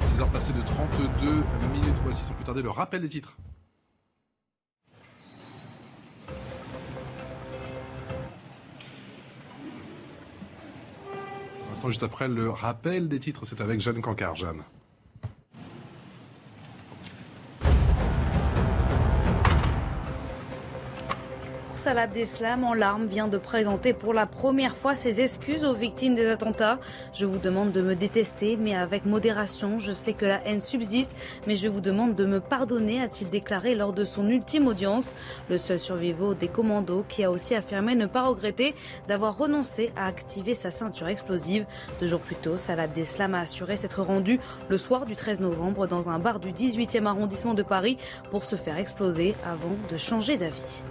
6 heures passées de 32 minutes, voici sans plus tarder le rappel des titres. Juste après le rappel des titres, c'est avec Jeanne Cancard. Jeanne. Salah Abdeslam, en larmes, vient de présenter pour la première fois ses excuses aux victimes des attentats. Je vous demande de me détester, mais avec modération. Je sais que la haine subsiste, mais je vous demande de me pardonner, a-t-il déclaré lors de son ultime audience. Le seul survivant des commandos qui a aussi affirmé ne pas regretter d'avoir renoncé à activer sa ceinture explosive. Deux jours plus tôt, Salah Abdeslam a assuré s'être rendu le soir du 13 novembre dans un bar du 18e arrondissement de Paris pour se faire exploser avant de changer d'avis.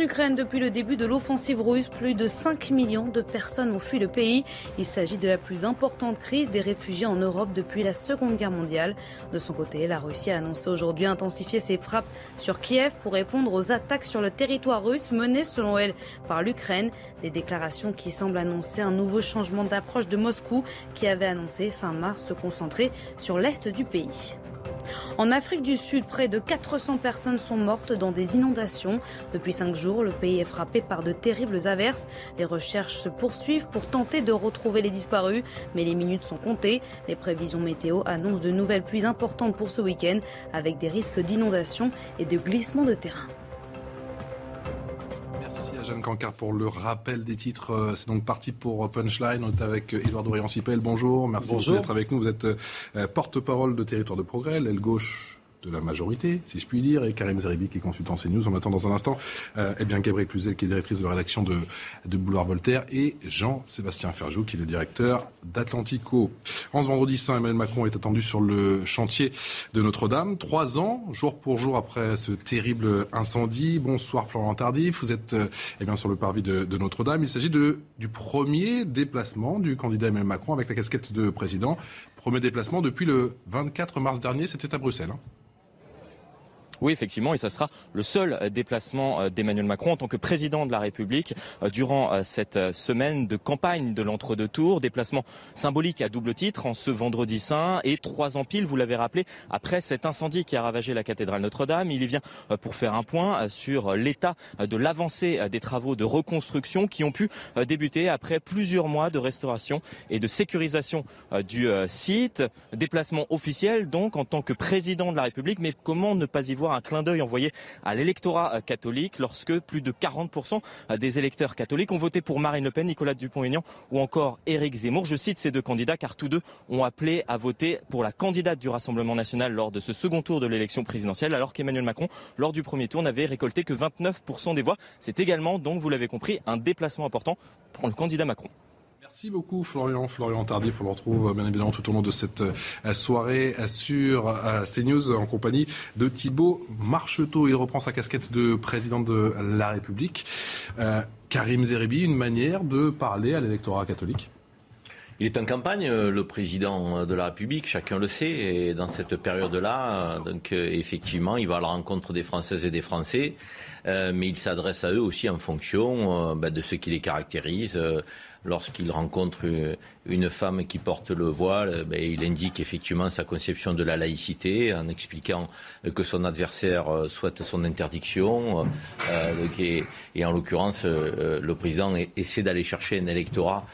Ukraine, depuis le début de l'offensive russe, plus de 5 millions de personnes ont fui le pays. Il s'agit de la plus importante crise des réfugiés en Europe depuis la Seconde Guerre mondiale. De son côté, la Russie a annoncé aujourd'hui intensifier ses frappes sur Kiev pour répondre aux attaques sur le territoire russe menées selon elle par l'Ukraine. Des déclarations qui semblent annoncer un nouveau changement d'approche de Moscou qui avait annoncé fin mars se concentrer sur l'est du pays. En Afrique du Sud, près de 400 personnes sont mortes dans des inondations. Depuis cinq jours, le pays est frappé par de terribles averses. Les recherches se poursuivent pour tenter de retrouver les disparus, mais les minutes sont comptées. Les prévisions météo annoncent de nouvelles pluies importantes pour ce week-end, avec des risques d'inondation et de glissement de terrain. Jeanne Cancard pour le rappel des titres. Euh, C'est donc parti pour Punchline. On est avec euh, Édouard Dorian-Sipel. Bonjour. Merci d'être avec nous. Vous êtes euh, porte-parole de Territoire de Progrès, l'aile gauche de la majorité, si je puis dire, et Karim Zeribi qui est consultant CNews. On attend dans un instant euh, eh bien Gabriel Cluzel qui est directrice de la rédaction de, de Voltaire et Jean-Sébastien Ferjou qui est le directeur d'Atlantico. En ce vendredi saint, Emmanuel Macron est attendu sur le chantier de Notre-Dame. Trois ans, jour pour jour après ce terrible incendie. Bonsoir Florent Tardif, vous êtes euh, eh bien, sur le parvis de, de Notre-Dame. Il s'agit de, du premier déplacement du candidat Emmanuel Macron avec la casquette de président. Premier déplacement depuis le 24 mars dernier, c'était à Bruxelles. hein. Oui, effectivement, et ça sera le seul euh, déplacement euh, d'Emmanuel Macron en tant que président de la République euh, durant cette semaine de campagne de l'entre-deux tours. Déplacement symbolique à double titre en ce vendredi saint et trois ans pile, vous l'avez rappelé, après cet incendie qui a ravagé la cathédrale Notre-Dame. Il y vient pour faire un point sur l'état de l'avancée des travaux de reconstruction qui ont pu débuter après plusieurs mois de restauration et de sécurisation du site. Déplacement officiel donc en tant que président de la République, mais comment ne pas y voir un clin d'œil envoyé à l'électorat euh, catholique lorsque plus de 40% des électeurs catholiques ont voté pour Marine Le Pen, Nicolas Dupont-Aignan ou encore Éric Zemmour. Je cite ces deux candidats car tous deux ont appelé à voter pour la candidate du Rassemblement national lors de ce second tour de l'élection présidentielle, alors qu'Emmanuel Macron, lors du premier tour, n'avait récolté que 29% des voix. C'est également, donc vous l'avez compris, un déplacement important pour le candidat Macron. Merci beaucoup Florian. Florian Tardif, on le retrouve euh, bien évidemment tout au long de cette euh, soirée euh, sur CNews en compagnie de Thibault Marcheteau. Il reprend sa casquette de président de la République. Karim Zeribi, une manière de parler à l'électorat catholique? Il est en campagne, le président de la République, chacun le sait, et dans cette période-là, donc effectivement, il va à la rencontre des Françaises et des Français, mais il s'adresse à eux aussi en fonction bah, de ce qui les caractérise. Lorsqu'il rencontre euh, une femme qui porte le voile, euh, ben, il indique effectivement sa conception de la laïcité en expliquant euh, que son adversaire souhaite son interdiction. Et, en l'occurrence, le président essaie d'aller chercher un électorat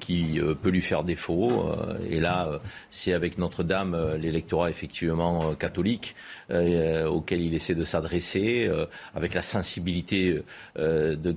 qui peut lui faire défaut. Et là, c'est avec Notre-Dame l'électorat effectivement catholique auquel il essaie de s'adresser, avec la sensibilité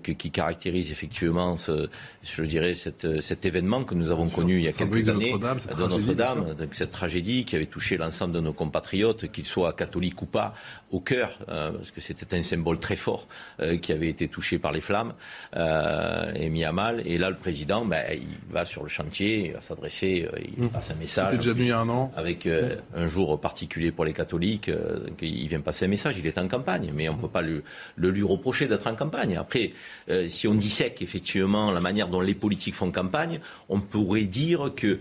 qui caractérise effectivement ce, je dirais, cet événement que nous avons connu il y a quelques années de Notre-Dame, donc cette tragédie qui avait touché l'ensemble de nos compatriotes, qu'ils soient catholiques ou pas, au cœur, euh, parce que c'était un symbole très fort euh, qui avait été touché par les flammes euh, et mis à mal. Et là, le président, ben, il va sur le chantier, il va s'adresser, il mmh. passe un message. déjà venu un an. Avec mmh. un jour particulier pour les catholiques, il vient passer un message. Il est en campagne, mais on ne peut pas le, le, lui reprocher d'être en campagne. Après, si on dissèque effectivement la manière dont les politiques font campagne, on pourrait dire qu'il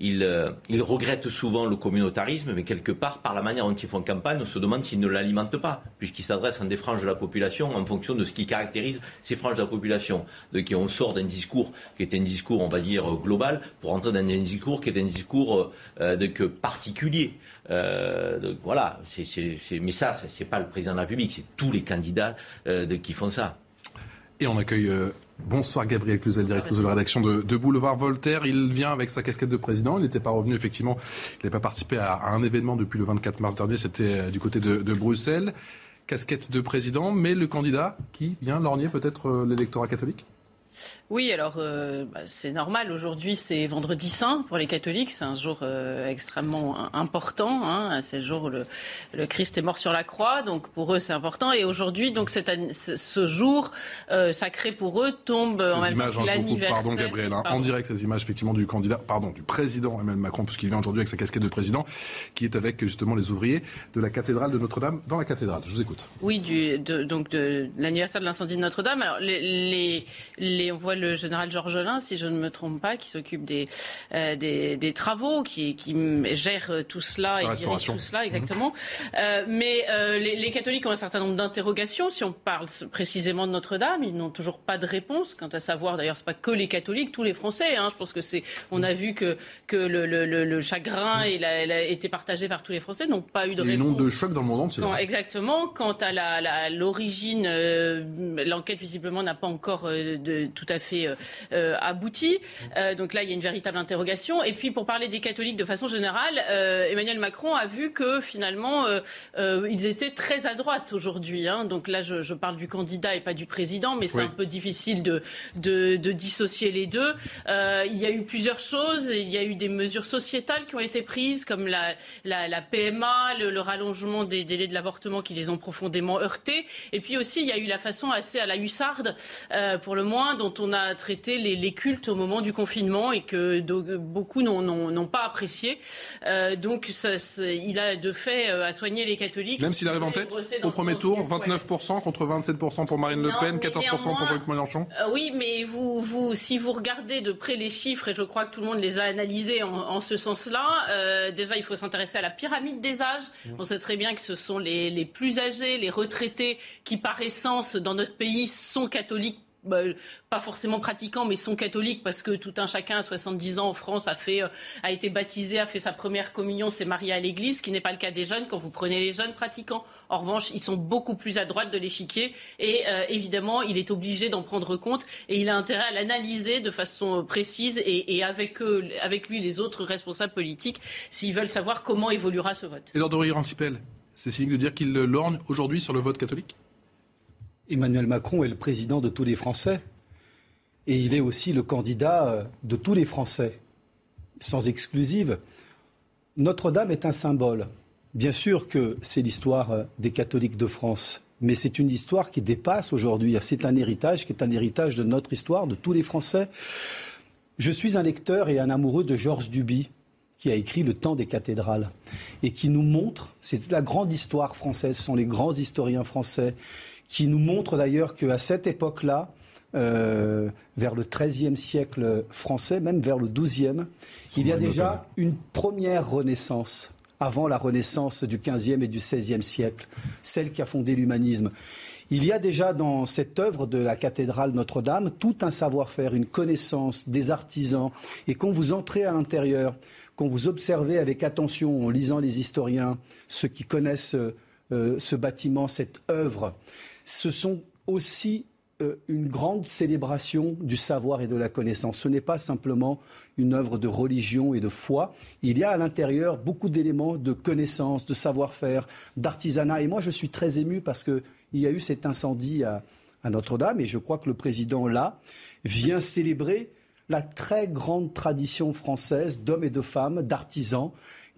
il, il regrette souvent le communautarisme, mais quelque part, par la manière dont ils font campagne, on se demande s'ils ne l'alimentent pas, puisqu'ils s'adressent à des franges de la population en fonction de ce qui caractérise ces franges de la population. De qui on sort d'un discours qui est un discours, on va dire, global, pour entrer dans un discours qui est un discours euh, de, particulier. Euh, donc, voilà, mais ça, c'est pas le président de la République, c'est tous les candidats euh, de, qui font ça. Et on accueille Bonsoir Gabriel Cluzel, directrice de la rédaction de, Boulevard Voltaire. Il vient avec sa casquette de président. Il n'était pas revenu, effectivement. Il n'a pas participé à, un événement depuis le 24 mars dernier. C'était euh, du côté de, de, Bruxelles. Casquette de président, mais le candidat qui vient lorgner peut-être euh, l'électorat catholique? Oui, alors euh, bah, c'est normal. Aujourd'hui, c'est vendredi saint pour les catholiques. C'est un jour euh, extrêmement important. Hein. C'est le jour où le, Christ est mort sur la croix. Donc pour eux, c'est important. Et aujourd'hui, donc ce jour euh, sacré pour eux tombe en même temps que l'anniversaire. Pardon, Gabriel. Hein. En direct, ces images effectivement du candidat, pardon, du président Emmanuel Macron, puisqu'il vient aujourd'hui avec sa casquette de président, qui est avec justement les ouvriers de la cathédrale de Notre-Dame dans la cathédrale. Je vous écoute. Oui, du, donc de, l'anniversaire de l'incendie de Notre-Dame. Alors les, les, on voit le général Georgelin, si je ne me trompe pas, qui s'occupe des, euh, des, travaux, qui, qui gère tout cela et dirige tout cela, exactement. Euh, mais euh, les, catholiques ont un certain nombre d'interrogations. Si on parle précisément de Notre-Dame, ils n'ont toujours pas de réponse. Quant à savoir, d'ailleurs, c'est pas que les catholiques, tous les Français. Hein. je pense que c'est, on a vu que, que le, le, chagrin a été partagé par tous les Français, n'ont pas eu de réponse. Il y a de choc dans le monde entier. exactement. Quant à l'origine, l'enquête visiblement n'a pas encore de, tout à fait fait euh, euh, abouti. Euh, donc là, il y a une véritable interrogation. Et puis, pour parler des catholiques de façon générale, Emmanuel Macron a vu que finalement, ils étaient très à droite aujourd'hui. Hein. Donc là, je, parle du candidat et pas du président, mais c'est un peu difficile de, de, dissocier les deux. il y a eu plusieurs choses. Il y a eu des mesures sociétales qui ont été prises, comme la, la, PMA, le, rallongement des délais de l'avortement qui les ont profondément heurtés. Et puis aussi, il y a eu la façon assez à la hussarde, pour le moins, dont on a traité les, cultes au moment du confinement et que beaucoup n'ont pas apprécié. Euh, donc il a de fait euh, à soigner les catholiques. Même s'il arrive en tête au premier tour, 29% contre 27% pour Marine Le Pen, 14% pour Jean-Luc Mélenchon. Euh, oui, mais vous, vous, si vous regardez de près les chiffres, et je crois que tout le monde les a analysés en, ce sens-là, déjà il faut s'intéresser à la pyramide des âges. Mmh. On sait très bien que ce sont les, les plus âgés, les retraités, qui par essence dans notre pays sont catholiques bah, pas forcément pratiquants, mais sont catholiques parce que tout un chacun à 70 ans en France euh, a été baptisé, a fait sa première communion, s'est marié à l'église, ce qui n'est pas le cas des jeunes quand vous prenez les jeunes pratiquants. En revanche, ils sont beaucoup plus à droite de l'échiquier et euh, évidemment, il est obligé d'en prendre compte et il a intérêt à l'analyser de façon précise et, avec lui les autres responsables politiques s'ils veulent savoir comment évoluera ce vote. Et Dordory Rancipel, c'est signe de dire qu'il lorgne aujourd'hui sur le vote catholique? Emmanuel Macron est le président de tous les Français. Et il est aussi le candidat euh, de tous les Français, sans exclusive. Notre-Dame est un symbole. Bien sûr que c'est l'histoire euh, des catholiques de France, mais c'est une histoire qui dépasse aujourd'hui. C'est un héritage qui est un héritage de notre histoire, de tous les Français. Je suis un lecteur et un amoureux de Georges Duby, qui a écrit Le temps des cathédrales, et qui nous montre, c'est la grande histoire française, ce sont les grands historiens français qui nous montre d'ailleurs qu'à cette époque-là, euh, vers le XIIIe siècle français, même vers le XIIe, il y a déjà une première renaissance avant la renaissance du XVe et du XVIe siècle, celle qui a fondé l'humanisme. Il y a déjà dans cette œuvre de la cathédrale Notre-Dame tout un savoir-faire, une connaissance des artisans. Et quand vous entrez à l'intérieur, quand vous observez avec attention, en lisant les historiens, ceux qui connaissent euh, ce bâtiment, cette œuvre, ce sont aussi euh, une grande célébration du savoir et de la connaissance. Ce n'est pas simplement une œuvre de religion et de foi. Il y a à l'intérieur beaucoup d'éléments de connaissance, de savoir-faire, d'artisanat. Et moi, je suis très ému parce qu'il y a eu cet incendie à, à Notre-Dame. Et je crois que le président, là, vient célébrer la très grande tradition française d'hommes et de femmes, d'artisans,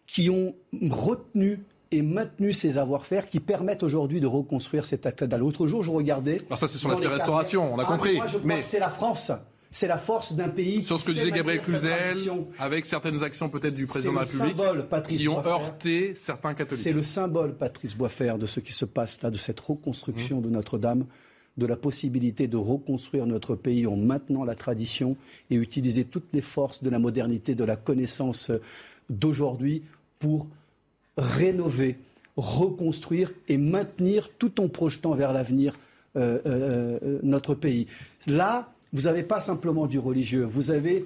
qui ont retenu et maintenu ces savoir-faire qui permettent aujourd'hui de reconstruire cette cathédrale. L'autre jour, je regardais. Alors ça, c'est sur l'aspect restauration, on a ah, compris. Moi, je crois mais c'est la France. C'est la force d'un pays. Sur ce que disait Gabriel Cluzel, avec certaines actions peut-être du président de la République, symbole, Patrice qui ont heurté certains catholiques. C'est le symbole, Patrice Boisfer, de ce qui se passe là, de cette reconstruction mmh. de Notre-Dame de la possibilité de reconstruire notre pays en maintenant la tradition et utiliser toutes les forces de la modernité, de la connaissance d'aujourd'hui pour rénover, reconstruire et maintenir tout en projetant vers l'avenir euh, euh, euh, notre pays. Là, vous n'avez pas simplement du religieux, vous avez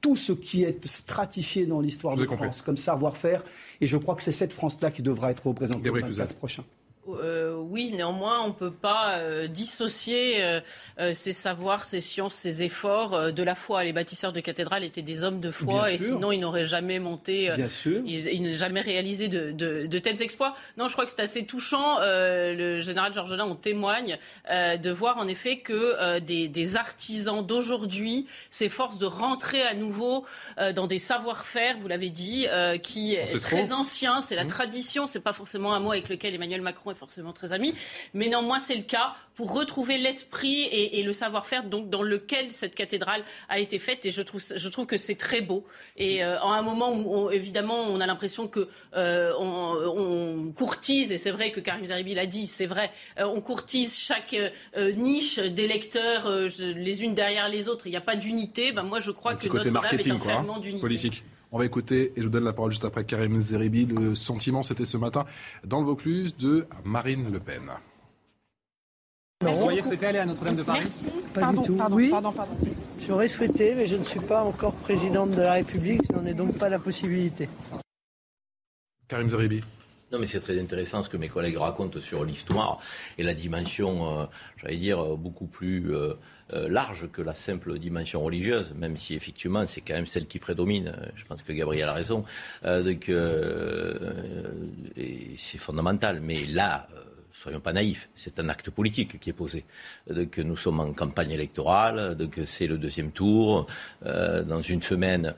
tout ce qui est stratifié dans l'histoire de France comme savoir-faire. Et je crois que c'est cette France-là qui devra être représentée le 24 prochain. Euh, oui, néanmoins, on ne peut pas euh, dissocier euh, ces savoirs, ces sciences, ces efforts de la foi. Les bâtisseurs de cathédrales étaient des hommes de foi et sinon ils n'auraient jamais monté, ils, n'auraient jamais réalisé de, tels exploits. Non, je crois que c'est assez touchant. le général Georgelin en témoigne de voir en effet que des, artisans d'aujourd'hui s'efforcent de rentrer à nouveau dans des savoir-faire, vous l'avez dit, qui est très ancien. C'est la mmh. tradition. C'est pas forcément un mot avec lequel Emmanuel Macron est forcément très amis. Mais néanmoins, c'est le cas pour retrouver l'esprit et, le savoir-faire donc dans lequel cette cathédrale a été faite. Et je trouve, je trouve que c'est très beau. Et euh, en un moment où, évidemment, on a l'impression que euh, on, courtise, et c'est vrai que Karim Zeribi l'a dit, c'est vrai, euh, on courtise chaque niche des lecteurs les unes derrière les autres. Il n'y a pas d'unité. Ben, moi, je crois que Notre-Dame est un ferment d'unité. Politique. On va écouter, et je vous donne la parole juste après Karim Zeribi, le sentiment, c'était ce matin dans le Vaucluse de Marine Le Pen. Vous auriez souhaité aller à Notre-Dame de Paris Pas pardon, du tout. Pardon, oui, pardon, pardon. J'aurais souhaité, mais je ne suis pas encore présidente de la République, je n'en ai donc pas la possibilité. Karim Zeribi. Non, mais c'est très intéressant ce que mes collègues racontent sur l'histoire et la dimension, euh, j'allais dire, euh, beaucoup plus euh, large que la simple dimension religieuse, même si effectivement c'est quand même celle qui prédomine. Je pense que Gabriel a raison. donc, c'est fondamental. Mais là, soyons pas naïfs, c'est un acte politique qui est posé. Donc, nous sommes en campagne électorale, donc c'est le deuxième tour. dans une semaine,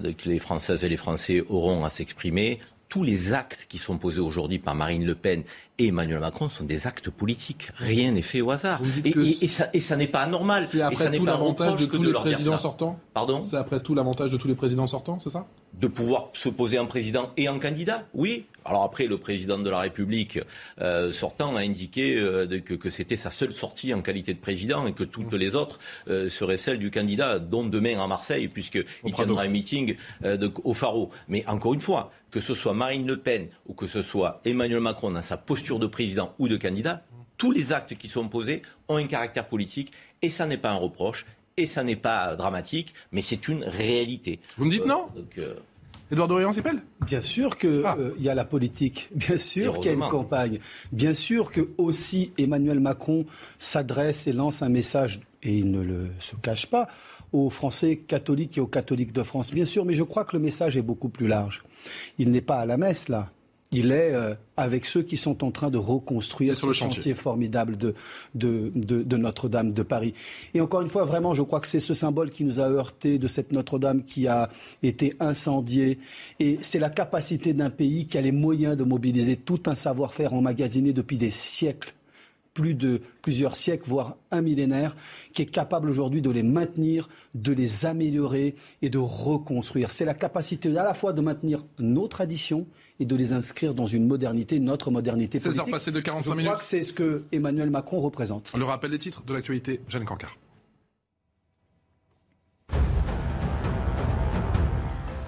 donc les Françaises et les Français auront à s'exprimer tous les actes qui sont posés aujourd'hui par Marine Le Pen et Emmanuel Macron sont des actes politiques. Rien n'est fait au hasard. Et, ça, et ça n'est pas anormal. C'est après tout l'avantage de tous les présidents sortants Pardon C'est après tout l'avantage de tous les présidents sortants, c'est ça? De pouvoir se poser en président et en candidat, oui. Alors après, le président de la République euh, sortant a indiqué euh, que, c'était sa seule sortie en qualité de président et que toutes les autres euh, seraient celles du candidat, dont demain à Marseille, puisqu'il tiendra un meeting au Faro. Mais encore une fois, que ce soit Marine Le Pen ou que ce soit Emmanuel Macron dans sa posture de président ou de candidat, tous les actes qui sont posés ont un caractère politique et ça n'est pas un reproche et ça n'est pas dramatique, mais c'est une réalité. Vous me dites non Edouard Dorian s'appelle Bien sûr qu'il ah. euh, y a la politique, bien sûr qu'il y a une campagne, bien sûr que aussi Emmanuel Macron s'adresse et lance un message, et il ne le, se cache pas, aux Français catholiques et aux catholiques de France, bien sûr, mais je crois que le message est beaucoup plus large. Il n'est pas à la messe, là il est euh, avec ceux qui sont en train de reconstruire ce chantier. formidable de, de, Notre-Dame de Paris. Et encore une fois, vraiment, je crois que c'est ce symbole qui nous a heurté de cette Notre-Dame qui a été incendiée. Et c'est la capacité d'un pays qui a les moyens de mobiliser tout un savoir-faire emmagasiné depuis des siècles plus de plusieurs siècles, voire un millénaire, qui est capable aujourd'hui de les maintenir, de les améliorer et de reconstruire. C'est la capacité à la fois de maintenir nos traditions et de les inscrire dans une modernité, notre modernité politique. 16 heures passées de 45 minutes. Je crois que c'est ce que Emmanuel Macron représente. Le rappel des titres de l'actualité, Jeanne Cancard.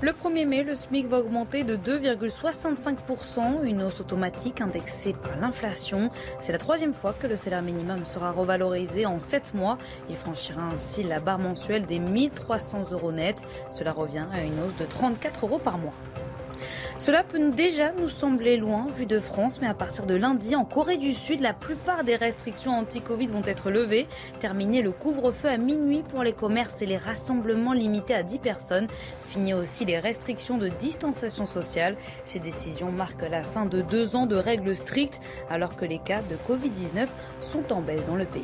Le 1er mai, le SMIC va augmenter de 2,65%, une hausse automatique indexée par l'inflation. C'est la troisième fois que le salaire minimum sera revalorisé en 7 mois. Il franchira ainsi la barre mensuelle des 1300 euros net. Cela revient à une hausse de 34 euros par mois. Cela peut déjà nous sembler loin vu de France, mais à partir de lundi, en Corée du Sud, la plupart des restrictions anti-Covid vont être levées. Terminer le couvre-feu à minuit pour les commerces et les rassemblements limités à 10 personnes. Fini aussi les restrictions de distanciation sociale. Ces décisions marquent la fin de deux ans de règles strictes alors que les cas de Covid-19 sont en baisse dans le pays.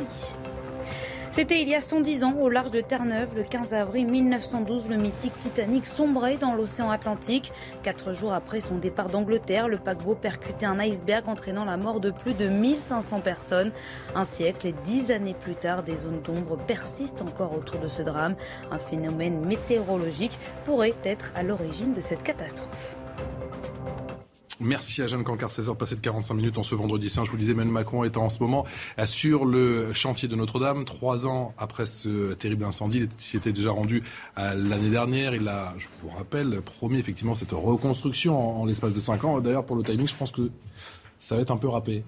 C'était il y a 110 ans, au large de Terre-Neuve, le 15 avril 1912, le mythique Titanic sombrait dans l'océan Atlantique. Quatre jours après son départ d'Angleterre, le paquebot percutait un iceberg entraînant la mort de plus de 1500 personnes. Un siècle et dix années plus tard, des zones d'ombre persistent encore autour de ce drame. Un phénomène météorologique pourrait être à l'origine de cette catastrophe. Merci à Jeanne Cancard, 16h passées de 45 minutes en ce vendredi saint. Je vous disais, Emmanuel Macron est en ce moment sur le chantier de Notre-Dame. Trois ans après ce terrible incendie, il s'y était déjà rendu l'année dernière. Il a, je vous rappelle, promis effectivement cette reconstruction en, l'espace de cinq ans. D'ailleurs, pour le timing, je pense que ça va être un peu râpé.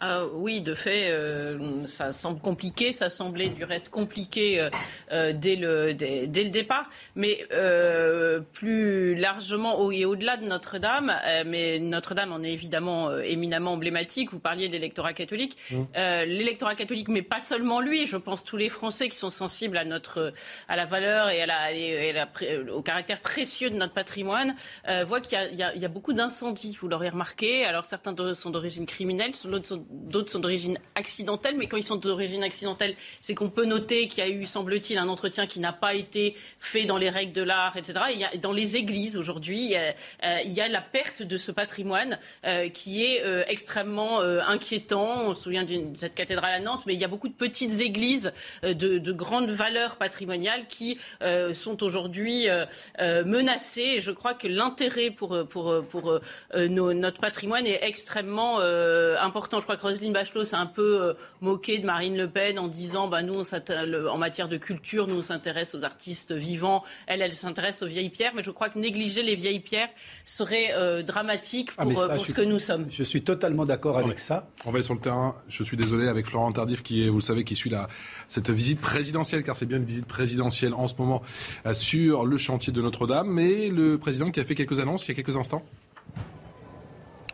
Ah oui, de fait, euh, ça semble compliqué. Ça semblait du reste compliqué euh, euh, dès, le, dès, le départ. Mais plus largement et au-delà de Notre-Dame, mais Notre-Dame en est évidemment éminemment emblématique. Vous parliez de l'électorat catholique. Mmh. l'électorat catholique, mais pas seulement lui. Je pense tous les Français qui sont sensibles à, notre, à la valeur et, à la, au caractère précieux de notre patrimoine voient qu'il y, y, a beaucoup d'incendies. Vous l'aurez remarqué. Alors certains sont d'origine criminelle, d'autres sont d'autres sont d'origine accidentelle, mais quand ils sont d'origine accidentelle, c'est qu'on peut noter qu'il y a eu, semble-t-il, un entretien qui n'a pas été fait dans les règles de l'art, etc. dans les églises aujourd'hui, euh, il y a la perte de ce patrimoine euh, qui est euh, extrêmement inquiétant. On se souvient de cette cathédrale à Nantes, mais il y a beaucoup de petites églises de, de grandes valeurs patrimoniales qui sont aujourd'hui menacées. Et je crois que l'intérêt pour, notre patrimoine est extrêmement important. Que Roselyne Bachelot s'est un peu euh, moquée de Marine Le Pen en disant bah, nous, en matière de culture, nous, on s'intéresse aux artistes vivants. Elle, elle s'intéresse aux vieilles pierres. Mais je crois que négliger les vieilles pierres serait euh, dramatique ah, pour, euh, ce que nous sommes. Je suis totalement d'accord avec ça. On va aller sur le terrain. Je suis désolé avec Florent Tardif, qui est, vous le savez, qui suit la, cette visite présidentielle, car c'est bien une visite présidentielle en ce moment sur le chantier de Notre-Dame. Mais le président qui a fait quelques annonces il y a quelques instants.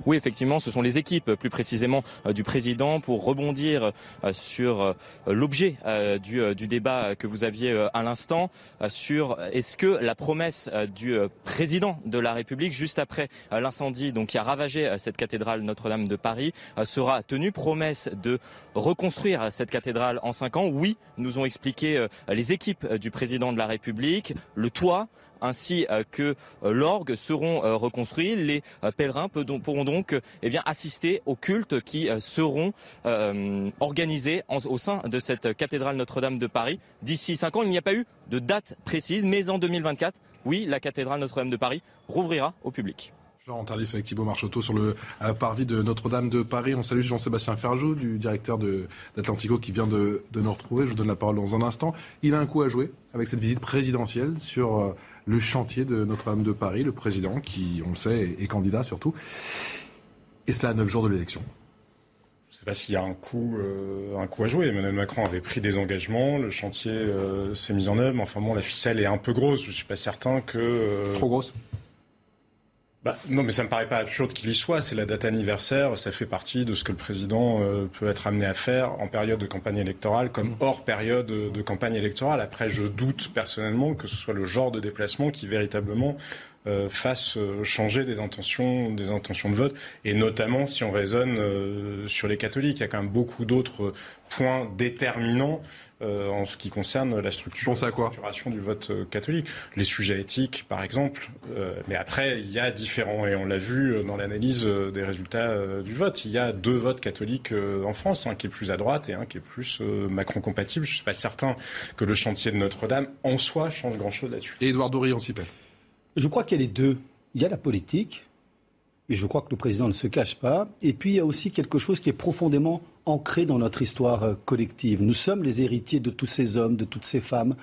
Oui, effectivement, ce sont les équipes, plus précisément euh, du président, pour rebondir euh, sur euh, l'objet du, débat que vous aviez à l'instant, sur est-ce que la promesse du président de la République, juste après l'incendie qui a ravagé cette cathédrale Notre-Dame de Paris, sera tenue, promesse de reconstruire cette cathédrale en cinq ans? Oui, nous ont expliqué les équipes du président de la République, le toit, ainsi euh, que euh, l'orgue seront euh, reconstruits. Les pèlerins pourront donc eh assister aux cultes qui seront organisés au sein de cette cathédrale Notre-Dame de Paris. D'ici cinq ans, il n'y a pas eu de date précise, mais en 2024, oui, la cathédrale Notre-Dame de Paris rouvrira au public. En Tardif avec Thibault Marcheteau sur le parvis de Notre-Dame de Paris. On salue Jean-Sébastien Ferjou, du directeur d'Atlantico, qui vient de, de, nous retrouver. Je vous donne la parole dans un instant. Il a un coup à jouer avec cette visite présidentielle sur le chantier de Notre-Dame de Paris, le président, qui, on le sait, est, candidat surtout. Et cela à neuf jours de l'élection. Je ne sais pas s'il y a un coup, euh, un coup à jouer. Emmanuel Macron avait pris des engagements, le chantier euh, s'est mis en œuvre. Enfin bon, la ficelle est un peu grosse. Je ne suis pas certain que. Euh, Trop grosse bah, non, mais ça me paraît pas absurde qu'il y soit. C'est la date anniversaire. Ça fait partie de ce que le président euh, peut être amené à faire en période de campagne électorale comme hors période de campagne électorale. Après, je doute personnellement que ce soit le genre de déplacement qui véritablement euh, fasse euh, changer des intentions, des intentions de vote, et notamment si on raisonne euh, sur les catholiques. Il y a quand même beaucoup d'autres points déterminants euh, en ce qui concerne la structure, à quoi structuration du vote catholique. Les sujets éthiques, par exemple. Euh, mais après, il y a différents, et on l'a vu dans l'analyse des résultats du vote, il y a deux votes catholiques en France, un qui est plus à droite et un qui est plus Macron-compatible. Je ne suis pas certain que le chantier de Notre-Dame, en soi, change grand-chose là-dessus. Et Édouard en s'y Je crois qu'il y a les deux. Il y a la politique, et je crois que le président ne se cache pas. Et puis il y a aussi quelque chose qui est profondément ancré dans notre histoire euh, collective. Nous sommes les héritiers de tous ces hommes, de toutes ces femmes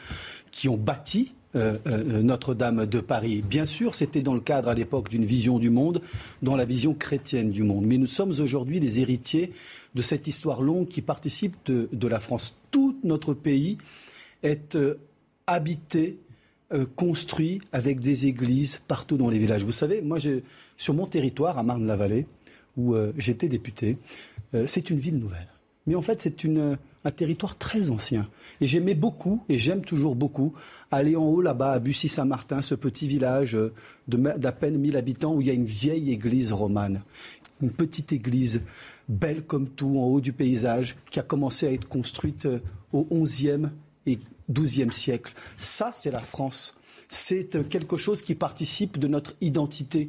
qui ont bâti euh, euh, Notre-Dame de Paris. Bien sûr, c'était dans le cadre à l'époque d'une vision du monde, dans la vision chrétienne du monde. Mais nous sommes aujourd'hui les héritiers de cette histoire longue qui participe de, la France. Tout notre pays est habité euh, construit avec des églises partout dans les villages. Vous savez, moi, sur mon territoire, à Marne-la-Vallée, où euh, j'étais député, c'est une ville nouvelle. Mais en fait, c'est un territoire très ancien. Et j'aimais beaucoup, et j'aime toujours beaucoup, aller en haut là-bas, à Bussy-Saint-Martin, ce petit village d'à peine 1000 habitants, où il y a une vieille église romane. Une petite église, belle comme tout, en haut du paysage, qui a commencé à être construite au XIe et XIIe siècle. Ça, c'est la France. C'est quelque chose qui participe de notre identité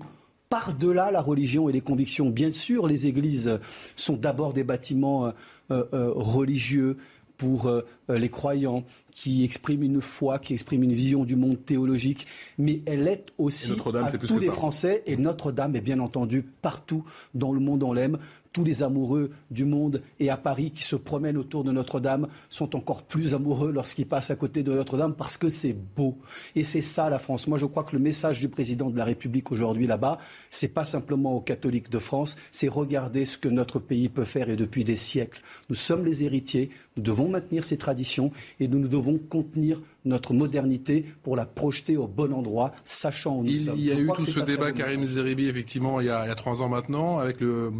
par-delà la religion et les convictions. Bien sûr, les églises sont d'abord des bâtiments euh, euh, religieux pour euh, les croyants, qui expriment une foi, qui expriment une vision du monde théologique, mais elle est aussi à tous les Français. Et Notre-Dame est bien entendu partout dans le monde, on l'aime tous les amoureux du monde et à Paris qui se promènent autour de Notre-Dame sont encore plus amoureux lorsqu'ils passent à côté de Notre-Dame parce que c'est beau. Et c'est ça la France. Moi, je crois que le message du président de la République aujourd'hui là-bas, c'est pas simplement aux catholiques de France, c'est regarder ce que notre pays peut faire et depuis des siècles. Nous sommes les héritiers, nous devons maintenir ces traditions et nous, nous devons contenir notre modernité pour la projeter au bon endroit, sachant où nous il sommes. Il y a eu tout ce débat, Karim Zeribi, effectivement, il y, a, il y a trois ans maintenant, avec le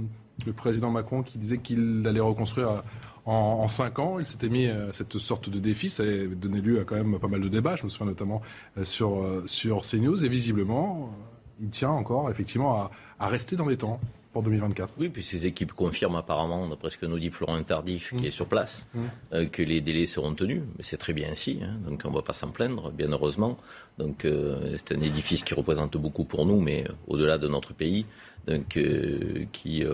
le président Macron qui disait qu'il allait reconstruire en, cinq ans. Il s'était mis euh, cette sorte de défi. Ça a donné lieu à quand même pas mal de débats. Je me souviens notamment euh, sur, euh, sur CNews. Et visiblement, il tient encore effectivement à, rester dans les temps pour 2024. Oui, puis ces équipes confirment apparemment, d'après ce que nous dit Florent Tardif, qui mmh. est sur place, mmh. que les délais seront tenus. Mais c'est très bien ainsi, hein. donc on ne va pas s'en plaindre, bien heureusement. Donc c'est un édifice qui représente beaucoup pour nous, mais au-delà de notre pays, donc qui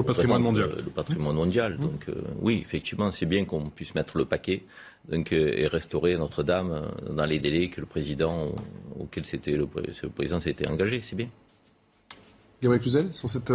le patrimoine mondial. Le patrimoine mondial. Mmh. Donc euh, oui, effectivement, c'est bien qu'on puisse mettre le paquet donc, euh, et restaurer Notre-Dame euh, dans les délais que le président auquel c'était le, président s'était engagé. C'est bien. Gabriel Cluzel, sur cette,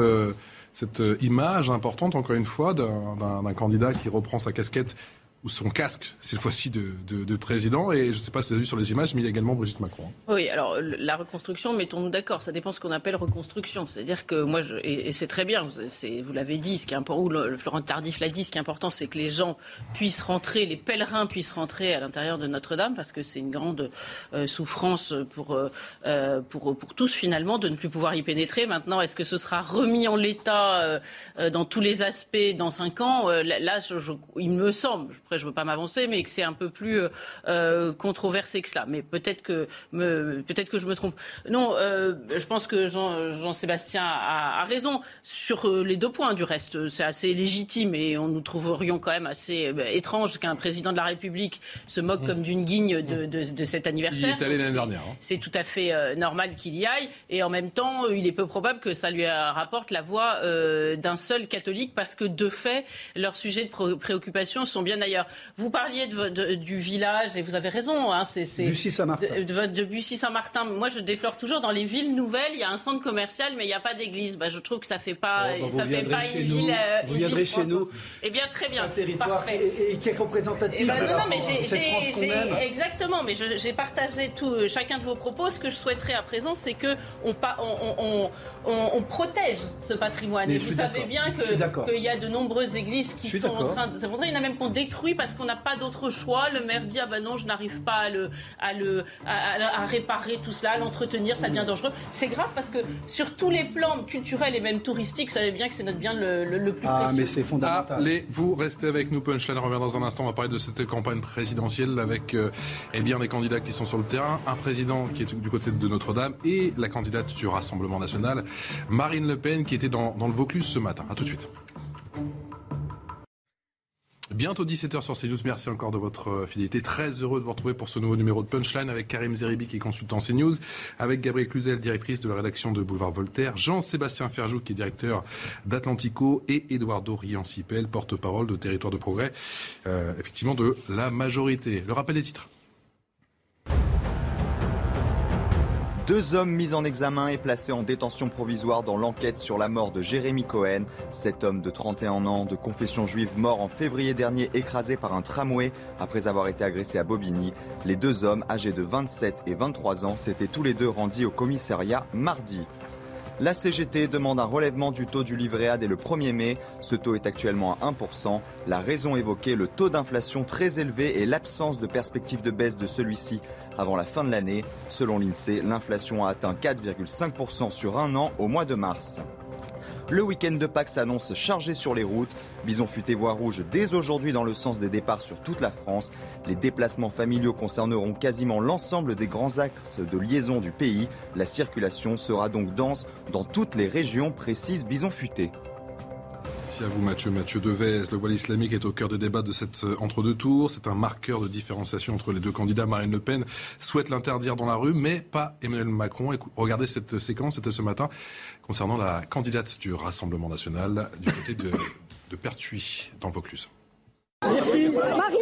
cette image importante, encore une fois, d'un candidat qui reprend sa casquette ou son casque, cette fois-ci de, de, président. Et je ne sais pas si vous avez vu sur les images, mais il y a également Brigitte Macron. Oui, alors la reconstruction, mettons-nous d'accord, ça dépend de ce qu'on appelle reconstruction. C'est-à-dire que moi, je, et, c'est très bien, vous l'avez dit, ce qui est important, ou le, Florent Tardif l'a dit, ce qui est important, c'est que les gens puissent rentrer, les pèlerins puissent rentrer à l'intérieur de Notre-Dame, parce que c'est une grande euh, souffrance pour, euh, pour, pour tous, finalement, de ne plus pouvoir y pénétrer. Maintenant, est-ce que ce sera remis en l'état euh, dans tous les aspects dans cinq ans? Là, je, il me semble, après, je ne veux pas m'avancer, mais que c'est un peu plus euh, euh, controversé que cela. Mais peut-être que, peut-être que je me trompe. Non, euh, je pense que Jean-Sébastien a, raison sur les deux points. Du reste, c'est assez légitime et on nous trouverions quand même assez étrange qu'un président de la République se moque mmh. comme d'une guigne de, de, cet anniversaire. Il est allé l'année dernière. Hein. C'est tout à fait normal qu'il y aille. Et en même temps, il est peu probable que ça lui rapporte la voix d'un seul catholique parce que de fait, leurs sujets de préoccupation sont bien ailleurs. Vous parliez de, du village et vous avez raison. Hein, c'est Bussy-Saint-Martin. De, de Bussy-Saint-Martin. Moi, je déplore toujours dans les villes nouvelles, il y a un centre commercial, mais il n'y a pas d'église. Bah, je trouve que ça fait pas, oh, bah, ça fait pas une ville. Euh, vous viendrez chez nous. Eh bien, très bien. Un territoire et, qui est représentatif. Eh ben, non, mais j'ai exactement. Mais j'ai partagé tout, euh, chacun de vos propos. Ce que je souhaiterais à présent, c'est que on, on, on, on, protège ce patrimoine. et vous savez bien qu'il y a de nombreuses églises qui sont en train de s'effondrer. Il y en a même qu'on détruit parce qu'on n'a pas d'autre choix. Le maire dit ah ben non, je n'arrive pas à le, à le, à, réparer tout cela, à l'entretenir, ça devient dangereux. C'est grave parce que sur tous les plans culturels et même touristiques, vous savez bien que c'est notre bien le, le, plus ah, précieux. mais c'est fondamental. Allez, vous restez avec nous. Punchline revient dans un instant. On va parler de cette campagne présidentielle avec euh, eh bien des candidats qui sont sur le terrain, un président qui est du côté de Notre-Dame et la candidate du Rassemblement national, Marine Le Pen, qui était dans, dans le Vaucluse ce matin. A tout de suite. Bientôt 17h sur CNews. Merci encore de votre euh, fidélité. Très heureux de vous retrouver pour ce nouveau numéro de Punchline avec Karim Zeribi qui est consultant CNews, avec Gabriel Cluzel, directrice de la rédaction de Boulevard Voltaire, Jean-Sébastien Ferjou qui est directeur d'Atlantico et Eduardo Riancipel, porte-parole de Territoire de Progrès, euh, effectivement de la majorité. Le rappel des titres. Deux hommes mis en examen et placés en détention provisoire dans l'enquête sur la mort de Jérémy Cohen. Cet homme de 31 ans, de confession juive, mort en février dernier, écrasé par un tramway après avoir été agressé à Bobigny. Les deux hommes, âgés de 27 et 23 ans, s'étaient tous les deux rendus au commissariat mardi. La CGT demande un relèvement du taux du livret A dès le 1er mai. Ce taux est actuellement à 1%. La raison évoquée, le taux d'inflation très élevé et l'absence de perspective de baisse de celui-ci avant la fin de l'année. Selon l'INSEE, l'inflation a atteint 4,5% sur un an au mois de mars. Le week-end de Pâques s'annonce chargé sur les routes. Bison futé voie rouge dès aujourd'hui dans le sens des départs sur toute la France. Les déplacements familiaux concerneront quasiment l'ensemble des grands axes de liaison du pays. La circulation sera donc dense dans toutes les régions, précises Bison futé. Merci à vous Mathieu. Mathieu Devez, le voile islamique est au cœur des débats de cette euh, entre-deux tours. C'est un marqueur de différenciation entre les deux candidats. Marine Le Pen souhaite l'interdire dans la rue, mais pas Emmanuel Macron. Regardez cette séquence, c'était ce matin, concernant la candidate du Rassemblement national du côté de, de Pertuis, dans Vaucluse. Merci. Marie,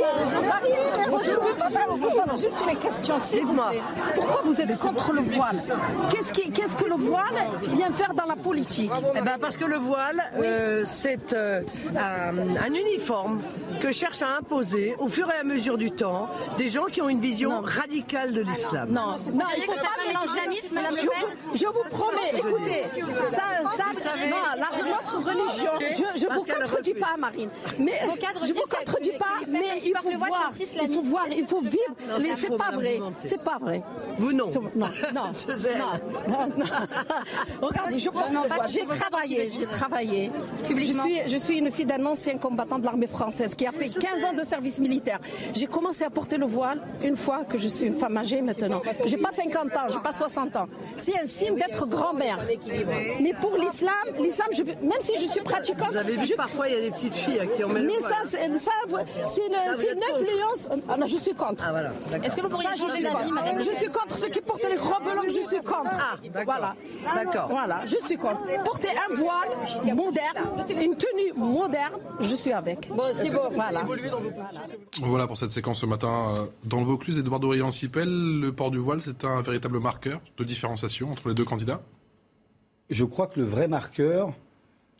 Marie, je peux pas juste une question, s'il vous plaît. Pourquoi vous êtes contre le voile Qu'est-ce qu'est-ce que le voile vient faire dans la politique eh ben Parce que le voile, euh, c'est euh, un, un uniforme que cherche à imposer au fur et à mesure du temps des gens qui ont une vision radicale de l'islam. Non, non, il faut pas mélanger. Je, je vous promets, écoutez, ça, ça, non, la, notre religion, je, je vous contredis pas, Marine, mais je vous contredis pas, mais il faut voir, il faut voir, il faut vivre. Mais c'est pas vrai, c'est pas vrai. Vous non. Non, non, non, non. Regardez, je j'ai travaillé, j'ai travaillé. Je suis, je suis une fille d'un ancien combattant de l'armée française qui a fait 15 ans de service militaire. J'ai commencé à porter le voile une fois que je suis une femme âgée maintenant. J'ai pas 50 ans, j'ai pas 60 ans. C'est un signe d'être grand-mère. Mais pour l'islam, l'islam, même si je suis pratiquante, Vous avez vu je- parfois il y a des petites filles qui le mais voile. ça, c'est ça, c'est une, vous c'est une influence. Ah non, je suis contre. Ah voilà. Est-ce que vous pourriez changer d'avis, madame Je suis contre ceux qui portent les robes longues, je suis contre. Ah, d'accord. Voilà. D'accord. Voilà, je suis contre. Porter un voile moderne, une tenue moderne, je suis avec. Bon, c'est bon. Voilà. Voilà pour cette séquence ce matin. euh, Dans le Vaucluse, Edouard Dorian-Sipel, le port du voile, c'est un véritable marqueur de différenciation entre les deux candidats? Je crois que le vrai marqueur,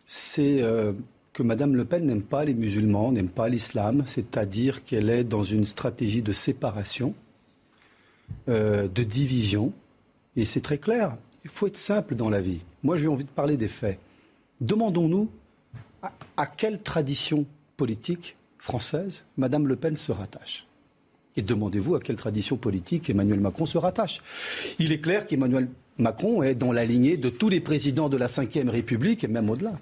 c'est euh, que Mme Le Pen n'aime pas les musulmans, n'aime pas l'islam, c'est-à-dire qu'elle est dans une stratégie de séparation, euh, de division. Et c'est très clair, il faut être simple dans la vie. Moi, j'ai envie de parler des faits. Demandons-nous à, à quelle tradition politique française Mme Le Pen se rattache. Et demandez-vous à quelle tradition politique Emmanuel Macron se rattache. Il est clair qu'Emmanuel Macron est dans la lignée de tous les présidents de la Ve République, et même au-delà.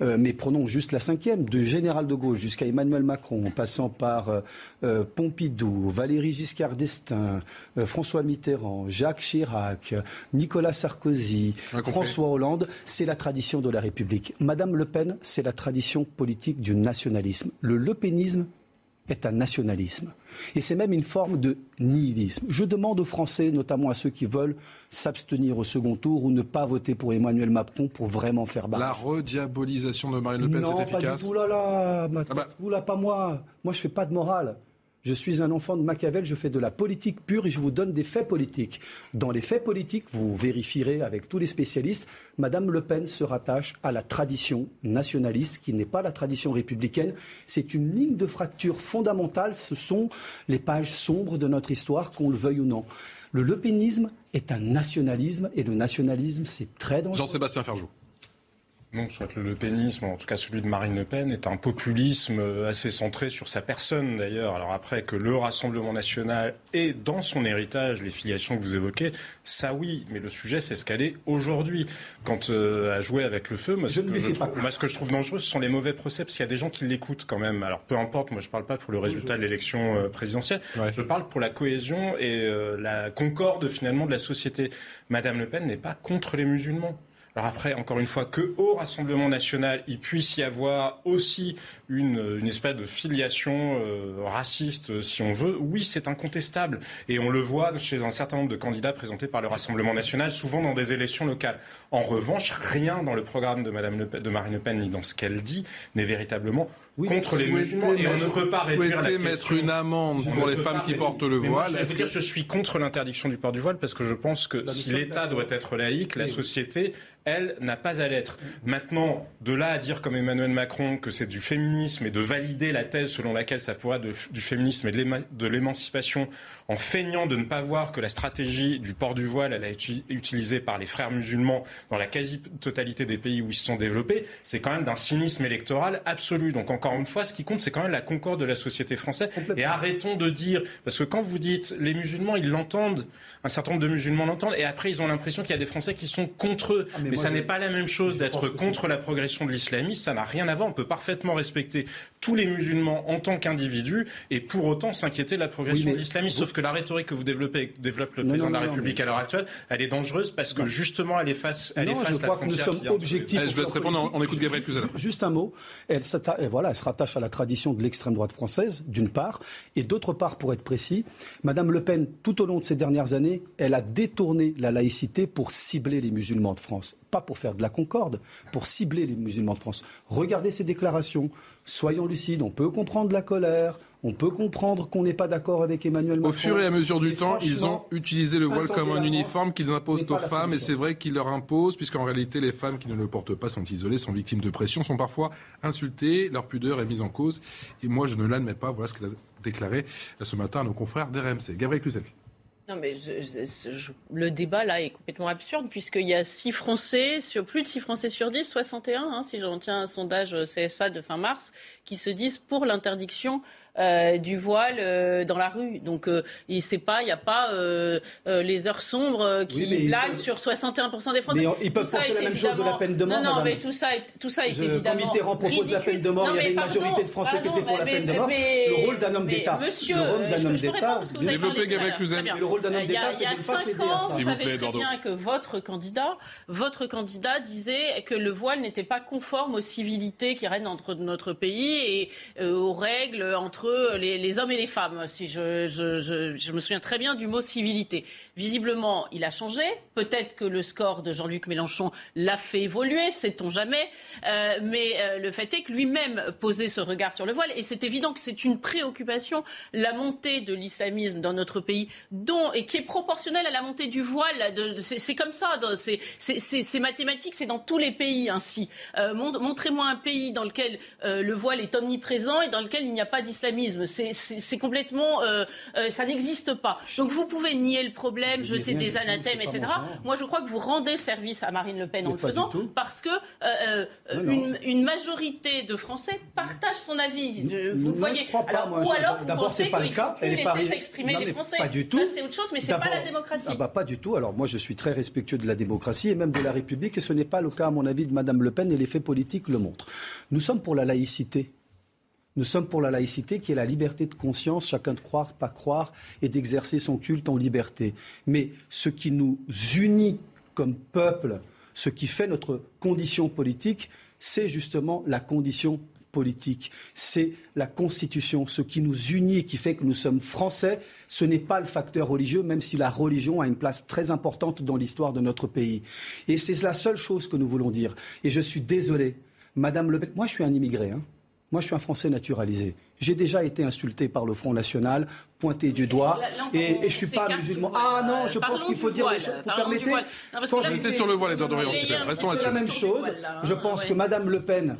Euh, mais prenons juste la cinquième, du général de Gaulle jusqu'à Emmanuel Macron, en passant par euh, euh, Pompidou, Valéry Giscard d'Estaing, euh, François Mitterrand, Jacques Chirac, Nicolas Sarkozy. François Hollande, c'est la tradition de la République. Madame Le Pen, c'est la tradition politique du nationalisme. Le lepénisme est un nationalisme. Et c'est même une forme de nihilisme. Je demande aux Français, notamment à ceux qui veulent s'abstenir au second tour ou ne pas voter pour Emmanuel Macron pour vraiment faire La barrage. rediabolisation de Marine Le Pen, non, c'est pas efficace du tout. Là, là, ma- Ah bah. oula, pas moi. Moi, je fais pas de morale. Je suis un enfant de Machiavel, je fais de la politique pure et je vous donne des faits politiques. Dans les faits politiques, vous vérifierez avec tous les spécialistes, Madame Le Pen se rattache à la tradition nationaliste qui n'est pas la tradition républicaine. C'est une ligne de fracture fondamentale. Ce sont les pages sombres de notre histoire, qu'on le veuille ou non. Le lepénisme est un nationalisme et le nationalisme, c'est très dangereux. Jean-Sébastien Ferjou. Non, soit que le Le Penisme, en tout cas celui de Marine Le Pen, est un populisme euh, assez centré sur sa personne d'ailleurs. Alors après que le Rassemblement national ait dans son héritage les filiations que vous évoquez, ça oui, mais le sujet c'est ce qu'elle est aujourd'hui. Quand euh, à jouer avec le feu, moi, ce Je ne que je trouve, pas moi, ce que je trouve dangereux, ce sont les mauvais procès, parce qu'il y a des gens qui l'écoutent quand même. Alors peu importe, moi je parle pas pour le résultat de l'élection euh, présidentielle, Ouais. je parle pour la cohésion et euh, la concorde finalement de la société. Madame Le Pen n'est pas contre les musulmans. Alors après, encore une fois, que au Rassemblement national, il puisse y avoir aussi une, espèce de filiation euh, raciste, euh, si on veut, oui, c'est incontestable. Et on le voit chez un certain nombre de candidats présentés par le Rassemblement national, souvent dans des élections locales. En revanche, rien dans le programme de, Madame Le Pen- de Marine Le Pen, ni dans ce qu'elle dit, n'est véritablement contre les musulmans. Et on ne peut pas réduire la souhaitez mettre question- une amende pour les femmes qui portent le moi, voile. je Est-ce veux dire, que- je suis contre l'interdiction du port du voile parce que je pense que si l'État doit être laïque, la société, elle, n'a pas à l'être. Maintenant, de là à dire comme Emmanuel Macron que c'est du féminisme et de valider la thèse selon laquelle ça pourrait être du féminisme et de l'émancipation en feignant de ne pas voir que la stratégie du port du voile, elle a été utilisée par les frères musulmans dans la quasi-totalité des pays où ils se sont développés, c'est quand même d'un cynisme électoral absolu. Donc encore une fois, ce qui compte, c'est quand même la concorde de la société française. Et arrêtons de dire, parce que quand vous dites les musulmans, ils l'entendent, un certain nombre de musulmans l'entendent, et après ils ont l'impression qu'il y a des Français qui sont contre eux. Ah, mais, ça n'est pas la même chose d'être contre la progression de l'islamisme, ça n'a rien à voir. On peut parfaitement respecter tous les musulmans en tant qu'individus et pour autant s'inquiéter de la progression de l'islamisme. Sauf que la rhétorique que vous développez, développe le président de la République à l'heure actuelle, elle est dangereuse parce que justement, elle efface, elle efface je crois que nous sommes objectifs. je vais laisse répondre. On écoute Gabriel Cluzel. Juste un mot. Elle, voilà, elle se rattache à la tradition de l'extrême droite française, d'une part, et d'autre part, pour être précis, Madame Le Pen, tout au long de ces dernières années, elle a détourné la laïcité pour cibler les musulmans de France pas pour faire de la concorde, pour cibler les musulmans de France. Regardez ces déclarations, soyons lucides, on peut comprendre la colère, on peut comprendre qu'on n'est pas d'accord avec Emmanuel Macron. Au fur et à mesure du temps, ils ont utilisé le voile comme un uniforme qu'ils imposent aux femmes, et c'est vrai qu'ils leur imposent, puisqu'en réalité, les femmes qui ne le portent pas sont isolées, sont victimes de pression, sont parfois insultées, leur pudeur est mise en cause. Et moi, je ne l'admets pas. Voilà ce qu'il a déclaré ce matin à nos confrères d'RMC. Gabriel Cluzet. Non, mais le débat là est complètement absurde puisqu'il y a 6 Français, sur, plus de 6 Français sur 10, 61, hein, si j'en tiens un sondage CSA de fin mars, qui se disent pour l'interdiction euh, du voile euh, dans la rue. Donc, euh, c'est pas, il n'y a pas les heures sombres qui oui, sur 61% des Français. Mais ils peuvent penser la même chose de la peine de mort. Non, non, mais tout ça est, tout ça est Je, évidemment. Quand Mitterrand propose la peine de mort, il y avait une majorité de Français qui étaient pour la peine de mort. le rôle d'un homme d'État. Monsieur, le rôle d'un homme d'État. Développez Gabriel Cluzel. Le rôle d'un homme d'État, c'est de ne pas céder à ça. Vous savez très bien que votre candidat, votre candidat disait que le voile n'était pas conforme aux civilités qui règnent entre notre pays et aux règles entre les hommes et les femmes, si je, me souviens très bien du mot civilité. Visiblement, il a changé. Peut-être que le score de Jean-Luc Mélenchon l'a fait évoluer, sait-on jamais. Euh, mais euh, le fait est que lui-même posait ce regard sur le voile. Et c'est évident que c'est une préoccupation, la montée de l'islamisme dans notre pays, dont, et qui est proportionnelle à la montée du voile. C'est comme ça. C'est mathématique, c'est dans tous les pays ainsi. Euh, montrez-moi un pays dans lequel le voile est omniprésent et dans lequel il n'y a pas d'islamisme. C'est complètement. ça n'existe pas. Donc vous pouvez nier le problème jeter des anathèmes, etc. Moi, je crois que vous rendez service à Marine Le Pen en le faisant parce que euh, euh, une, majorité de Français partagent son avis. Vous le voyez. ou alors, vous pensez qu'il faut plus laisser s'exprimer les Français. Pas du tout. Ça, c'est autre chose, mais c'est pas la démocratie. Ah bah, pas du tout. Alors moi, je suis très respectueux de la démocratie et même de la République, et ce n'est pas le cas, à mon avis, de Madame Le Pen, et les faits politiques le montrent. Nous sommes pour la laïcité. Nous sommes pour la laïcité qui est la liberté de conscience, chacun de croire, pas croire, et d'exercer son culte en liberté. Mais ce qui nous unit comme peuple, ce qui fait notre condition politique, c'est justement la condition politique. C'est la Constitution, ce qui nous unit et qui fait que nous sommes français. Ce n'est pas le facteur religieux, même si la religion a une place très importante dans l'histoire de notre pays. Et c'est la seule chose que nous voulons dire. Et je suis désolé. Madame Le Pen, moi je suis un immigré. Hein. Moi, je suis un Français naturalisé. J'ai déjà été insulté par le Front National, pointé du doigt, et, je ne suis pas musulman. Ah non, je pense qu'il faut dire les choses. Vous permettez j'étais sur le voile, Edouard Dorian, C'est la même chose. Je pense que Madame Le Pen,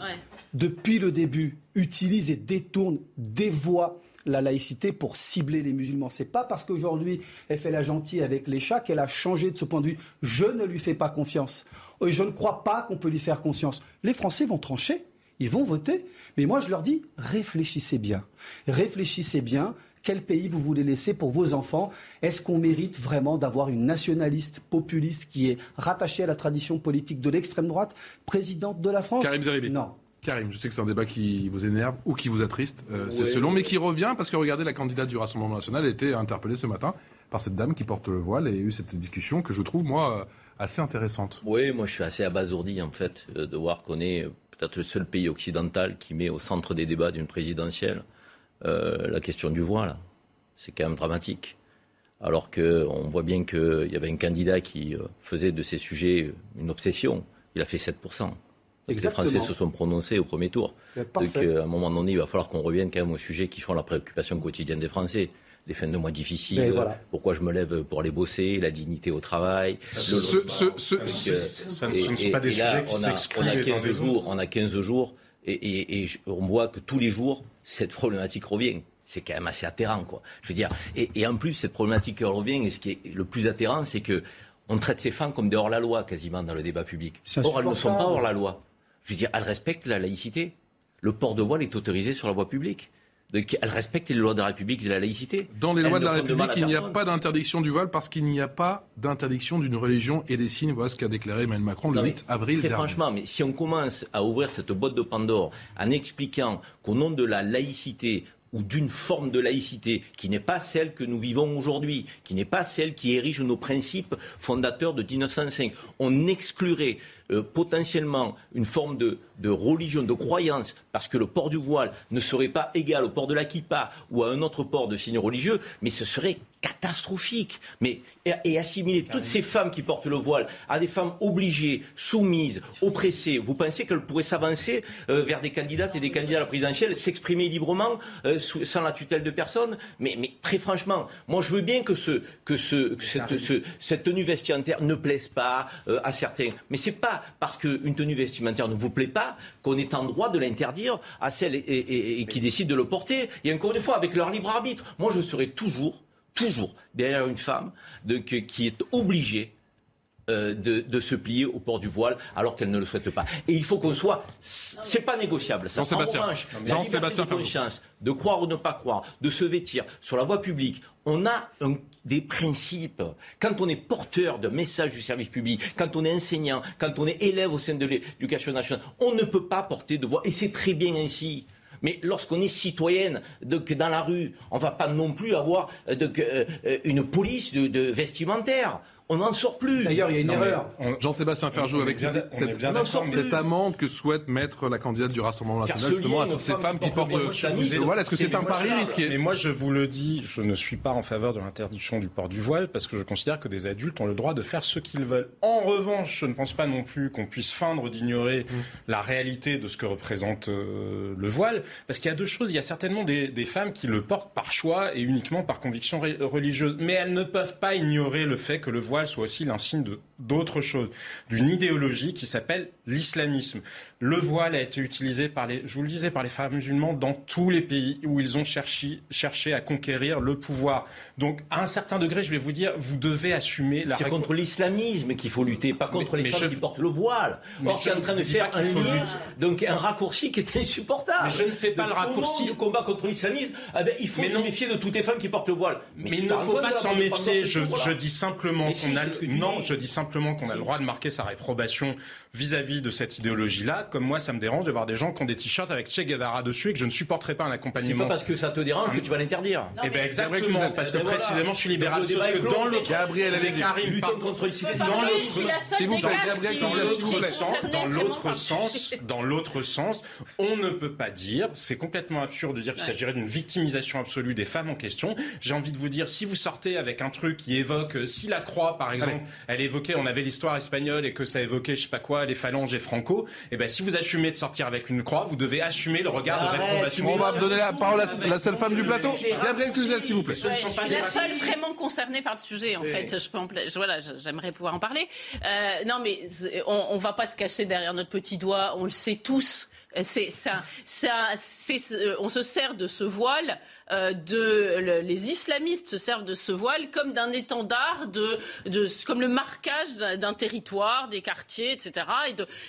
depuis le début, utilise et détourne, dévoie la laïcité pour cibler les musulmans. C'est pas parce qu'aujourd'hui elle fait la gentille avec les chats qu'elle a changé de ce point de vue. Je ne lui fais pas confiance. Et je ne crois pas qu'on peut lui faire confiance. Les Français vont trancher. Ils vont voter. Mais moi, je leur dis, réfléchissez bien. Réfléchissez bien. Quel pays vous voulez laisser pour vos enfants? Est-ce qu'on mérite vraiment d'avoir une nationaliste populiste qui est rattachée à la tradition politique de l'extrême droite, présidente de la France? Karim Zeribi. Non. Karim, je sais que c'est un débat qui vous énerve ou qui vous attriste, euh, c'est selon, mais qui revient parce que regardez, la candidate du Rassemblement national a été interpellée ce matin par cette dame qui porte le voile et il y a eu cette discussion que je trouve, moi, assez intéressante. Oui, moi je suis assez abasourdi en fait euh, de voir qu'on est peut-être le seul pays occidental qui met au centre des débats d'une présidentielle euh, la question du voile. C'est quand même dramatique. Alors qu'on voit bien qu'il y avait un candidat qui euh, faisait de ces sujets une obsession. Il a fait 7%. Les Français se sont prononcés au premier tour. Donc, euh, à un moment donné, il va falloir qu'on revienne quand même aux sujets qui font la préoccupation quotidienne des Français les fins de mois difficiles, pourquoi je me lève pour aller bosser, la dignité au travail. Ce, ne sont pas des sujets qui s'excluent on a 15 jours, On a 15 jours et, on voit que tous les jours, cette problématique revient c'est quand même assez atterrant, quoi. Je veux dire, et, en plus, cette problématique qui revient, et ce qui est le plus atterrant, c'est que on traite ces femmes comme des hors-la-loi, quasiment, dans le débat public. Or, elles ne sont pas hors-la-loi. Je veux dire, elles respectent la laïcité. Le port de voile est autorisé sur la voie publique. Elle respecte les lois de la République et de la laïcité. Dans les lois de la République, il n'y a pas d'interdiction du voile parce qu'il n'y a pas d'interdiction d'une religion et des signes. Voilà ce qu'a déclaré Emmanuel Macron le 8 avril très Franchement, mais si on commence à ouvrir cette boîte de Pandore en expliquant qu'au nom de la laïcité, ou d'une forme de laïcité qui n'est pas celle que nous vivons aujourd'hui, qui n'est pas celle qui érige nos principes fondateurs de 1905. On exclurait euh, potentiellement une forme de, religion, de croyance, parce que le port du voile ne serait pas égal au port de la ou à un autre port de signe religieux, mais ce serait catastrophique. Mais, et, assimiler toutes ces femmes qui portent le voile à des femmes obligées, soumises, oppressées, vous pensez qu'elles pourraient s'avancer euh, vers des candidates et des candidats à la présidentielle, s'exprimer librement, euh, sans la tutelle de personne? Mais, mais, très franchement, moi je veux bien que, ce, que, ce, cette, cette, tenue vestimentaire ne plaise pas à certains, mais c'est pas parce qu'une tenue vestimentaire ne vous plaît pas qu'on est en droit de l'interdire à celles qui décident de le porter. Et encore une fois, avec leur libre arbitre. Moi, je serai toujours, toujours derrière une femme qui est obligée euh, de, se plier au port du voile alors qu'elle ne le souhaite pas. Et il faut qu'on soit, c'est pas négociable. Ça. Jean-Sébastien, Jean-Sébastien, de croire ou ne pas croire, de se vêtir sur la voie publique, on a des principes. Quand on est porteur de messages du service public, quand on est enseignant, quand on est élève au sein de l'éducation nationale, on ne peut pas porter de voix. Et c'est très bien ainsi. Mais lorsqu'on est citoyenne, dans la rue, on ne va pas non plus avoir euh, euh, une police de vestimentaire on n'en sort plus. D'ailleurs, il y a une erreur. Jean-Sébastien Ferjou, avec cette, cette, amende que souhaite mettre la candidate du Rassemblement national, justement, à toutes ces femmes qui portent le voile, est-ce que c'est un pari risqué? Mais moi, je vous le dis, je ne suis pas en faveur de l'interdiction du port du voile, parce que je considère que des adultes ont le droit de faire ce qu'ils veulent. En revanche, je ne pense pas non plus qu'on puisse feindre d'ignorer mm. la réalité de ce que représente euh, le voile, parce qu'il y a deux choses. Il y a certainement des, des femmes qui le portent par choix et uniquement par conviction religieuse, mais elles ne peuvent pas ignorer le fait que le voile soit aussi l'insigne de d'autres choses, d'une idéologie qui s'appelle l'islamisme. Le voile a été utilisé par les, je vous le disais, par les femmes musulmanes dans tous les pays où ils ont cherché, cherché à conquérir le pouvoir. Donc, à un certain degré, je vais vous dire, vous devez assumer la. C'est contre l'islamisme qu'il faut lutter, pas contre les femmes qui portent le voile. Or, tu es en train de faire un lien, donc un raccourci qui est insupportable. Mais je ne fais pas le raccourci du combat contre l'islamisme. Eh ben, il faut se méfier de toutes les femmes qui portent le voile. Mais, il ne faut pas s'en méfier. Je, je, dis simplement qu'on a. Non, je dis simplement qu'on a le droit de marquer sa réprobation vis-à-vis de cette idéologie-là. Comme moi, ça me dérange de voir des gens qui ont des t-shirts avec Che Guevara dessus et que je ne supporterai pas un accompagnement. C'est pas parce que ça te dérange que tu vas l'interdire. Eh ben exactement, parce que précisément, je suis libéral. Sauf que dans l'autre, Gabriel, Karim, contre dans l'autre sens, dans l'autre sens, dans l'autre sens, on ne peut pas dire, c'est complètement absurde de dire qu'il s'agirait d'une victimisation absolue des femmes en question. J'ai envie de vous dire, si vous sortez avec un truc qui évoque, si la croix, par exemple, elle évoquait, on avait l'histoire espagnole et que ça évoquait, je sais pas quoi, les phalanges et Franco, et eh ben si vous assumez de sortir avec une croix, vous devez assumer le regard de réprobation. On va donner la parole à la seule femme du plateau. Gabriel Cluzel, s'il vous plaît. Je suis la seule vraiment concernée par le sujet, en fait. Je peux voilà, j'aimerais pouvoir en parler. Euh, non, mais on, ne va pas se cacher derrière notre petit doigt. On le sait tous. C'est ça, ça, on se sert de ce voile euh, les islamistes se servent de ce voile comme d'un étendard, comme le marquage d'un territoire, des quartiers, etc.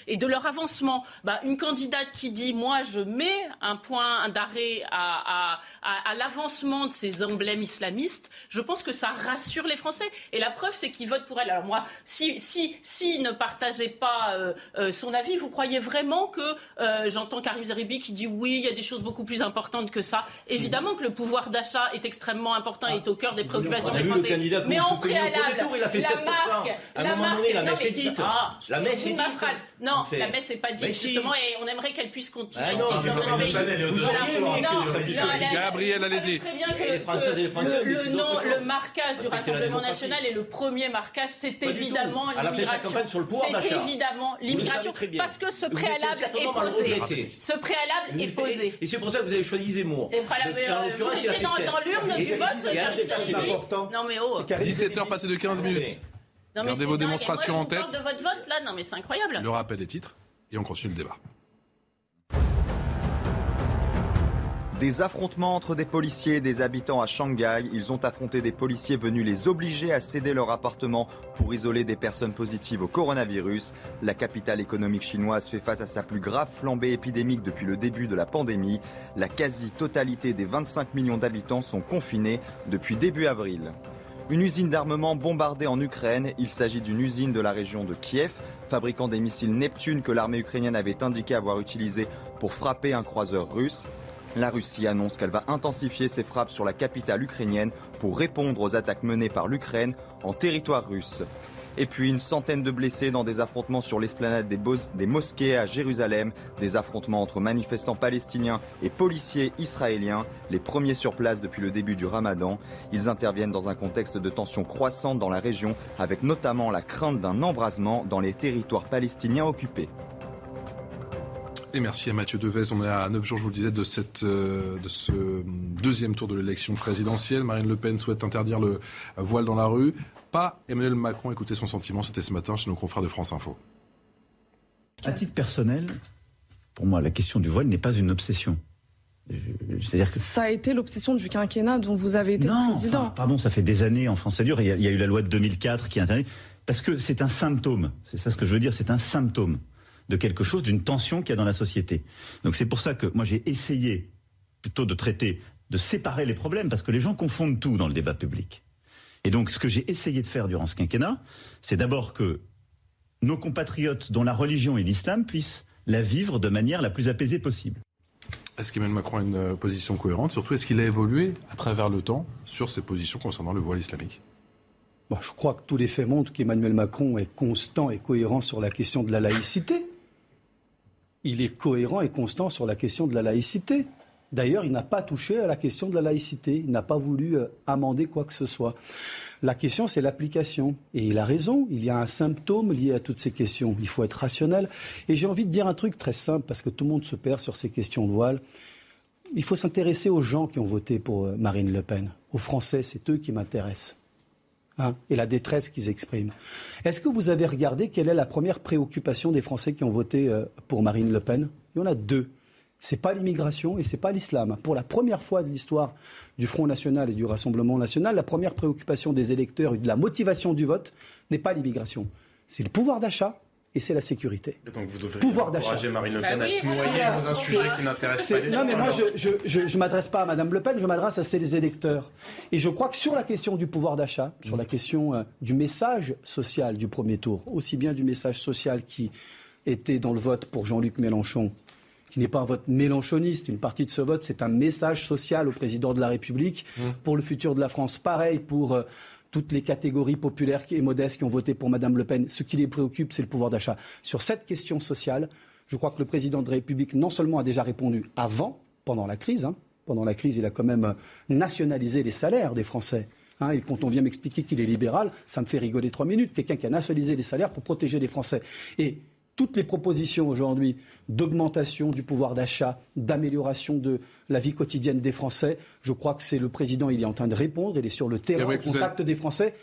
et de, leur avancement. Bah, une candidate qui dit moi je mets un point d'arrêt à, l'avancement de ces emblèmes islamistes, je pense que ça rassure les Français. Et la preuve c'est qu'ils votent pour elle. Alors moi, si si si ne partageait pas euh, euh, son avis, vous croyez vraiment que j'entends Karim Zeribi qui dit oui, il y a des choses beaucoup plus importantes que ça. Évidemment que le le pouvoir d'achat est extrêmement important et est au cœur des préoccupations des Français. Mais en préalable, il a fait la marque, à un moment donné, la messe est dite. Ah, la messe est dite. Non, la messe n'est pas dite justement et on aimerait qu'elle puisse continuer. Ah non, Gabriel, allez-y. Très bien que le nom, le marquage du Rassemblement national et le premier marquage, c'est évidemment l'immigration. C'est évidemment l'immigration parce que ce préalable est posé. Ce préalable est posé. Et c'est pour ça que vous avez choisi Zemmour. C'est préalable. Il a dans, dans sept. l'urne Et- du vote, et un Karim des Zeribi. important. Non mais oh. 17h passées de 15 minutes. Non, mais Gardez c'est vos dingue. Démonstrations moi, en tête. de votre vote là, non mais c'est incroyable. Le rappel des titres et on continue le débat. Des affrontements entre des policiers et des habitants à Shanghai. Ils ont affronté des policiers venus les obliger à céder leur appartement pour isoler des personnes positives au coronavirus. La capitale économique chinoise fait face à sa plus grave flambée épidémique depuis le début de la pandémie. La quasi-totalité des 25 millions d'habitants sont confinés depuis début avril. Une usine d'armement bombardée en Ukraine. Il s'agit d'une usine de la région de Kiev, fabriquant des missiles Neptune que l'armée ukrainienne avait indiqué avoir utilisé pour frapper un croiseur russe. La Russie annonce qu'elle va intensifier ses frappes sur la capitale ukrainienne pour répondre aux attaques menées par l'Ukraine en territoire russe. Et puis une centaine de blessés dans des affrontements sur l'esplanade des, mosquées à Jérusalem, des affrontements entre manifestants palestiniens et policiers israéliens, les premiers sur place depuis le début du ramadan. Ils interviennent dans un contexte de tensions croissantes dans la région, avec notamment la crainte d'un embrasement dans les territoires palestiniens occupés. Et merci à Mathieu Devez. On est à 9 jours, je vous le disais, de, cette, euh, de ce deuxième tour de l'élection présidentielle. Marine Le Pen souhaite interdire le voile dans la rue. Pas Emmanuel Macron. Écoutez son sentiment. C'était ce matin chez nos confrères de France Info. À titre personnel, pour moi, la question du voile n'est pas une obsession. C'est-à-dire que Ça a été l'obsession du quinquennat dont vous avez été non, président. enfin, pardon, ça fait des années en France, c'est dur. Il y, a, il y a eu la loi de 2004 qui interdit parce que c'est un symptôme. C'est ça ce que je veux dire. C'est un symptôme de quelque chose, d'une tension qu'il y a dans la société. Donc c'est pour ça que moi j'ai essayé plutôt de traiter, de séparer les problèmes parce que les gens confondent tout dans le débat public. Et donc ce que j'ai essayé de faire durant ce quinquennat, c'est d'abord que nos compatriotes dont la religion est l'islam puissent la vivre de manière la plus apaisée possible. Est-ce qu'Emmanuel Macron a une euh, position cohérente? Surtout, est-ce qu'il a évolué à travers le temps sur ses positions concernant le voile islamique? Bon, je crois que tous les faits montrent qu'Emmanuel Macron est constant et cohérent sur la question de la laïcité. Il est cohérent et constant sur la question de la laïcité. D'ailleurs, il n'a pas touché à la question de la laïcité. Il n'a pas voulu euh, amender quoi que ce soit. La question, c'est l'application. Et il a raison. Il y a un symptôme lié à toutes ces questions. Il faut être rationnel. Et j'ai envie de dire un truc très simple, parce que tout le monde se perd sur ces questions de voile. Il faut s'intéresser aux gens qui ont voté pour euh, Marine Le Pen. Aux Français, c'est eux qui m'intéressent. Hein, et la détresse qu'ils expriment. Est-ce que vous avez regardé quelle est la première préoccupation des Français qui ont voté euh, pour Marine Le Pen? Il y en a deux. C'est pas l'immigration et c'est pas l'islam. Pour la première fois de l'histoire du Front National et du Rassemblement National, la première préoccupation des électeurs et de la motivation du vote n'est pas l'immigration. C'est le pouvoir d'achat et c'est la sécurité. Et donc vous devriez Pouvoir d'achat. Marine Le Bah Pen à oui, se noyer c'est- dans un sujet qui n'intéresse pas les Non, gens. mais moi, je ne m'adresse pas à Mme Le Pen, je m'adresse à ses électeurs. Et je crois que sur la question du pouvoir d'achat, sur la question euh, du message social du premier tour, aussi bien du message social qui était dans le vote pour Jean-Luc Mélenchon, qui n'est pas un vote mélenchoniste, une partie de ce vote, c'est un message social au président de la République pour le futur de la France. Pareil pour euh, toutes les catégories populaires et modestes qui ont voté pour Mme Le Pen. Ce qui les préoccupe, c'est le pouvoir d'achat. Sur cette question sociale, je crois que le président de la République, non seulement a déjà répondu avant, pendant la crise, hein, pendant la crise, il a quand même euh, nationalisé les salaires des Français. hein, et quand on vient m'expliquer qu'il est libéral, ça me fait rigoler trois minutes. Quelqu'un qui a nationalisé les salaires pour protéger les Français. Toutes les propositions aujourd'hui d'augmentation du pouvoir d'achat, d'amélioration de la vie quotidienne des Français, je crois que c'est le président, il est en train de répondre, il est sur le terrain, au contact des Français.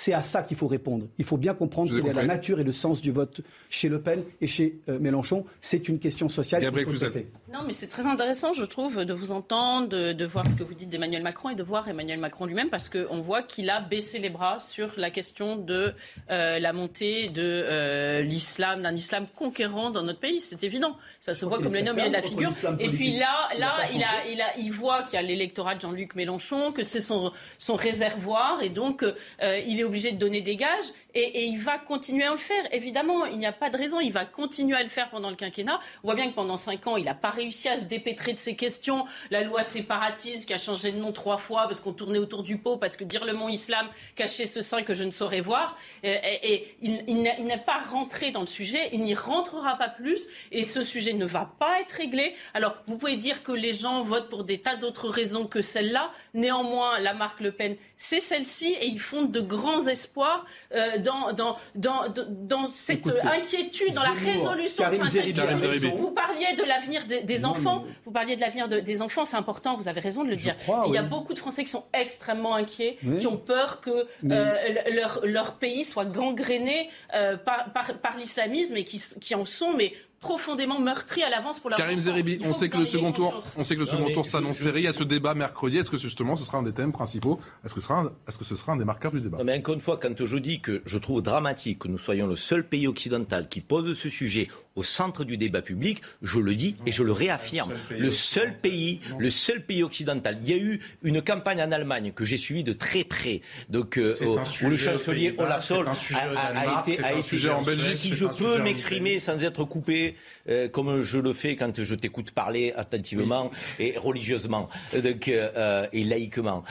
C'est à ça qu'il faut répondre. Il faut bien comprendre quelle est la nature et le sens du vote chez Le Pen et chez euh, Mélenchon. C'est une question sociale qu'il faut traiter. Non, mais c'est très intéressant, je trouve, de vous entendre, de, de voir ce que vous dites d'Emmanuel Macron et de voir Emmanuel Macron lui-même, parce qu'on voit qu'il a baissé les bras sur la question de euh, la montée de euh, l'islam, d'un islam conquérant dans notre pays. C'est évident. Ça se voit comme le nom vient de la figure. Et puis là, Il a là, il, a, il, a, il voit qu'il y a l'électorat de Jean-Luc Mélenchon, que c'est son, son réservoir, et donc euh, il est obligé de donner des gages, et, il va continuer à le faire. Évidemment, il n'y a pas de raison, il va continuer à le faire pendant le quinquennat. On voit bien que pendant cinq ans, il n'a pas réussi à se dépêtrer de ces questions. La loi séparatisme qui a changé de nom trois fois parce qu'on tournait autour du pot, parce que dire le mot islam cachait ce sein que je ne saurais voir. Et, et- il, il n'est pas rentré dans le sujet, il n'y rentrera pas plus, et ce sujet ne va pas être réglé. Alors, vous pouvez dire que les gens votent pour des tas d'autres raisons que celle-là. Néanmoins, la marque Le Pen, c'est celle-ci, et ils font de grands sans espoir euh, dans, dans, dans, dans cette inquiétude, dans la résolution de cette Vous parliez de l'avenir des, enfants. Vous parliez de l'avenir des enfants, c'est important, vous avez raison de le dire. Il y a beaucoup de Français qui sont extrêmement inquiets, qui ont peur que euh, leur, leur, pays soit gangréné euh, par, par, par l'islamisme et qui, qui en sont mais profondément meurtri à l'avance pour la Karim Zeribi, on sait, que le second tour, on sait que le second tour s'annonce serré. Il y a ce débat mercredi. Est-ce que justement ce sera un des thèmes principaux Est-ce que, ce sera un, est-ce que ce sera un des marqueurs du débat mais Encore une fois, quand je dis que je trouve dramatique que nous soyons le seul pays occidental qui pose ce sujet au centre du débat public, je le dis et je le réaffirme. Le seul pays, le seul pays occidental. Il y a eu une campagne en Allemagne que j'ai suivie de très près, donc euh, où le chancelier Olaf Scholz a, été, a été en Belgique. Si je peux m'exprimer sans être coupé, euh, comme je le fais quand je t'écoute parler attentivement et religieusement donc, euh, et laïquement.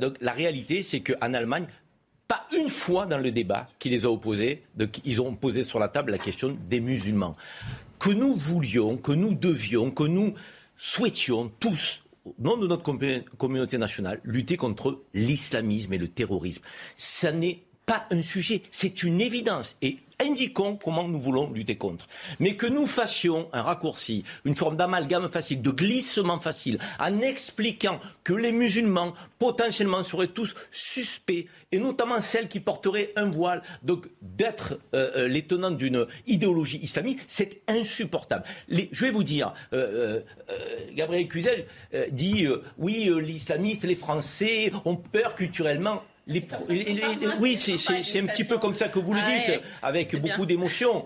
donc la réalité, c'est qu'en Allemagne, pas une fois dans le débat qui les a opposés, donc ils ont posé sur la table la question des musulmans. Que nous voulions, que nous devions, que nous souhaitions tous au nom de notre communauté nationale, lutter contre l'islamisme et le terrorisme. Ça n'est pas un sujet, c'est une évidence. Et indiquons comment nous voulons lutter contre. Mais que nous fassions un raccourci, une forme d'amalgame facile, de glissement facile, en expliquant que les musulmans potentiellement seraient tous suspects, et notamment celles qui porteraient un voile, donc d'être euh, euh, les tenants d'une idéologie islamique, c'est insupportable. je vais vous dire, euh, Gabriel Cluzel dit oui, l'islamiste, les Français ont peur culturellement oui, c'est un petit peu comme ça que vous le dites, avec beaucoup d'émotion.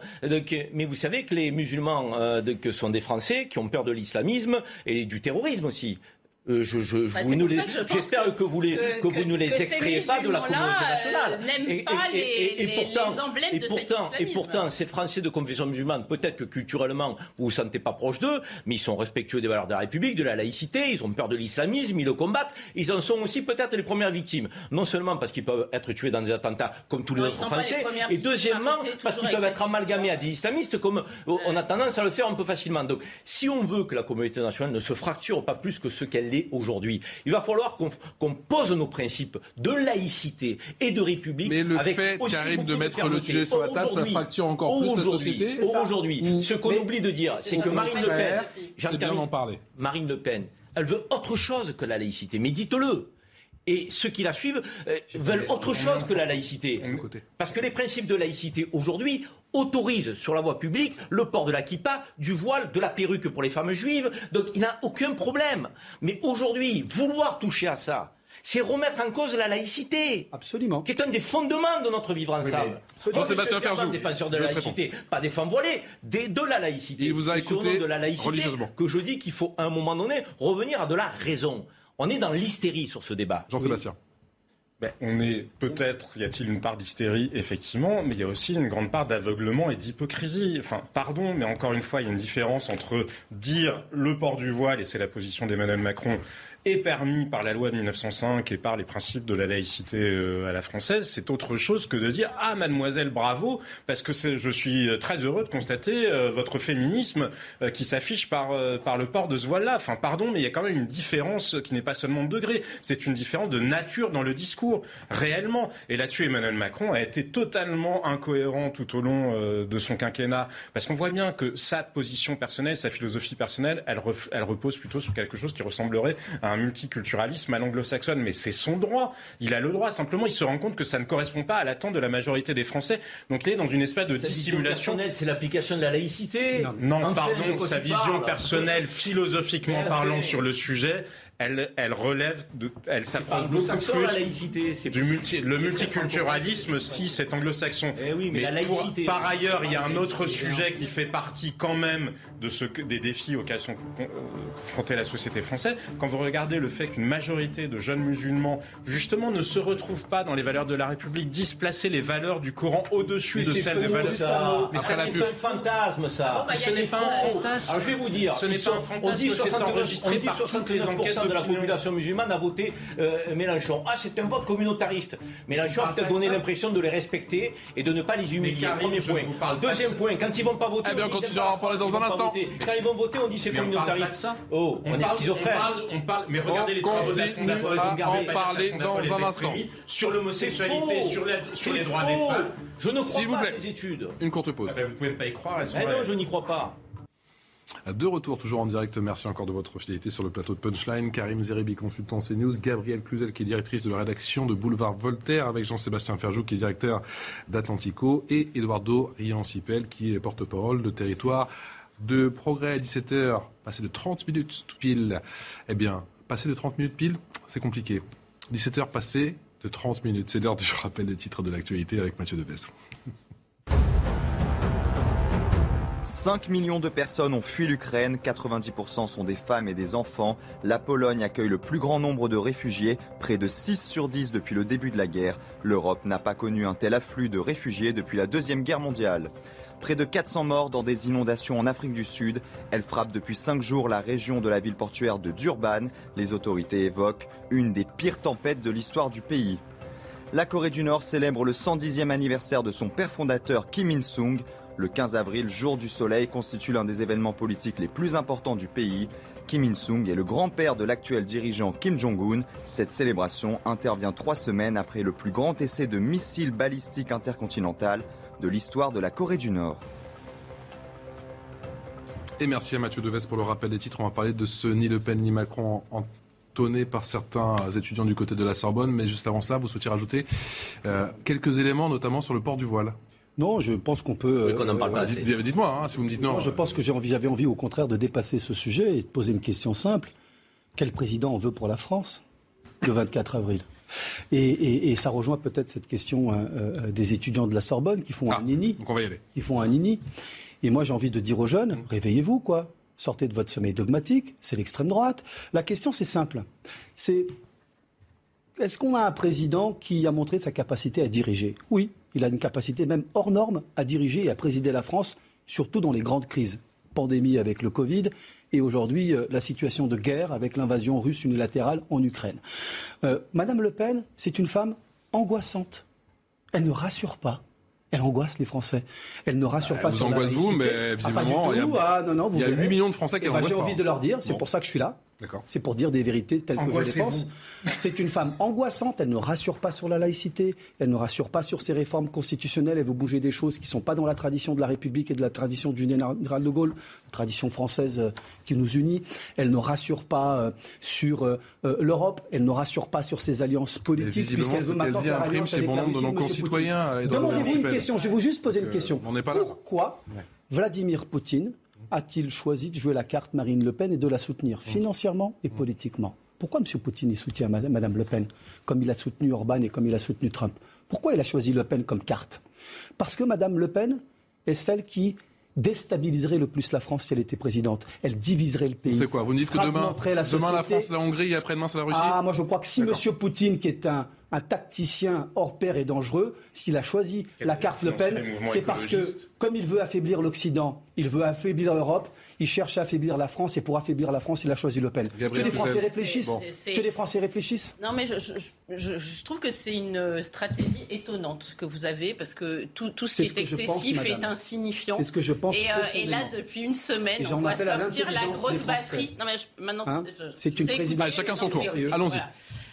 Mais vous savez que les musulmans euh, sont des Français qui ont peur de l'islamisme et du terrorisme aussi. Euh, je, je, bah, j'espère que, vous, les, que, vous ne les extrayez pas de la communauté euh, nationale. et, et, et, pourtant, et pourtant, et pourtant, ces Français de confession musulmane, peut-être que culturellement, vous vous sentez pas proche d'eux, mais ils sont respectueux des valeurs de la République, de la laïcité, ils ont peur de l'islamisme, ils le combattent. Ils en sont aussi peut-être les premières victimes. Non seulement parce qu'ils peuvent être tués dans des attentats comme tous les autres Français, et deuxièmement parce qu'ils peuvent être amalgamés à des islamistes comme on a tendance à le faire un peu facilement. Donc, si on veut que la communauté nationale ne se fracture pas plus que ce qu'elle aujourd'hui. Il va falloir qu'on pose nos principes de laïcité et de république. Mais le avec fait, Karim, de mettre le sujet sur la table, ça fracture encore plus la société. Aujourd'hui, ce qu'on oublie de dire, c'est que Marine Le Pen. Marine Le Pen, elle veut autre chose que la laïcité. Mais dites-le et ceux qui la suivent euh, veulent autre chose que la laïcité. Parce que les principes de laïcité aujourd'hui autorisent sur la voie publique le port de la kippa, du voile, de la perruque pour les femmes juives. Donc il n'a aucun problème. Mais aujourd'hui, vouloir toucher à ça, c'est remettre en cause la laïcité. Absolument. Qui est un des fondements de notre vivre ensemble. Oui, Jean-Sébastien Ferjou. défenseur de la laïcité, pas des femmes voilées, des, de la laïcité. Il vous a écouté de la laïcité que je dis qu'il faut à un moment donné revenir à de la raison. On est dans l'hystérie sur ce débat. Jean-Sébastien. Ben, on est peut-être, y a-t-il une part d'hystérie, effectivement, mais il y a aussi une grande part d'aveuglement et d'hypocrisie. Enfin, pardon, mais encore une fois, il y a une différence entre dire le port du voile, et c'est la position d'Emmanuel Macron, est permis par la loi de 1905 et par les principes de la laïcité euh, à la française, c'est autre chose que de dire ah mademoiselle bravo parce que je suis très heureux de constater euh, votre féminisme euh, qui s'affiche par par le port de ce voile-là. Enfin pardon, mais il y a quand même une différence qui n'est pas seulement de degré, c'est une différence de nature dans le discours réellement. Et là-dessus, Emmanuel Macron a été totalement incohérent tout au long de son quinquennat parce qu'on voit bien que sa position personnelle, sa philosophie personnelle, elle, elle repose plutôt sur quelque chose qui ressemblerait à un multiculturalisme à l'anglo-saxonne, mais c'est son droit. Il a le droit. Simplement, il se rend compte que ça ne correspond pas à l'attente de la majorité des Français. Donc, il est dans une espèce de dissimulation. C'est l'application de la laïcité. Non, pardon, sa vision personnelle, philosophiquement parlant, sur le sujet, elle, elle relève, de, elle s'approche beaucoup plus du multi, le multiculturalisme si c'est anglo-saxon. Eh oui, mais, la laïcité. par ailleurs, il y a un autre sujet qui fait partie quand même de ce des défis auxquels sont euh, confrontés la société française. Quand vous regardez le fait qu'une majorité de jeunes musulmans, justement, ne se retrouvent pas dans les valeurs de la République, displacer les valeurs du Coran au-dessus de celles des valeurs. Ça. Mais ça n'est pas un fantasme, ça. ce n'est pas un fantasme. Alors je vais vous dire. Ce n'est pas un fantasme. C'est enregistré par toutes les enquêtes de la population musulmane a voté euh, Mélenchon. Ah, c'est un vote communautariste. Mélenchon a peut-être donné l'impression de les respecter et de ne pas les humilier. Premier point. Deuxième point, quand ils vont pas voter, eh bien, on continuera à en parler dans un instant. Quand ils vont voter, on dit c'est communautariste. Oh, on, est schizophrène. On parle, mais regardez les travaux de la Fondation. On parler dans un instant. Sur l'homosexualité, sur, les droits des femmes. Je ne crois pas à ces études. Une courte pause. Ah ben, vous pouvez pas y croire. Eh non, je n'y crois pas. De retour, toujours en direct. Merci encore de votre fidélité sur le plateau de Punchline. Karim Zeribi, consultant CNews. Gabrielle Cluzel, qui est directrice de la rédaction de Boulevard Voltaire, avec Jean-Sébastien Ferjou, qui est directeur d'Atlantico, et Eduardo Riancipel, qui est porte-parole de territoire de progrès à 17h. Passer de 30 minutes pile. Eh bien, passer de 30 minutes pile, c'est compliqué. 17h passé de 30 minutes. C'est l'heure du rappel des titres de l'actualité avec Mathieu Deves. 5 millions de personnes ont fui l'Ukraine, 90% sont des femmes et des enfants. La Pologne accueille le plus grand nombre de réfugiés, près de 6 sur 10 depuis le début de la guerre. L'Europe n'a pas connu un tel afflux de réfugiés depuis la Deuxième Guerre mondiale. Près de 400 morts dans des inondations en Afrique du Sud. Elle frappe depuis 5 jours la région de la ville portuaire de Durban. Les autorités évoquent une des pires tempêtes de l'histoire du pays. La Corée du Nord célèbre le 110e anniversaire de son père fondateur Kim Il-sung. Le 15 avril, jour du soleil, constitue l'un des événements politiques les plus importants du pays. Kim Il-sung est le grand-père de l'actuel dirigeant Kim Jong-un. Cette célébration intervient trois semaines après le plus grand essai de missiles balistiques intercontinental de l'histoire de la Corée du Nord. Et merci à Mathieu Deves pour le rappel des titres. On va parler de ce ni Le Pen ni Macron entonné par certains étudiants du côté de la Sorbonne. Mais juste avant cela, vous souhaitiez rajouter euh, quelques éléments, notamment sur le port du voile. Non, je pense qu'on peut. qu'on n'en parle pas euh, Dites-moi, hein, si vous me dites non. je pense que j'avais envie, au contraire, de dépasser ce sujet et de poser une question simple. Quel président on veut pour la France le 24 avril? Et, ça rejoint peut-être cette question euh, euh, des étudiants de la Sorbonne qui font ah, un nini. Donc on va y aller. Qui font un nini. Et moi, j'ai envie de dire aux jeunes, mmh. réveillez-vous, quoi. Sortez de votre sommeil dogmatique, c'est l'extrême droite. La question, c'est simple. C'est est-ce qu'on a un président qui a montré sa capacité à diriger? Oui, il a une capacité même hors norme à diriger et à présider la France, surtout dans les grandes crises. Pandémie avec le Covid et aujourd'hui euh, la situation de guerre avec l'invasion russe unilatérale en Ukraine. Euh, Madame Le Pen, c'est une femme angoissante. Elle ne rassure pas. Elle angoisse les Français. Elle ne rassure pas vous sur la laïcité. vous, mais visiblement, il y a, ah, non, non, vous il y a 8 millions de Français qui eh ben, J'ai envie de leur dire, c'est pour ça que je suis là. C'est pour dire des vérités telles que je les pense. C'est une femme angoissante, elle ne rassure pas sur la laïcité, elle ne rassure pas sur ses réformes constitutionnelles, elle veut bouger des choses qui ne sont pas dans la tradition de la République et de la tradition du général de Gaulle, la tradition française euh, qui nous unit. Elle ne rassure pas euh, sur euh, l'Europe, elle ne rassure pas sur ses alliances politiques, puisqu'elle veut maintenant faire alliance avec bon de nos concitoyens. Demandez-vous une question, je vais vous juste poser une question. Pourquoi Vladimir Poutine a-t-il choisi de jouer la carte Marine Le Pen et de la soutenir financièrement et politiquement? Pourquoi M. Poutine soutient Mme Le Pen, comme il a soutenu Orban et comme il a soutenu Trump? Pourquoi il a choisi Le Pen comme carte? Parce que Mme Le Pen est celle qui déstabiliserait le plus la France si elle était présidente. Elle diviserait le pays. C'est quoi? Vous dites que demain, la, demain la France, la Hongrie et après-demain c'est la Russie? Ah, moi je crois que si M. Poutine, qui est un, un tacticien hors pair et dangereux, s'il a choisi la carte Le Pen, c'est parce que, comme il veut affaiblir l'Occident, il veut affaiblir l'Europe, il cherche à affaiblir la France et pour affaiblir la France, il a choisi Le Pen. que les Français réfléchissent. Que les Français réfléchissent. Non, mais je, je, trouve que c'est une stratégie étonnante que vous avez parce que tout, tout ce qui est, excessif est insignifiant. C'est ce que je pense. Et, euh, et, là, depuis une semaine, on voit sortir la grosse batterie. Non, mais maintenant, hein c'est une présidence. Chacun son tour. Allons-y.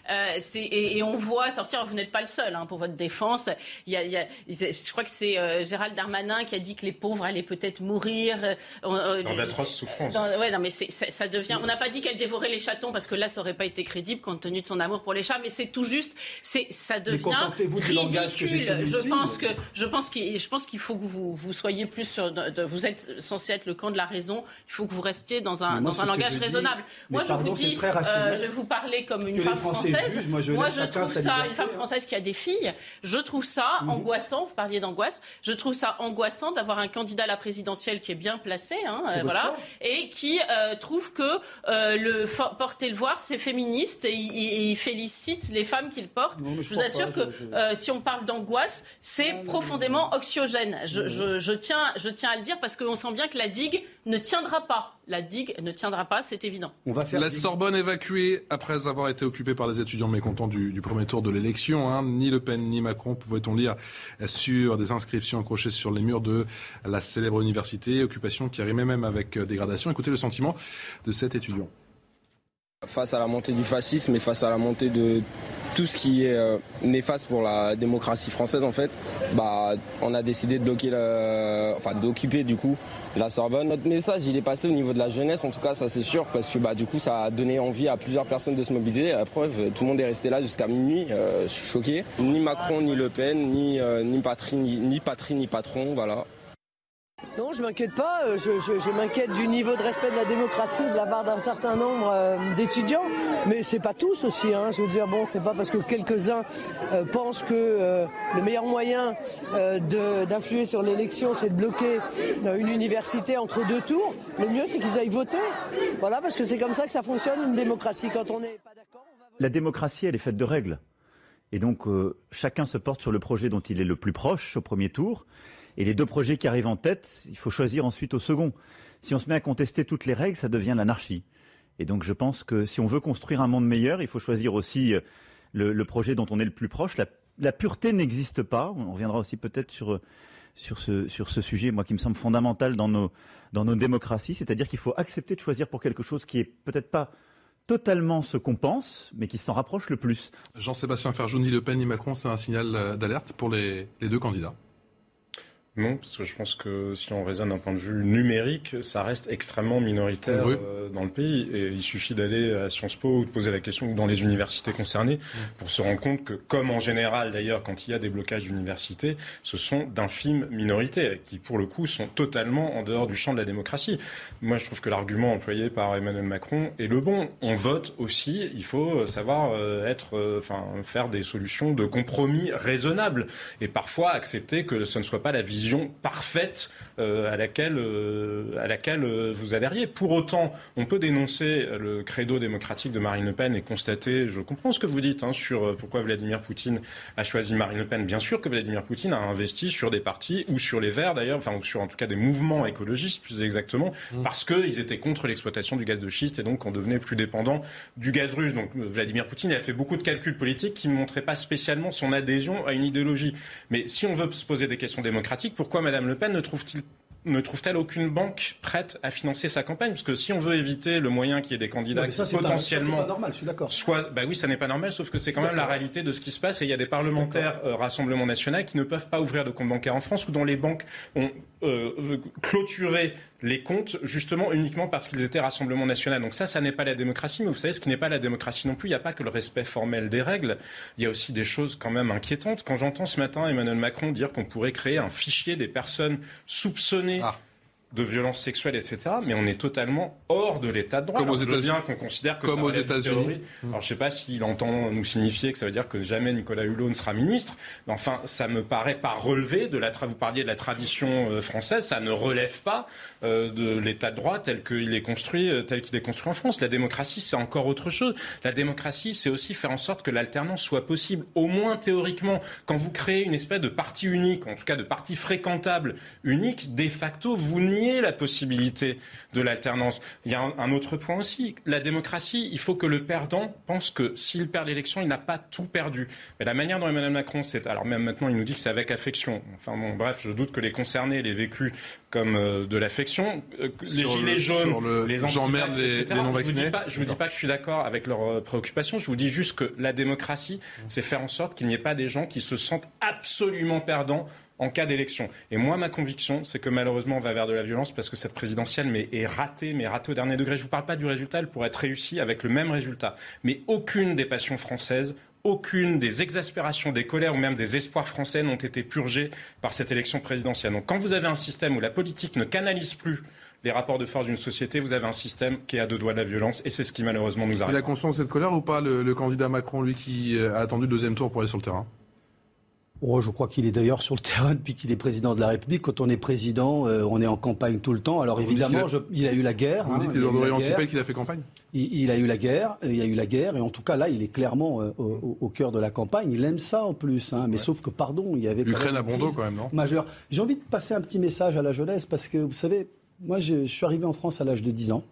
Euh, et, et, on voit sortir, vous n'êtes pas le seul hein, pour votre défense. Il y a, il y a, je crois que c'est euh, Gérald Darmanin qui a dit que les pauvres allaient peut-être mourir. Euh, euh dans d'atroces souffrances. ouais, non, mais ça, ça devient. On n'a pas dit qu'elle dévorait les chatons parce que là, ça aurait pas été crédible compte tenu de son amour pour les chats, mais c'est tout juste. C'est, ça devient ridicule. Que je pense que, je pense qu'il, je pense qu'il faut que vous, vous soyez plus sur. De, vous êtes censé être le camp de la raison. Il faut que vous restiez dans un, dans un langage raisonnable. moi, je vous dis, je vais vous parler comme une femme française moi, je, trouve ça, une femme française qui a des filles, je trouve ça mhm. angoissant. Vous parliez d'angoisse. Je trouve ça angoissant d'avoir un candidat à la présidentielle qui est bien placé, hein, euh, voilà, et qui euh, trouve que euh, le porter le voir, c'est féministe et, il félicite les femmes qui le portent. je, vous assure que si on parle d'angoisse, c'est profondément oxygène. Je, je, tiens, je tiens à le dire parce qu'on sent bien que la digue ne tiendra pas la digue ne tiendra pas, c'est évident. On va faire la Sorbonne évacuée après avoir été occupée par les étudiants mécontents du, premier tour de l'élection. Hein. Ni Le Pen ni Macron, pouvait-on lire sur des inscriptions accrochées sur les murs de la célèbre université. Occupation qui arrimait même avec dégradation. Écoutez le sentiment de cet étudiant. Face à la montée du fascisme et face à la montée de tout ce qui est euh, néfaste pour la démocratie française, en fait, bah, on a décidé de bloquer, enfin, d'occuper du coup la Sorbonne. Notre message, il est passé au niveau de la jeunesse, en tout cas, ça c'est sûr, parce que bah, du coup, ça a donné envie à plusieurs personnes de se mobiliser. Preuve, tout le monde est resté là jusqu'à minuit, euh, choqué. Ni Macron, ni Le Pen, ni, euh, ni, patrie, ni, ni patrie, ni patron, voilà. Non, je m'inquiète pas. Euh, je, m'inquiète du niveau de respect de la démocratie de la part d'un certain nombre euh, d'étudiants, mais c'est pas tous aussi. Hein. Je veux dire, bon, c'est pas parce que quelques-uns euh, pensent que le meilleur moyen d'influer sur l'élection, c'est de bloquer une université entre deux tours. Le mieux, c'est qu'ils aillent voter. Voilà, parce que c'est comme ça que ça fonctionne une démocratie. Quand on n'est pas d'accord, la démocratie, elle est faite de règles. Et donc, chacun se porte sur le projet dont il est le plus proche au premier tour. Et les deux projets qui arrivent en tête, il faut choisir ensuite au second. Si on se met à contester toutes les règles, ça devient l'anarchie. Et donc je pense que si on veut construire un monde meilleur, il faut choisir aussi euh, le, projet dont on est le plus proche. La, pureté n'existe pas. On reviendra aussi peut-être sur, sur, ce, sur ce sujet, moi qui me semble fondamental dans nos, dans nos démocraties, c'est-à-dire qu'il faut accepter de choisir pour quelque chose qui est peut-être pas totalement ce qu'on pense, mais qui s'en rapproche le plus. Jean-Sébastien Ferjou, ni Le Pen ni Macron, c'est un signal euh, d'alerte pour les deux candidats. Non, parce que je pense que si on raisonne d'un point de vue numérique, ça reste extrêmement minoritaire euh, dans le pays. Et il suffit d'aller à Sciences Po ou de poser la question dans les universités concernées pour se rendre compte que, comme en général d'ailleurs, quand il y a des blocages d'universités, ce sont d'infimes minorités qui, pour le coup, sont totalement en dehors du champ de la démocratie. Moi, je trouve que l'argument employé par Emmanuel Macron est le bon. On vote aussi, il faut savoir euh, être, euh, enfin, faire des solutions de compromis raisonnables et parfois accepter que ce ne soit pas la vision parfaite euh, à laquelle, euh, à laquelle euh, vous adhériez. Pour autant, on peut dénoncer le credo démocratique de Marine Le Pen et constater, je comprends ce que vous dites hein, sur pourquoi Vladimir Poutine a choisi Marine Le Pen. Bien sûr que Vladimir Poutine a investi sur des partis ou sur les Verts d'ailleurs, enfin ou sur en tout cas des mouvements écologistes plus exactement, mmh. parce qu'ils étaient contre l'exploitation du gaz de schiste et donc on devenait plus dépendant du gaz russe. Donc Vladimir Poutine a fait beaucoup de calculs politiques qui ne montraient pas spécialement son adhésion à une idéologie. Mais si on veut se poser des questions démocratiques, pourquoi Mme Le Pen ne trouve-t-il ne trouve-t-elle aucune banque prête à financer sa campagne? Parce que si on veut éviter le moyen qu'il y ait des candidats qui potentiellement. Pas, pas normal, je suis d'accord. Soit, bah oui, ça n'est pas normal, sauf que c'est quand même la réalité de ce qui se passe. Et il y a des parlementaires euh, Rassemblement national qui ne peuvent pas ouvrir de compte bancaire en France ou dont les banques ont euh, clôturé les comptes justement uniquement parce qu'ils étaient Rassemblement national. Donc ça, ça n'est pas la démocratie. Mais vous savez, ce qui n'est pas la démocratie non plus, il n'y a pas que le respect formel des règles. Il y a aussi des choses quand même inquiétantes. Quand j'entends ce matin Emmanuel Macron dire qu'on pourrait créer un fichier des personnes soupçonnées. Ah de violences sexuelles, etc. Mais on est totalement hors de l'état de droit. Comme aux États-Unis. qu'on considère que Comme ça aux États-Unis. Alors je sais pas s'il entend nous signifier que ça veut dire que jamais Nicolas Hulot ne sera ministre. Mais enfin, ça me paraît pas relever de la. Vous parliez de la tradition euh, française, ça ne relève pas de l'état de droit tel qu'il est construit, euh, tel qu'il est construit en France. La démocratie, c'est encore autre chose. La démocratie, c'est aussi faire en sorte que l'alternance soit possible, au moins théoriquement. Quand vous créez une espèce de parti unique, en tout cas de parti fréquentable unique, de facto, vous n'y la possibilité de l'alternance. Il y a un, autre point aussi. La démocratie, il faut que le perdant pense que s'il perd l'élection, il n'a pas tout perdu. Mais la manière dont Emmanuel Macron, c'est alors même maintenant, il nous dit que c'est avec affection. Enfin bon, bref, je doute que les concernés l'aient vécu comme euh, de l'affection. Euh, les gilets jaunes, les j'emmerde les, les non vaccinés. Je vous dis pas, que je suis d'accord avec leurs euh, préoccupations. Je vous dis juste que la démocratie, c'est faire en sorte qu'il n'y ait pas des gens qui se sentent absolument perdants en cas d'élection. Et moi, ma conviction, c'est que malheureusement, on va vers de la violence parce que cette présidentielle mais, est ratée, mais ratée au dernier degré. Je ne vous parle pas du résultat, elle pourrait être réussie avec le même résultat. Mais aucune des passions françaises, aucune des exaspérations, des colères ou même des espoirs français n'ont été purgées par cette élection présidentielle. Donc quand vous avez un système où la politique ne canalise plus les rapports de force d'une société, vous avez un système qui est à deux doigts de la violence et c'est ce qui malheureusement nous arrive. Il a conscience de cette colère ou pas, le candidat Macron, lui, qui a attendu le deuxième tour pour aller sur le terrain? Oh, je crois qu'il est d'ailleurs sur le terrain depuis qu'il est président de la République. Quand on est président, euh, on est en campagne tout le temps. Alors évidemment, il a, eu la guerre. Vous hein, dites qu'il a, fait campagne il, a eu la guerre, il y a eu la guerre, et en tout cas là, il est clairement euh, au, cœur de la campagne. Il aime ça en plus, hein. mais sauf que pardon, il y avait l'Ukraine à bon quand même, non? Majeur. J'ai envie de passer un petit message à la jeunesse parce que vous savez, moi, je, suis arrivé en France à l'âge de 10 ans.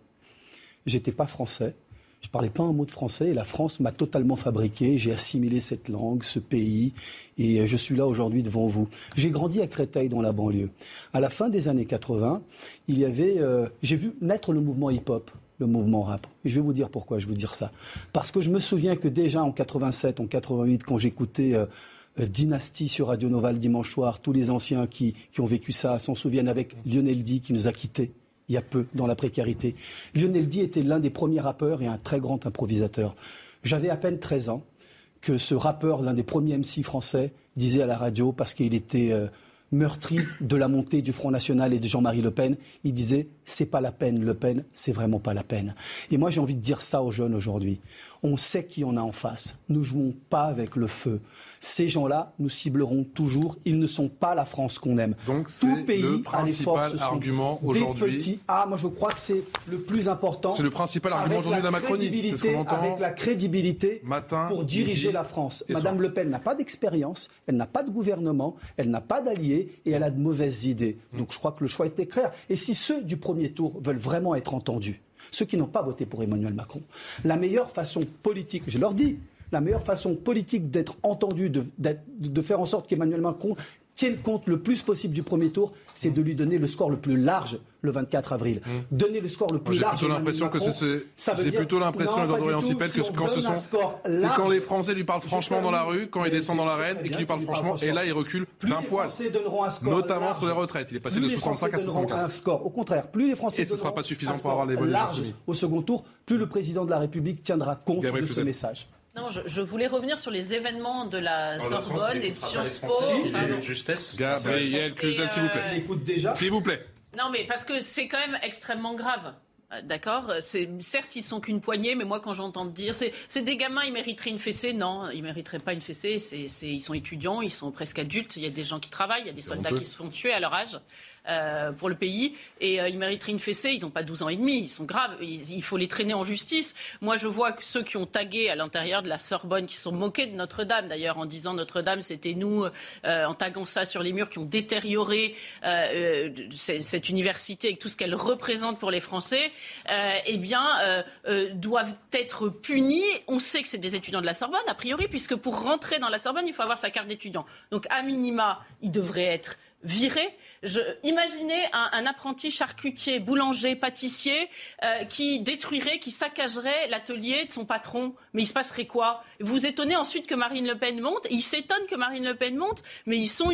J'étais pas français. Je parlais pas un mot de français et la France m'a totalement fabriqué. J'ai assimilé cette langue, ce pays et je suis là aujourd'hui devant vous. J'ai grandi à Créteil dans la banlieue. À la fin des années 80, il y avait, euh, j'ai vu naître le mouvement hip-hop le mouvement rap. Je vais vous dire pourquoi je veux dire ça. Parce que je me souviens que déjà en 87, en 88, quand j'écoutais euh, euh, Dynastie sur Radio Nova le dimanche soir, tous les anciens qui, qui ont vécu ça s'en souviennent avec Lionel D qui nous a quittés il y a peu dans la précarité. Lionel D était l'un des premiers rappeurs et un très grand improvisateur. J'avais à peine 13 ans que ce rappeur, l'un des premiers MC français, disait à la radio, parce qu'il était euh, meurtri de la montée du Front National et de Jean-Marie Le Pen, il disait c'est pas la peine, Le Pen, c'est vraiment pas la peine. Et moi j'ai envie de dire ça aux jeunes aujourd'hui. On sait qui on a en face. Nous jouons pas avec le feu. Ces gens-là, nous ciblerons toujours. Ils ne sont pas la France qu'on aime. Donc c'est pays le principal argument aujourd'hui. Ah, moi je crois que c'est le plus important. C'est le principal argument aujourd'hui de la Macronie. Avec la crédibilité Matin, pour diriger la France. Madame Le Pen n'a pas d'expérience, elle n'a pas de gouvernement, elle n'a pas d'alliés et elle a de mauvaises idées. Donc je crois que le choix était clair. Et si ceux du premier tour veulent vraiment être entendus, ceux qui n'ont pas voté pour Emmanuel Macron, la meilleure façon politique, je leur dis, la meilleure façon politique d'être entendu, de, de, faire en sorte qu'Emmanuel Macron tienne compte le plus possible du premier tour, c'est de lui donner le score le plus large le 24 avril. Mmh. Donner le score le plus large. J'ai plutôt l'impression que c'est. J'ai plutôt l'impression, Sipel, que quand ce sont. C'est quand les Français lui parlent franchement dans la rue, quand il descend dans l'arène et qu'il lui parle franchement, et là il recule d'un poil. Notamment sur les retraites. Il est passé de 65 à 64. un score. Au contraire, plus les Français. Et ce ne sera pas suffisant pour avoir les large au second tour, plus le président de la République tiendra compte de ce message. Non, je, voulais revenir sur les événements de la Sorbonne et de Sciences Po. Justesse. Gabriel Cluzel, s'il vous plaît. Écoute déjà. S'il vous plaît. Non, mais parce que c'est quand même extrêmement grave. Euh, d'accord? Certes, ils sont qu'une poignée, mais moi, quand j'entends dire. C'est des gamins, ils mériteraient une fessée Non, ils mériteraient pas une fessée. ils sont étudiants, ils sont presque adultes. Il y a des gens qui travaillent, il y a des soldats qui se font tuer à leur âge. Euh, pour le pays. Et euh, ils mériteraient une fessée. Ils n'ont pas 12 ans et demi. Ils sont graves. Il, faut les traîner en justice. Moi, je vois que ceux qui ont tagué à l'intérieur de la Sorbonne, qui sont moqués de Notre-Dame, d'ailleurs, en disant Notre-Dame, c'était nous, euh, en taguant ça sur les murs, qui ont détérioré cette université et tout ce qu'elle représente pour les Français, eh bien, doivent être punis. On sait que c'est des étudiants de la Sorbonne, a priori, puisque pour rentrer dans la Sorbonne, il faut avoir sa carte d'étudiant. Donc, à minima, ils devraient être viré. Je, imaginez un, apprenti charcutier, boulanger, pâtissier euh, qui détruirait, qui saccagerait l'atelier de son patron. Mais il se passerait quoi? Vous étonnez ensuite que Marine Le Pen monte. Ils s'étonnent que Marine Le Pen monte, mais ils sont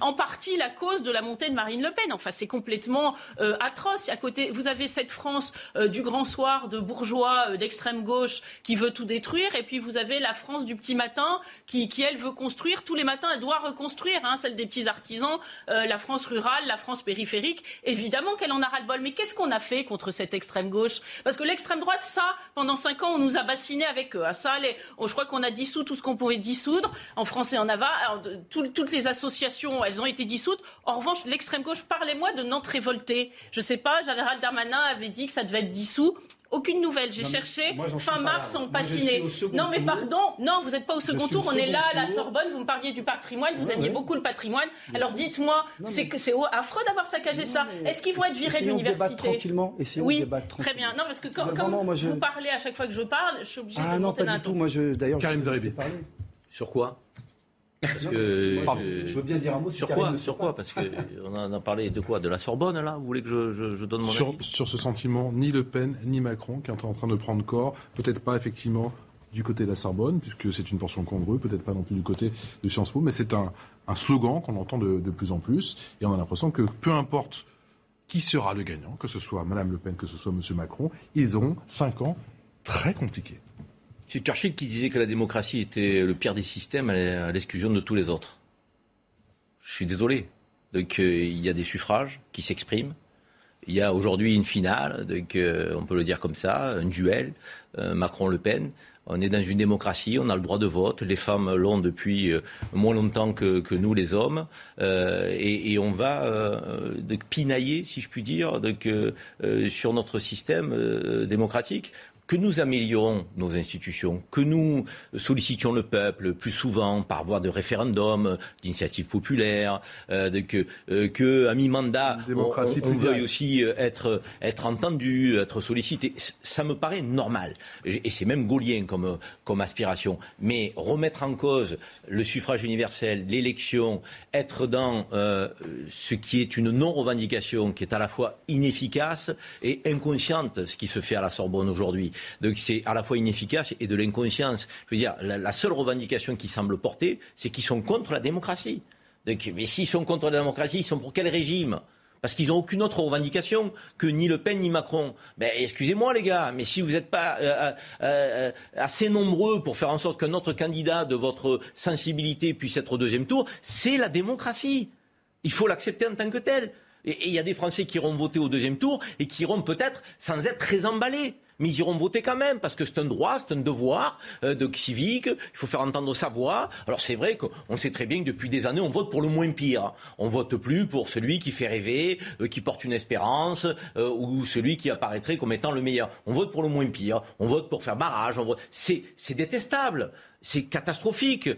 en partie la cause de la montée de Marine Le Pen. Enfin, c'est complètement euh, atroce. À côté, vous avez cette France euh, du grand soir de bourgeois d'extrême gauche qui veut tout détruire, et puis vous avez la France du petit matin qui, qui elle veut construire tous les matins. Elle doit reconstruire, hein, celle des petits artisans, euh, la France rurale, la France périphérique. Évidemment qu'elle en a ras-le-bol. Mais qu'est-ce qu'on a fait contre cette extrême gauche? Parce que l'extrême droite, ça, pendant cinq ans, on nous a bassinés avec eux. Ah, ça, je crois qu'on a dissous tout ce qu'on pouvait dissoudre. En France et en Navarre, toutes les associations, elles ont été dissoutes. En revanche, l'extrême gauche, parlez-moi de Nantes révoltée. Je sais pas, Général Darmanin avait dit que ça devait être dissous. Aucune nouvelle. J'ai cherché. fin mars, on patinait. Non, mais pardon. Non, vous n'êtes pas au second tour. On est là à la Sorbonne. Vous me parliez du patrimoine. Vous aimiez beaucoup le patrimoine. Alors dites-moi, c'est que c'est affreux d'avoir saccagé ça. Est-ce qu'ils vont être virés de l'université? tranquillement. oui, très bien. Non, parce que comme, vous parlez à chaque fois que je parle, je suis obligée ah, de non, pas du tout. Moi, je d'ailleurs. Karim Sur quoi? Je, veux bien dire un mot sur quoi Sur quoi Parce qu'on en a parlé de quoi De la Sorbonne, là Vous voulez que je, donne mon sur, avis Sur ce sentiment, ni Le Pen, ni Macron, qui est en train de prendre corps, peut-être pas effectivement du côté de la Sorbonne, puisque c'est une portion congrue, peut-être pas non plus du côté de Sciences Po, mais c'est un, slogan qu'on entend de, de, plus en plus, et on a l'impression que peu importe qui sera le gagnant, que ce soit Mme Le Pen, que ce soit M. Macron, ils auront cinq ans très compliqués. C'est Churchill qui disait que la démocratie était le pire des systèmes à l'exclusion de tous les autres. Je suis désolé. Donc euh, il y a des suffrages qui s'expriment. Il y a aujourd'hui une finale, donc, euh, on peut le dire comme ça, un duel, euh, Macron-Le Pen. On est dans une démocratie, on a le droit de vote. Les femmes l'ont depuis moins longtemps que, nous, les hommes. et, on va pinailler, si je puis dire, sur notre système démocratique que nous améliorons nos institutions, que nous sollicitions le peuple plus souvent par voie de référendum, d'initiative populaire, euh, que, euh, que à mi-mandat, on, on, veuille aussi euh, être, être entendu, être sollicité. Ça me paraît normal. Et c'est même gaulien comme, comme aspiration. Mais remettre en cause le suffrage universel, l'élection, être dans euh, ce qui est une non-revendication qui est à la fois inefficace et inconsciente, ce qui se fait à la Sorbonne aujourd'hui. Donc c'est à la fois inefficace et de l'inconscience. Je veux dire, la, seule revendication qu'ils semblent porter, c'est qu'ils sont contre la démocratie. Mais s'ils sont contre la démocratie, ils sont pour quel régime? Parce qu'ils n'ont aucune autre revendication que ni Le Pen ni Macron. Excusez-moi les gars, mais si vous n'êtes pas euh, euh, assez nombreux pour faire en sorte qu'un autre candidat de votre sensibilité puisse être au deuxième tour, c'est la démocratie. Il faut l'accepter en tant que tel. Et il y a des Français qui iront voter au deuxième tour et qui iront peut-être sans être très emballés mais ils iront voter quand même, parce que c'est un droit, c'est un devoir euh, de civique, il faut faire entendre sa voix. Alors c'est vrai qu'on sait très bien que depuis des années, on vote pour le moins pire. On vote plus pour celui qui fait rêver, euh, qui porte une espérance, euh, ou celui qui apparaîtrait comme étant le meilleur. On vote pour le moins pire, on vote pour faire barrage, c'est détestable, c'est catastrophique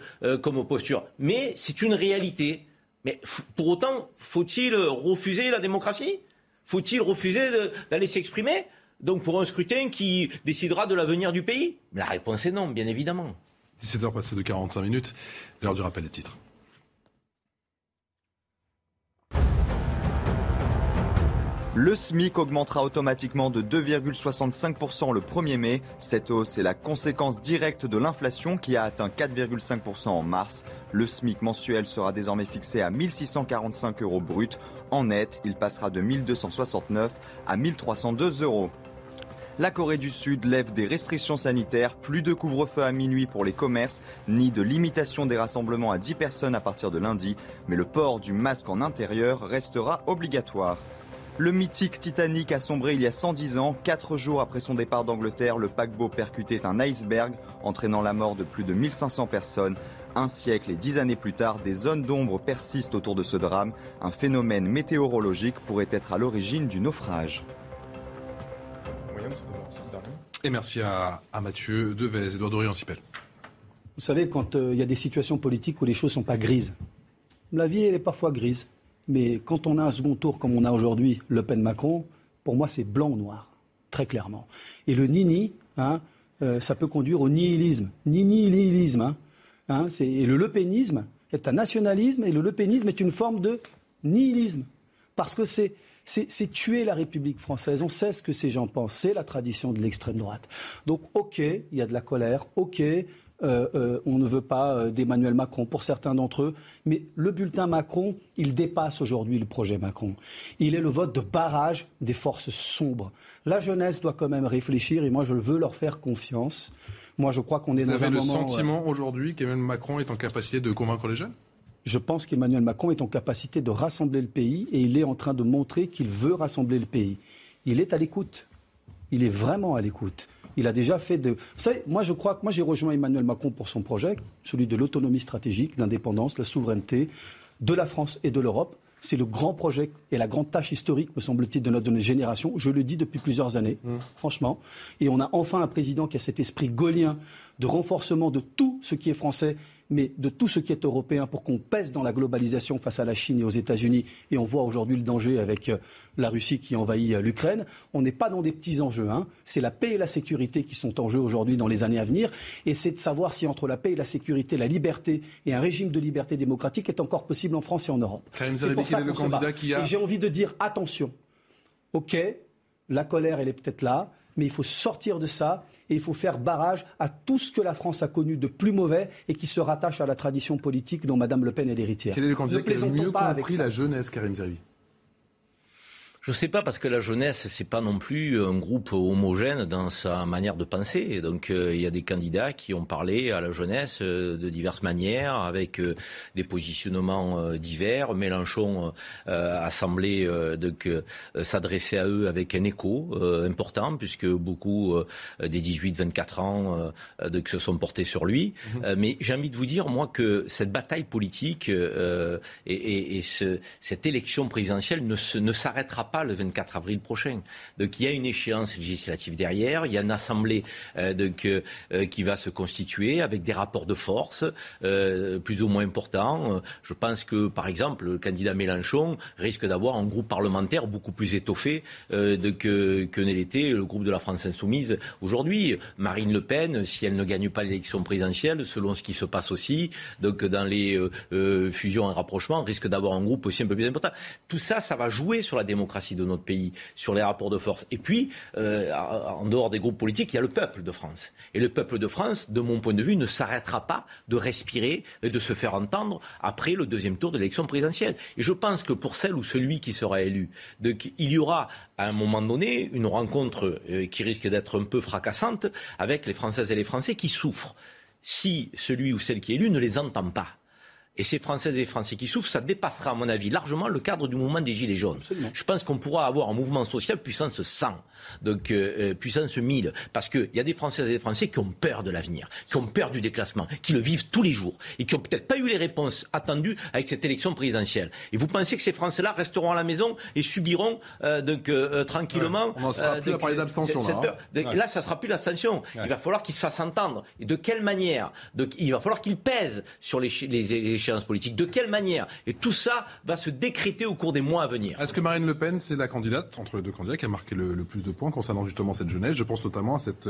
comme posture, mais c'est une réalité. Mais pour autant, faut-il refuser la démocratie? Faut-il refuser d'aller s'exprimer? Donc pour un scrutin qui décidera de l'avenir du pays La réponse est non, bien évidemment. 17h passées de 45 minutes, l'heure du rappel des titres. Le SMIC augmentera automatiquement de 2,65% le 1er mai. Cette hausse est la conséquence directe de l'inflation qui a atteint 4,5% en mars. Le SMIC mensuel sera désormais fixé à 1645 euros brut. En net, il passera de 1269 à 1302 euros. La Corée du Sud lève des restrictions sanitaires, plus de couvre-feu à minuit pour les commerces, ni de limitation des rassemblements à 10 personnes à partir de lundi, mais le port du masque en intérieur restera obligatoire. Le mythique Titanic a sombré il y a 110 ans. Quatre jours après son départ d'Angleterre, le paquebot percutait un iceberg, entraînant la mort de plus de 1500 personnes. Un siècle et dix années plus tard, des zones d'ombre persistent autour de ce drame. Un phénomène météorologique pourrait être à l'origine du naufrage. Et merci à, à Mathieu Devez, Edouard Dorian Sipel. Vous savez, quand il euh, y a des situations politiques où les choses ne sont pas grises, la vie, elle est parfois grise. Mais quand on a un second tour comme on a aujourd'hui, Le Pen-Macron, pour moi, c'est blanc ou noir, très clairement. Et le nini, hein, euh, ça peut conduire au nihilisme. Nini-nihilisme. Hein, hein, et le lepénisme est un nationalisme et le lepénisme est une forme de nihilisme. Parce que c'est c'est tuer la République française. On sait ce que ces gens pensent. C'est la tradition de l'extrême droite. Donc, OK, il y a de la colère. OK, euh, euh, on ne veut pas euh, d'Emmanuel Macron pour certains d'entre eux. Mais le bulletin Macron, il dépasse aujourd'hui le projet Macron. Il est le vote de barrage des forces sombres. La jeunesse doit quand même réfléchir et moi, je veux leur faire confiance. Moi, je crois qu'on est Vous dans avez un le moment... sentiment aujourd'hui qu'Emmanuel Macron est en capacité de convaincre les jeunes? Je pense qu'Emmanuel Macron est en capacité de rassembler le pays et il est en train de montrer qu'il veut rassembler le pays. Il est à l'écoute. Il est vraiment à l'écoute. Il a déjà fait de. Vous savez, moi je crois que moi j'ai rejoint Emmanuel Macron pour son projet, celui de l'autonomie stratégique, l'indépendance, la souveraineté de la France et de l'Europe. C'est le grand projet et la grande tâche historique, me semble-t-il, de notre génération. Je le dis depuis plusieurs années, franchement. Et on a enfin un président qui a cet esprit gaulien de renforcement de tout ce qui est français mais de tout ce qui est européen pour qu'on pèse dans la globalisation face à la Chine et aux États-Unis. Et on voit aujourd'hui le danger avec euh, la Russie qui envahit euh, l'Ukraine. On n'est pas dans des petits enjeux. Hein. C'est la paix et la sécurité qui sont en jeu aujourd'hui dans les années à venir. Et c'est de savoir si entre la paix et la sécurité, la liberté et un régime de liberté démocratique est encore possible en France et en Europe. C'est pour ça le qu'on se bat. candidat qui a- Et j'ai envie de dire attention. OK, la colère, elle est peut-être là, mais il faut sortir de ça et il faut faire barrage à tout ce que la France a connu de plus mauvais et qui se rattache à la tradition politique dont Mme Le Pen est l'héritière. Quel est le candidat ne qui a le plaisantons mieux pas compris la jeunesse, Karim Zerbi Je ne sais pas parce que la jeunesse c'est pas non plus un groupe homogène dans sa manière de penser. Et donc euh, il y a des candidats qui ont parlé à la jeunesse euh, de diverses manières, avec euh, des positionnements divers. Mélenchon a semblé s'adresser à eux avec un écho important puisque beaucoup des 18-24 ans se sont portés sur lui. Euh, mais j'ai envie de vous dire moi que cette bataille politique et, et- et ce- cette élection présidentielle ne s'arrêtera pas le 24 avril prochain. Donc il y a une échéance législative derrière, il y a une assemblée qui va se constituer avec des rapports de force plus ou moins importants. Je pense que, par exemple, le candidat Mélenchon risque d'avoir un groupe parlementaire beaucoup plus étoffé que, l'été le groupe de la France insoumise aujourd'hui. Marine Le Pen, si elle ne gagne pas l'élection présidentielle, selon ce qui se passe aussi, dans les euh, euh, fusions et rapprochements, risque d'avoir un groupe aussi un peu plus important. Tout ça, ça va jouer sur la démocratie de notre pays, sur les rapports de force. Et puis, euh, en dehors des groupes politiques, il y a le peuple de France. Et le peuple de France, de mon point de vue, ne s'arrêtera pas de respirer et de se faire entendre après le deuxième tour de l'élection présidentielle. Et je pense que pour celle ou celui qui sera élu, il y aura à un moment donné une rencontre qui risque d'être un peu fracassante avec les Françaises et les Français qui souffrent si celui ou celle qui est élu ne les entend pas. Et ces Françaises et Français qui souffrent, ça dépassera, à mon avis, largement le cadre du mouvement des Gilets jaunes. Je pense qu'on pourra avoir un mouvement social puissance 100, donc euh, euh, puissance 1000, parce qu'il y a des Françaises et des Français qui ont peur de l'avenir, qui ont peur du déclassement, qui le vivent tous les jours, et qui n'ont peut-être pas eu les réponses attendues avec cette élection présidentielle. Et vous pensez que ces Français-là resteront à la maison et subiront euh, donc tranquillement... on n'en sera plus à parler d'abstention, là. Hein. Là, ça sera plus l'abstention. Il va falloir qu'ils se fassent entendre. Et de quelle manière? Donc, Il va falloir qu'ils pèsent sur les, les, les politique. De quelle manière? Et tout ça va se décréter au cours des mois à venir. Est-ce que Marine Le Pen, c'est la candidate, entre les deux candidats, qui a marqué le, plus de points concernant justement cette jeunesse? Je pense notamment à cette,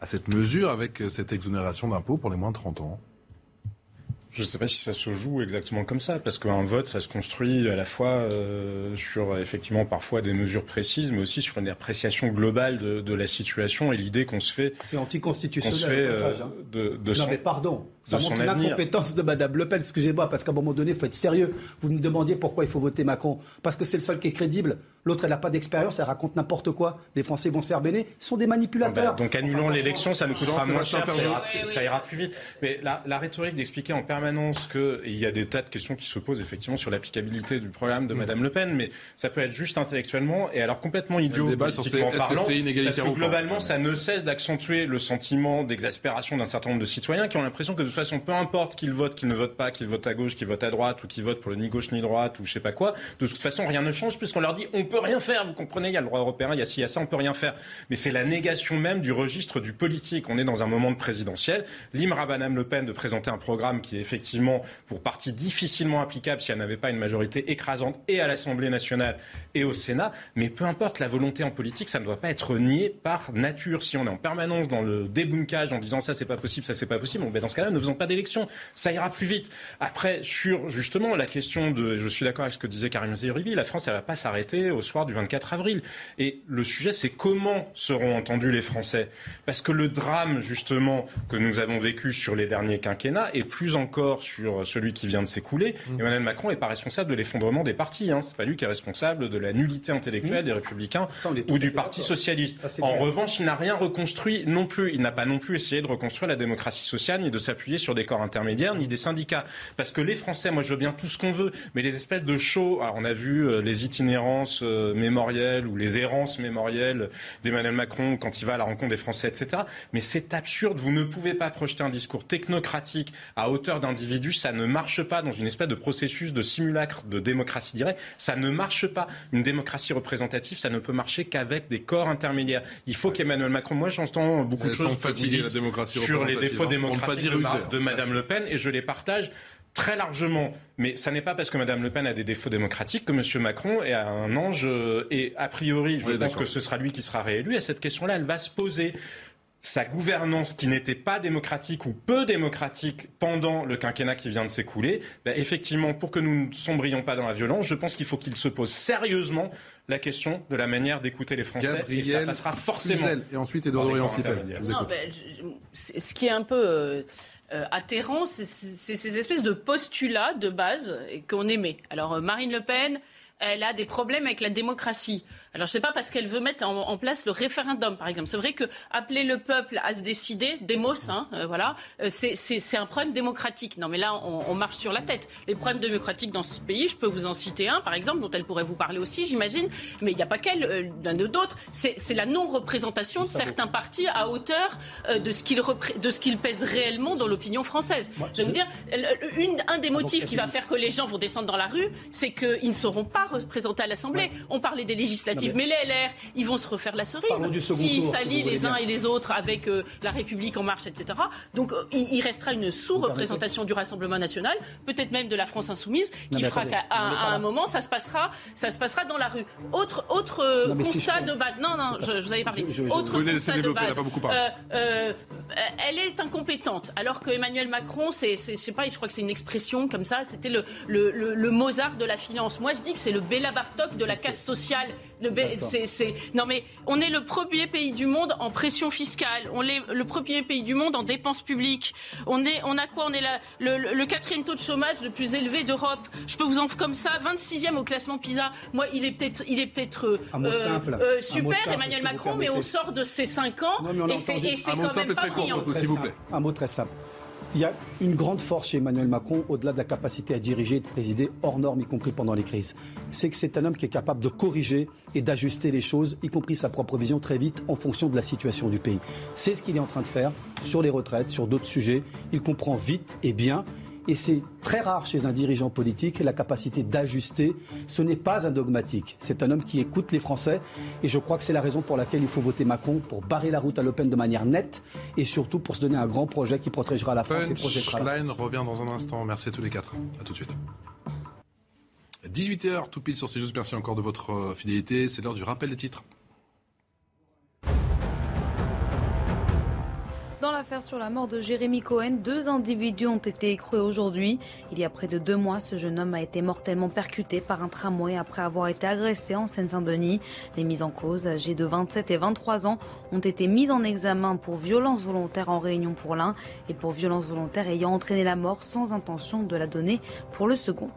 à cette mesure avec cette exonération d'impôts pour les moins de 30 ans. Je ne sais pas si ça se joue exactement comme ça, parce qu'un vote, ça se construit à la fois euh, sur effectivement parfois des mesures précises, mais aussi sur une appréciation globale de, de la situation et l'idée qu'on se fait. C'est anticonstitutionnel. Euh, hein. de, de non, mais pardon. Ça montre l'incompétence de Madame Le Pen. Excusez-moi, parce qu'à un moment donné, il faut être sérieux. Vous me demandiez pourquoi il faut voter Macron. Parce que c'est le seul qui est crédible. L'autre, elle n'a pas d'expérience, elle raconte n'importe quoi. Les Français vont se faire béner. Ce sont des manipulateurs. Ah ben, donc annulons l'élection, ça nous coûtera moins cher, ça ira, plus vite. Mais la, la rhétorique d'expliquer en permanence qu'il y a des tas de questions qui se posent effectivement sur l'applicabilité du programme de mm. Madame Le Pen, mais ça peut être juste intellectuellement et alors complètement idiot politiquement parlant. Que parce que globalement, ça ne cesse d'accentuer le sentiment d'exaspération d'un certain nombre de citoyens qui ont l'impression que de toute façon, peu importe qu'ils votent, qu'ils ne votent pas, qu'ils votent à gauche, qu'ils votent à droite ou qu'ils votent pour le ni gauche ni droite ou je sais pas quoi, de toute façon, rien ne change puisqu'on leur dit on peut rien faire. Vous comprenez, il y a le droit européen, il y a ci, il y a ça, on peut rien faire. Mais c'est la négation même du registre du politique. On est dans un moment de présidentiel. Libre à Madame Le Pen de présenter un programme qui est effectivement pour partie difficilement applicable si elle n'avait pas une majorité écrasante et à l'Assemblée nationale et au Sénat. Mais peu importe, la volonté en politique, ça ne doit pas être nié par nature. Si on est en permanence dans le débunkage en disant ça c'est pas possible, ça c'est pas possible, bon, ben dans ce cas-là, ne faisons pas d'élection. Ça ira plus vite. Après, sur justement la question de, je suis d'accord avec ce que disait Karim Zeribi, la France, elle va pas s'arrêter au soir du 24 avril. Et le sujet, c'est comment seront entendus les Français. Parce que le drame, justement, que nous avons vécu sur les derniers quinquennats, et plus encore sur celui qui vient de s'écouler, mmh. Emmanuel Macron n'est pas responsable de l'effondrement des partis. Hein. C'est pas lui qui est responsable de la nullité intellectuelle mmh. des Républicains ou du Parti socialiste. en revanche, il n'a rien reconstruit non plus. Il n'a pas non plus essayé de reconstruire la démocratie sociale ni de s'appuyer sur des corps intermédiaires ni des syndicats. Parce que les Français, moi je veux bien tout ce qu'on veut, mais les espèces de shows, on a vu euh, les itinérances euh, mémorielles ou les errances mémorielles d'Emmanuel Macron quand il va à la rencontre des Français, etc. Mais c'est absurde. Vous ne pouvez pas projeter un discours technocratique à hauteur d'individus. Ça ne marche pas dans une espèce de processus de simulacre de démocratie directe. Ça ne marche pas. Une démocratie représentative, ça ne peut marcher qu'avec des corps intermédiaires. Il faut qu'Emmanuel Macron, moi j'entends beaucoup de choses sur les défauts hein. démocratiques de Madame Le Pen et je les partage très largement. Mais ça n'est pas parce que Mme Le Pen a des défauts démocratiques que M. Macron est un ange. Euh, et a priori, je pense que ce sera lui qui sera réélu. Et cette question-là, elle va se poser sa gouvernance qui n'était pas démocratique ou peu démocratique pendant le quinquennat qui vient de s'écouler, ben effectivement, pour que nous ne sombrions pas dans la violence, je pense qu'il faut qu'il se pose sérieusement la question de la manière d'écouter les Français. et ça passera forcément. Et ensuite, Edouard Dorian ben, Ce qui est un peu euh, atterrant, c'est ces espèces de postulats de base qu'on aimait. Alors, euh, Marine Le Pen, elle a des problèmes avec la démocratie. Alors, je sais pas parce qu'elle veut mettre en, place le référendum, par exemple. C'est vrai que appeler le peuple à se décider, démos, hein, euh, voilà, euh, c'est un problème démocratique. Non, mais là, on, marche sur la tête. Les problèmes démocratiques dans ce pays, je peux vous en citer un, par exemple, dont elle pourrait vous parler aussi, j'imagine. Mais il n'y a pas qu'elle, euh, d'un ou d'autres. C'est la non-représentation de certains partis à hauteur de ce qu'ils pèsent réellement dans l'opinion française. je vous dire, une, un des motifs qui va faire que les gens vont descendre dans la rue, c'est qu'ils ne seront pas sera représenté à l'Assemblée. On parlait des législatives, mais... les LR, ils vont se refaire la cerise. S'ils s'allient les uns et les autres avec euh, la République en marche, etc. Donc euh, il, restera une sous-représentation du Rassemblement national, peut-être même de la France insoumise, qui fera qu'à un moment, ça se passera, ça se passera dans la rue. Autre, autre euh, constat de base. Non, non, je, vous avais parlé. autre constat de base. elle est incompétente, alors que Emmanuel Macron, c'est, je sais pas, je crois que c'est une expression comme ça. C'était le, le, le, Mozart de la finance. Moi, je dis que c'est le Béla Bartok de la casse sociale. Le c'est, non mais on est le premier pays du monde en pression fiscale. On est le premier pays du monde en dépenses publiques. On est, on a quoi? On est la, le, quatrième taux de chômage le plus élevé d'Europe. Je peux vous en comme ça, 26e au classement PISA. Moi, il est peut-être, il est peut-être euh, euh, super, Emmanuel Macron, mais on sort de ces 5 ans et c'est, quand même pas brillant. Un mot très simple. Il y a une grande force chez Emmanuel Macron, au-delà de la capacité à diriger et de présider hors normes, y compris pendant les crises. C'est que c'est un homme qui est capable de corriger et d'ajuster les choses, y compris sa propre vision, très vite en fonction de la situation du pays. C'est ce qu'il est en train de faire sur les retraites, sur d'autres sujets. Il comprend vite et bien. Et c'est très rare chez un dirigeant politique la capacité d'ajuster. Ce n'est pas un dogmatique. C'est un homme qui écoute les Français. Et je crois que c'est la raison pour laquelle il faut voter Macron pour barrer la route à Le Pen de manière nette et surtout pour se donner un grand projet qui protégera la France et projettera la France. revient dans un instant. Merci à tous les quatre. À tout de suite. 18h, tout pile sur CJUS. Merci encore de votre euh, fidélité. C'est l'heure du rappel des titres. Dans l'affaire sur la mort de Jérémy Cohen, deux individus ont été écroués aujourd'hui. Il y a près de deux mois, ce jeune homme a été mortellement percuté par un tramway après avoir été agressé en Seine-Saint-Denis. Les mises en cause, âgés de 27 et 23 ans, ont été mises en examen pour violence volontaire en réunion pour l'un et pour violence volontaire ayant entraîné la mort sans intention de la donner pour le second.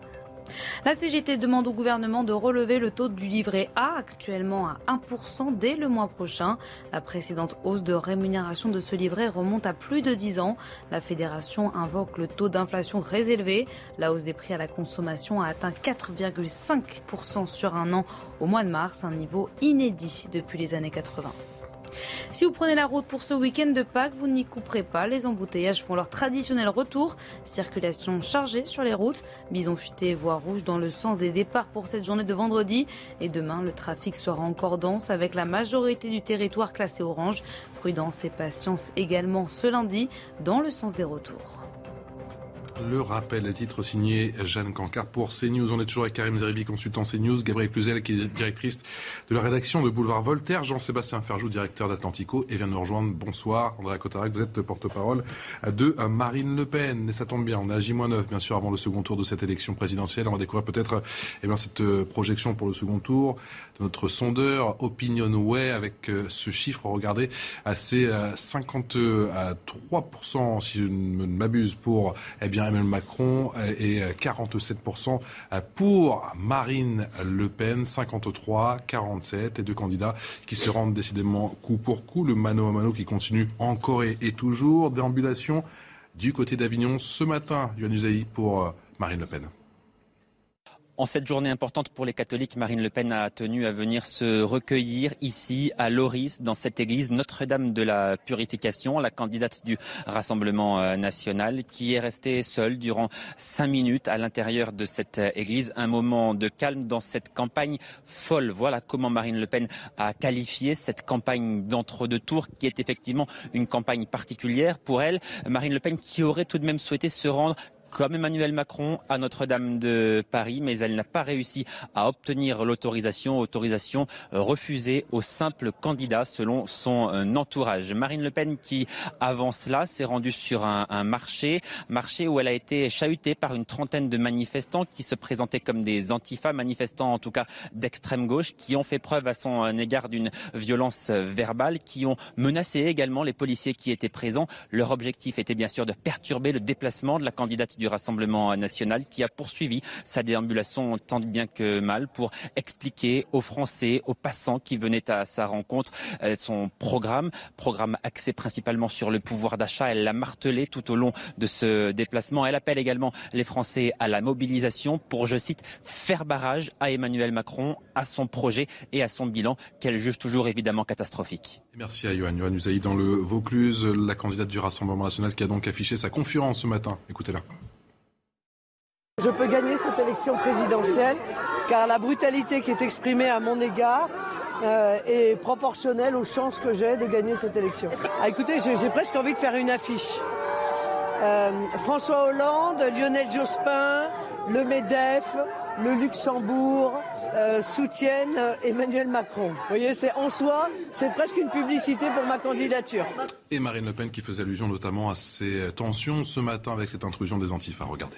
La CGT demande au gouvernement de relever le taux du livret A, actuellement à 1% dès le mois prochain. La précédente hausse de rémunération de ce livret remonte à plus de 10 ans. La fédération invoque le taux d'inflation très élevé. La hausse des prix à la consommation a atteint 4,5% sur un an au mois de mars, un niveau inédit depuis les années 80. Si vous prenez la route pour ce week-end de Pâques, vous n'y couperez pas. Les embouteillages font leur traditionnel retour. Circulation chargée sur les routes. Bison futé et voie rouge dans le sens des départs pour cette journée de vendredi. Et demain, le trafic sera encore dense avec la majorité du territoire classé orange. Prudence et patience également ce lundi dans le sens des retours. Le rappel des titres signé Jeanne Cancard pour CNews. On est toujours avec Karim Zeribi, consultant CNews, Gabriel Cluzel, qui est directrice de la rédaction de Boulevard Voltaire, Jean-Sébastien Ferjou, directeur d'Atlantico, et vient nous rejoindre. Bonsoir, André Cotarac, vous êtes porte-parole de Marine Le Pen. Et ça tombe bien, on est à J-9, bien sûr, avant le second tour de cette élection présidentielle. On va découvrir peut-être eh bien, cette projection pour le second tour notre sondeur OpinionWay avec euh, ce chiffre, regardez, assez 53%, si je ne m'abuse, pour eh Emmanuel Macron et 47% pour Marine Le Pen, 53, 47, les deux candidats qui se rendent décidément coup pour coup. Le mano à mano qui continue encore et, toujours. Déambulation du côté d'Avignon ce matin, Yohann Usaï pour euh, Marine Le Pen. En cette journée importante pour les catholiques, Marine Le Pen a tenu à venir se recueillir ici à Loris, dans cette église Notre-Dame de la Purification, la candidate du Rassemblement euh, national, qui est restée seule durant cinq minutes à l'intérieur de cette euh, église. Un moment de calme dans cette campagne folle. Voilà comment Marine Le Pen a qualifié cette campagne d'entre-deux tours, qui est effectivement une campagne particulière pour elle. Marine Le Pen qui aurait tout de même souhaité se rendre comme Emmanuel Macron à Notre-Dame de Paris, mais elle n'a pas réussi à obtenir l'autorisation, autorisation euh, refusée aux simples candidats selon son euh, entourage. Marine Le Pen qui avance là s'est rendue sur un, un, marché, marché où elle a été chahutée par une trentaine de manifestants qui se présentaient comme des antifas, manifestants en tout cas d'extrême gauche, qui ont fait preuve à son euh, égard d'une violence verbale, qui ont menacé également les policiers qui étaient présents. Leur objectif était bien sûr de perturber le déplacement de la candidate du Rassemblement national qui a poursuivi sa déambulation tant bien que mal pour expliquer aux Français, aux passants qui venaient à sa rencontre euh, son programme, programme axé principalement sur le pouvoir d'achat. Elle l'a martelé tout au long de ce déplacement. Elle appelle également les Français à la mobilisation pour, je cite, faire barrage à Emmanuel Macron, à son projet et à son bilan qu'elle juge toujours évidemment catastrophique. Merci à Yohann. Yohann Usaï dans le Vaucluse, la candidate du Rassemblement national qui a donc affiché sa confiance ce matin. Écoutez-la. Je peux gagner cette élection présidentielle car la brutalité qui est exprimée à mon égard euh, est proportionnelle aux chances que j'ai de gagner cette élection. Ah, écoutez, j'ai presque envie de faire une affiche. Euh, François Hollande, Lionel Jospin, le MEDEF, le Luxembourg euh, soutiennent Emmanuel Macron. Vous voyez, c'est en soi, c'est presque une publicité pour ma candidature. Et Marine Le Pen qui faisait allusion notamment à ces tensions ce matin avec cette intrusion des antifas. Regardez.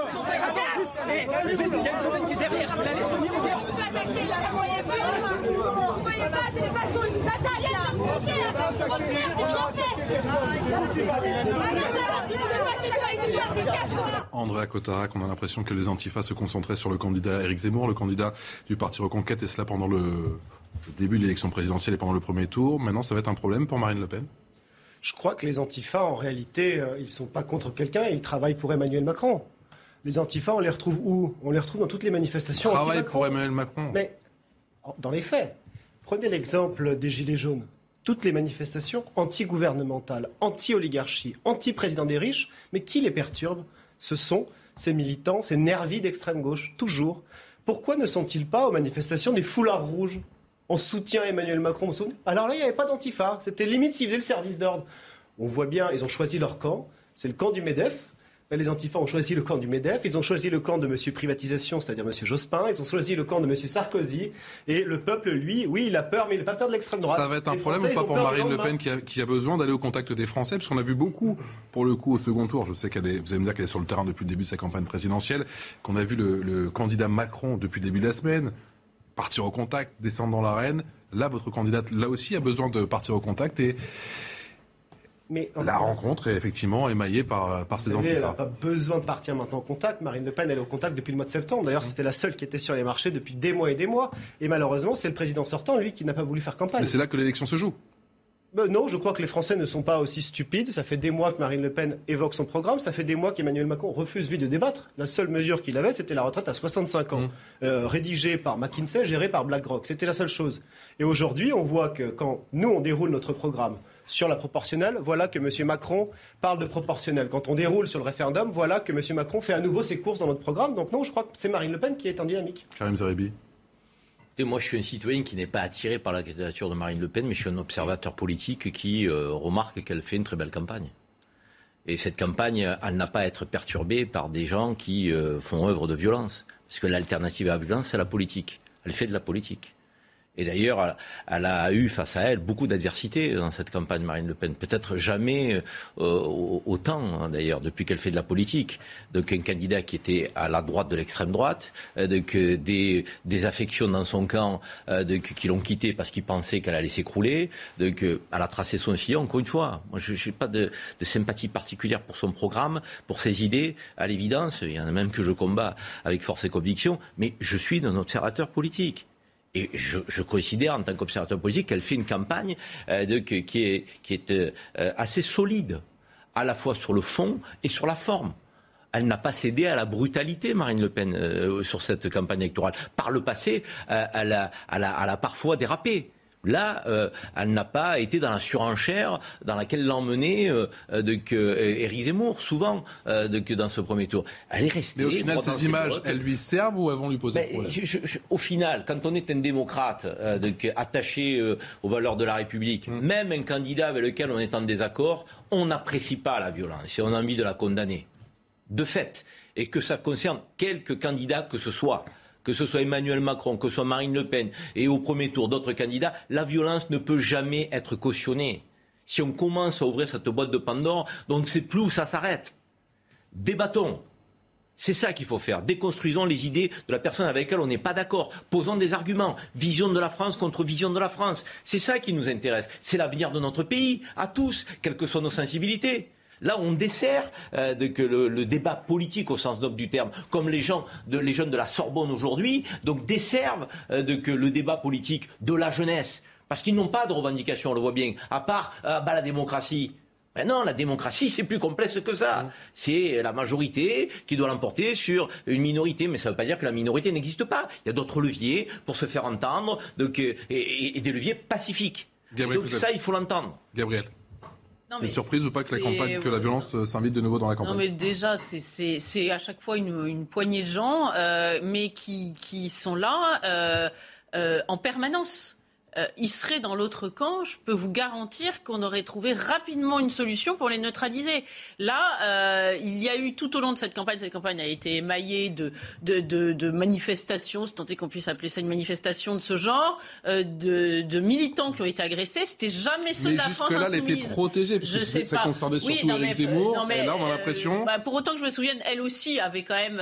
André Cotarac, on a l'impression que les antifas se concentraient sur le candidat Éric Zemmour, le candidat du Parti Reconquête, et cela pendant le, début de l'élection présidentielle et pendant le premier tour. Maintenant, ça va être un problème pour Marine Le Pen. Je crois que les antifas, en réalité, euh, ils ne sont pas contre quelqu'un, ils travaillent pour Emmanuel Macron. Les antifas, on les retrouve où? On les retrouve dans toutes les manifestations. Travail pour Emmanuel Macron. Mais dans les faits, prenez l'exemple des Gilets jaunes. Toutes les manifestations anti-gouvernementales, anti-oligarchie, anti-président des riches, mais qui les perturbe? Ce sont ces militants, ces nervis d'extrême gauche, toujours. Pourquoi ne sont-ils pas aux manifestations des foulards rouges? En soutien à Emmanuel Macron Alors là, il n'y avait pas d'antifa. C'était limite s'ils faisaient le service d'ordre. On voit bien, ils ont choisi leur camp. C'est le camp du MEDEF, les antifas ont choisi le camp du MEDEF, ils ont choisi le camp de M. Privatisation, c'est-à-dire M. Jospin, ils ont choisi le camp de M. Sarkozy, et le peuple, lui, oui, il a peur, mais il n'a pas peur de l'extrême droite. Ça va être un problème ou pas pour Marine Le Pen qui a, besoin d'aller au contact des Français, parce qu'on a vu beaucoup, pour le coup, au second tour, je sais qu'elle est, vous allez me dire qu'elle est sur le terrain depuis le début de sa campagne présidentielle, qu'on a vu le, le candidat Macron depuis le début de la semaine partir au contact, descendre dans l'arène. Là, votre candidate, là aussi, a besoin de partir au contact et la rencontre est effectivement émaillée par, par ces antifas. Elle n'a pas besoin de partir maintenant au contact. Marine Le Pen, elle est au contact depuis le mois de septembre. D'ailleurs, c'était la seule qui était sur les marchés depuis des mois et des mois. Et malheureusement, c'est le président sortant, lui, qui n'a pas voulu faire campagne. Mais c'est là que l'élection se joue. Ben non, je crois que les Français ne sont pas aussi stupides. Ça fait des mois que Marine Le Pen évoque son programme. Ça fait des mois qu'Emmanuel Macron refuse, lui, de débattre. La seule mesure qu'il avait, c'était la retraite à 65 ans, mmh. euh, rédigée par McKinsey, gérée par BlackRock. C'était la seule chose. Et aujourd'hui, on voit que quand nous, on déroule notre programme, sur la proportionnelle, voilà que M. Macron parle de proportionnelle. Quand on déroule sur le référendum, voilà que M. Macron fait à nouveau ses courses dans notre programme. Donc non, je crois que c'est Marine Le Pen qui est en dynamique. Karim Zeribi. moi, je suis un citoyen qui n'est pas attiré par la candidature de Marine Le Pen, mais je suis un observateur politique qui euh, remarque qu'elle fait une très belle campagne. Et cette campagne, elle n'a pas à être perturbée par des gens qui euh, font œuvre de violence. Parce que l'alternative à la violence, c'est la politique. Elle fait de la politique. Et d'ailleurs, elle a eu face à elle beaucoup d'adversités dans cette campagne Marine Le Pen. Peut-être jamais euh, autant, hein, d'ailleurs, depuis qu'elle fait de la politique. Donc un candidat qui était à la droite de l'extrême droite, euh, donc, des, des, affections dans son camp euh, qui l'ont quitté parce qu'il pensait qu'elle allait s'écrouler. Donc elle a tracé son sillon, encore une fois. Moi, je n'ai pas de, de, sympathie particulière pour son programme, pour ses idées, à l'évidence. Il y en a même que je combats avec force et conviction. Mais je suis un observateur politique. Et je, je, considère, en tant qu'observateur politique, qu'elle fait une campagne euh, qui est, euh, assez solide, à la fois sur le fond et sur la forme. Elle n'a pas cédé à la brutalité, Marine Le Pen, euh, sur cette campagne électorale. Par le passé, elle, a, parfois dérapé. Là, euh, elle n'a pas été dans la surenchère dans laquelle l'emmenait euh, de que Éric Zemmour, souvent de que dans ce premier tour. Elle est restée. Mais au final, ces images, elles lui servent ou elles vont lui poser ben, problème Au final, quand on est un démocrate de, attaché aux valeurs de la République, hum. même un candidat avec lequel on est en désaccord, on n'apprécie pas la violence et on a envie de la condamner. De fait, et que ça concerne quelques candidats que ce soit que ce soit Emmanuel Macron, que ce soit Marine Le Pen et au premier tour d'autres candidats, la violence ne peut jamais être cautionnée. Si on commence à ouvrir cette boîte de Pandore, on ne sait plus où ça s'arrête. Débattons. C'est ça qu'il faut faire. Déconstruisons les idées de la personne avec laquelle on n'est pas d'accord. Posons des arguments. Vision de la France contre vision de la France. C'est ça qui nous intéresse. C'est l'avenir de notre pays, à tous, quelles que soient nos sensibilités. Là, on dessert euh, que le, débat politique au sens noble du terme, comme les gens, de, les jeunes de la Sorbonne aujourd'hui, donc desservent euh, de que le débat politique de la jeunesse, parce qu'ils n'ont pas de revendication, on le voit bien, à part euh, bah, la démocratie. Ben non, la démocratie, c'est plus complexe que ça. Mmh. C'est la majorité qui doit l'emporter sur une minorité. Mais ça ne veut pas dire que la minorité n'existe pas. Il y a d'autres leviers pour se faire entendre donc, et, des leviers pacifiques. donc ça, il faut l'entendre. Gabriel. Non, Une surprise ou pas que la, campagne, que la violence euh, s'invite de nouveau dans la campagne? Non, mais déjà, c'est à chaque fois une, poignée de gens, euh, mais qui, qui, sont là en permanence. Euh, ils seraient dans l'autre camp, je peux vous garantir qu'on aurait trouvé rapidement une solution pour les neutraliser. Là, euh, il y a eu tout au long de cette campagne, cette campagne a été émaillée de, de, de, de manifestations, si tant est qu'on puisse appeler ça une manifestation de ce genre, euh, de, de, militants qui ont été agressés. C'était jamais ceux mais de la France là, elle était protégée, je sais ça, concernait surtout Éric Zemmour. Non, mais, et là, on a l'impression... Bah, pour autant que je me souvienne, elle aussi avait quand même,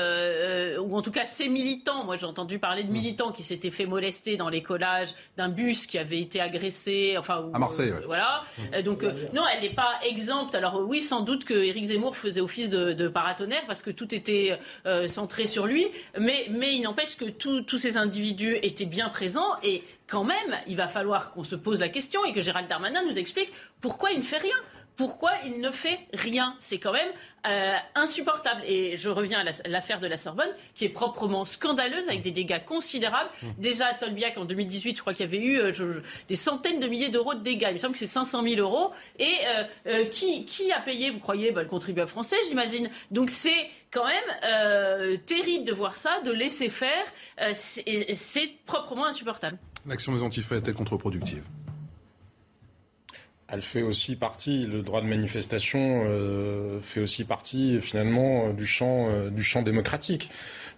ou en tout cas ses militants, moi j'ai entendu parler de militants qui s'étaient fait molester dans les collages d'un bus qui avait été agressé, enfin à Marseille. Euh, voilà. Euh, donc euh, non, elle n'est pas exempte. Alors oui, sans doute que Éric Zemmour faisait office de, paratonnerre parce que tout était centré sur lui, mais mais il n'empêche que tous ces individus étaient bien présents et quand même, il va falloir qu'on se pose la question et que Gérald Darmanin nous explique pourquoi il ne fait rien pourquoi il ne fait rien C'est quand même euh, insupportable. Et je reviens à l'affaire de la Sorbonne, qui est proprement scandaleuse, avec des dégâts considérables. Mmh. Déjà à Tolbiac, en 2018, je crois qu'il y avait eu euh, des centaines de milliers d'euros de dégâts. Il me semble que c'est 500 000 euros. Et euh, qui, qui, a payé, vous croyez bah, Le contribuable français, j'imagine. Donc c'est quand même terrible de voir ça, de laisser faire. c'est proprement insupportable. L'action des antifas est-elle contre-productive? Elle fait aussi partie, le droit de manifestation euh, fait aussi partie finalement du champ, euh, du champ démocratique.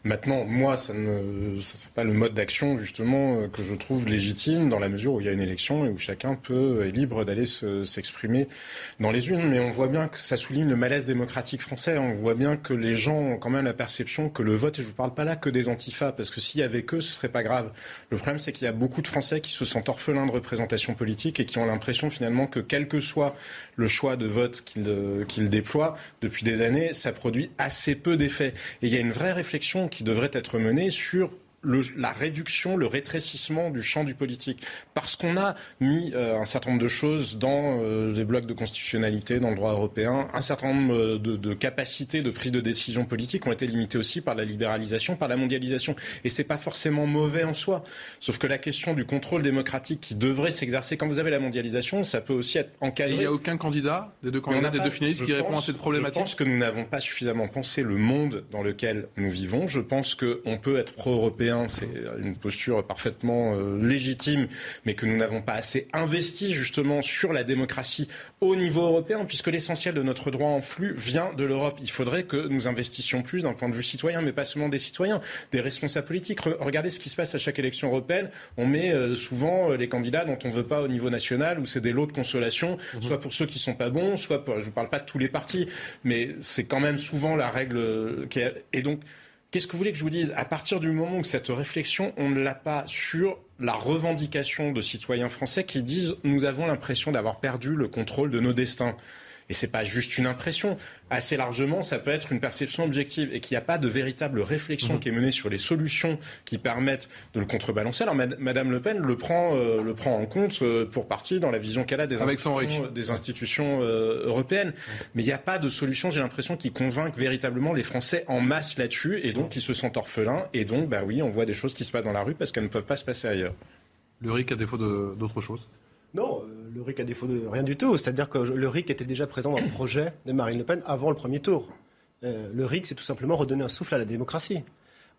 Maintenant, moi, ça ne, pas le mode d'action justement euh, que je trouve légitime dans la mesure où il y a une élection et où chacun peut est libre d'aller s'exprimer dans les unes. Mais on voit bien que ça souligne le malaise démocratique français. On voit bien que les gens ont quand même la perception que le vote, et je vous parle pas là que des antifas, parce que s'il y avait que, ce serait pas grave. Le problème, c'est qu'il y a beaucoup de Français qui se sentent orphelins de représentation politique et qui ont l'impression finalement que quel que soit le choix de vote qu'il euh, déploie depuis des années, ça produit assez peu d'effets. Et il y a une vraie réflexion qui devrait être menée sur la réduction, le rétrécissement du champ du politique. Parce qu'on a mis euh, un certain nombre de choses dans euh, les blocs de constitutionnalité, dans le droit européen, un certain nombre euh, de, capacités de prise de décision politique ont été limitées aussi par la libéralisation, par la mondialisation. Et c'est pas forcément mauvais en soi. Sauf que la question du contrôle démocratique qui devrait s'exercer quand vous avez la mondialisation, ça peut aussi être encadré. Il n'y a aucun candidat des deux candidats, des deux finalistes qui répond à cette problématique. Je pense que nous n'avons pas suffisamment pensé le monde dans lequel nous vivons. Je pense qu'on peut être pro-européen c'est une posture parfaitement euh, légitime, mais que nous n'avons pas assez investi justement sur la démocratie au niveau européen, puisque l'essentiel de notre droit en flux vient de l'Europe. Il faudrait que nous investissions plus d'un point de vue citoyen, mais pas seulement des citoyens, des responsables politiques. regardez ce qui se passe à chaque élection européenne. On met euh, souvent euh, les candidats dont on ne veut pas au niveau national, où c'est des lots de consolation, mhm. soit pour ceux qui sont pas bons, soit pour, je ne parle pas de tous les partis, mais c'est quand même souvent la règle qui est, et donc Qu'est-ce que vous voulez que je vous dise? À partir du moment où cette réflexion, on ne l'a pas sur la revendication de citoyens français qui disent nous avons l'impression d'avoir perdu le contrôle de nos destins. Et c'est pas juste une impression. Assez largement, ça peut être une perception objective et qu'il n'y a pas de véritable réflexion mhm. qui est menée sur les solutions qui permettent de le contrebalancer. Alors, Madame Le Pen le prend, euh, le prend en compte euh, pour partie dans la vision qu'elle a des institutions, des institutions euh, européennes. Mais il n'y a pas de solution, j'ai l'impression, qui convainc véritablement les Français en masse là-dessus et donc ils se sentent orphelins. Et donc, bah oui, on voit des choses qui se passent dans la rue parce qu'elles ne peuvent pas se passer ailleurs. Le RIC à défaut d'autre chose non, euh, le RIC a défaut de rien du tout. C'est-à-dire que le RIC était déjà présent dans le projet de Marine Le Pen avant le premier tour. Euh, le RIC, c'est tout simplement redonner un souffle à la démocratie.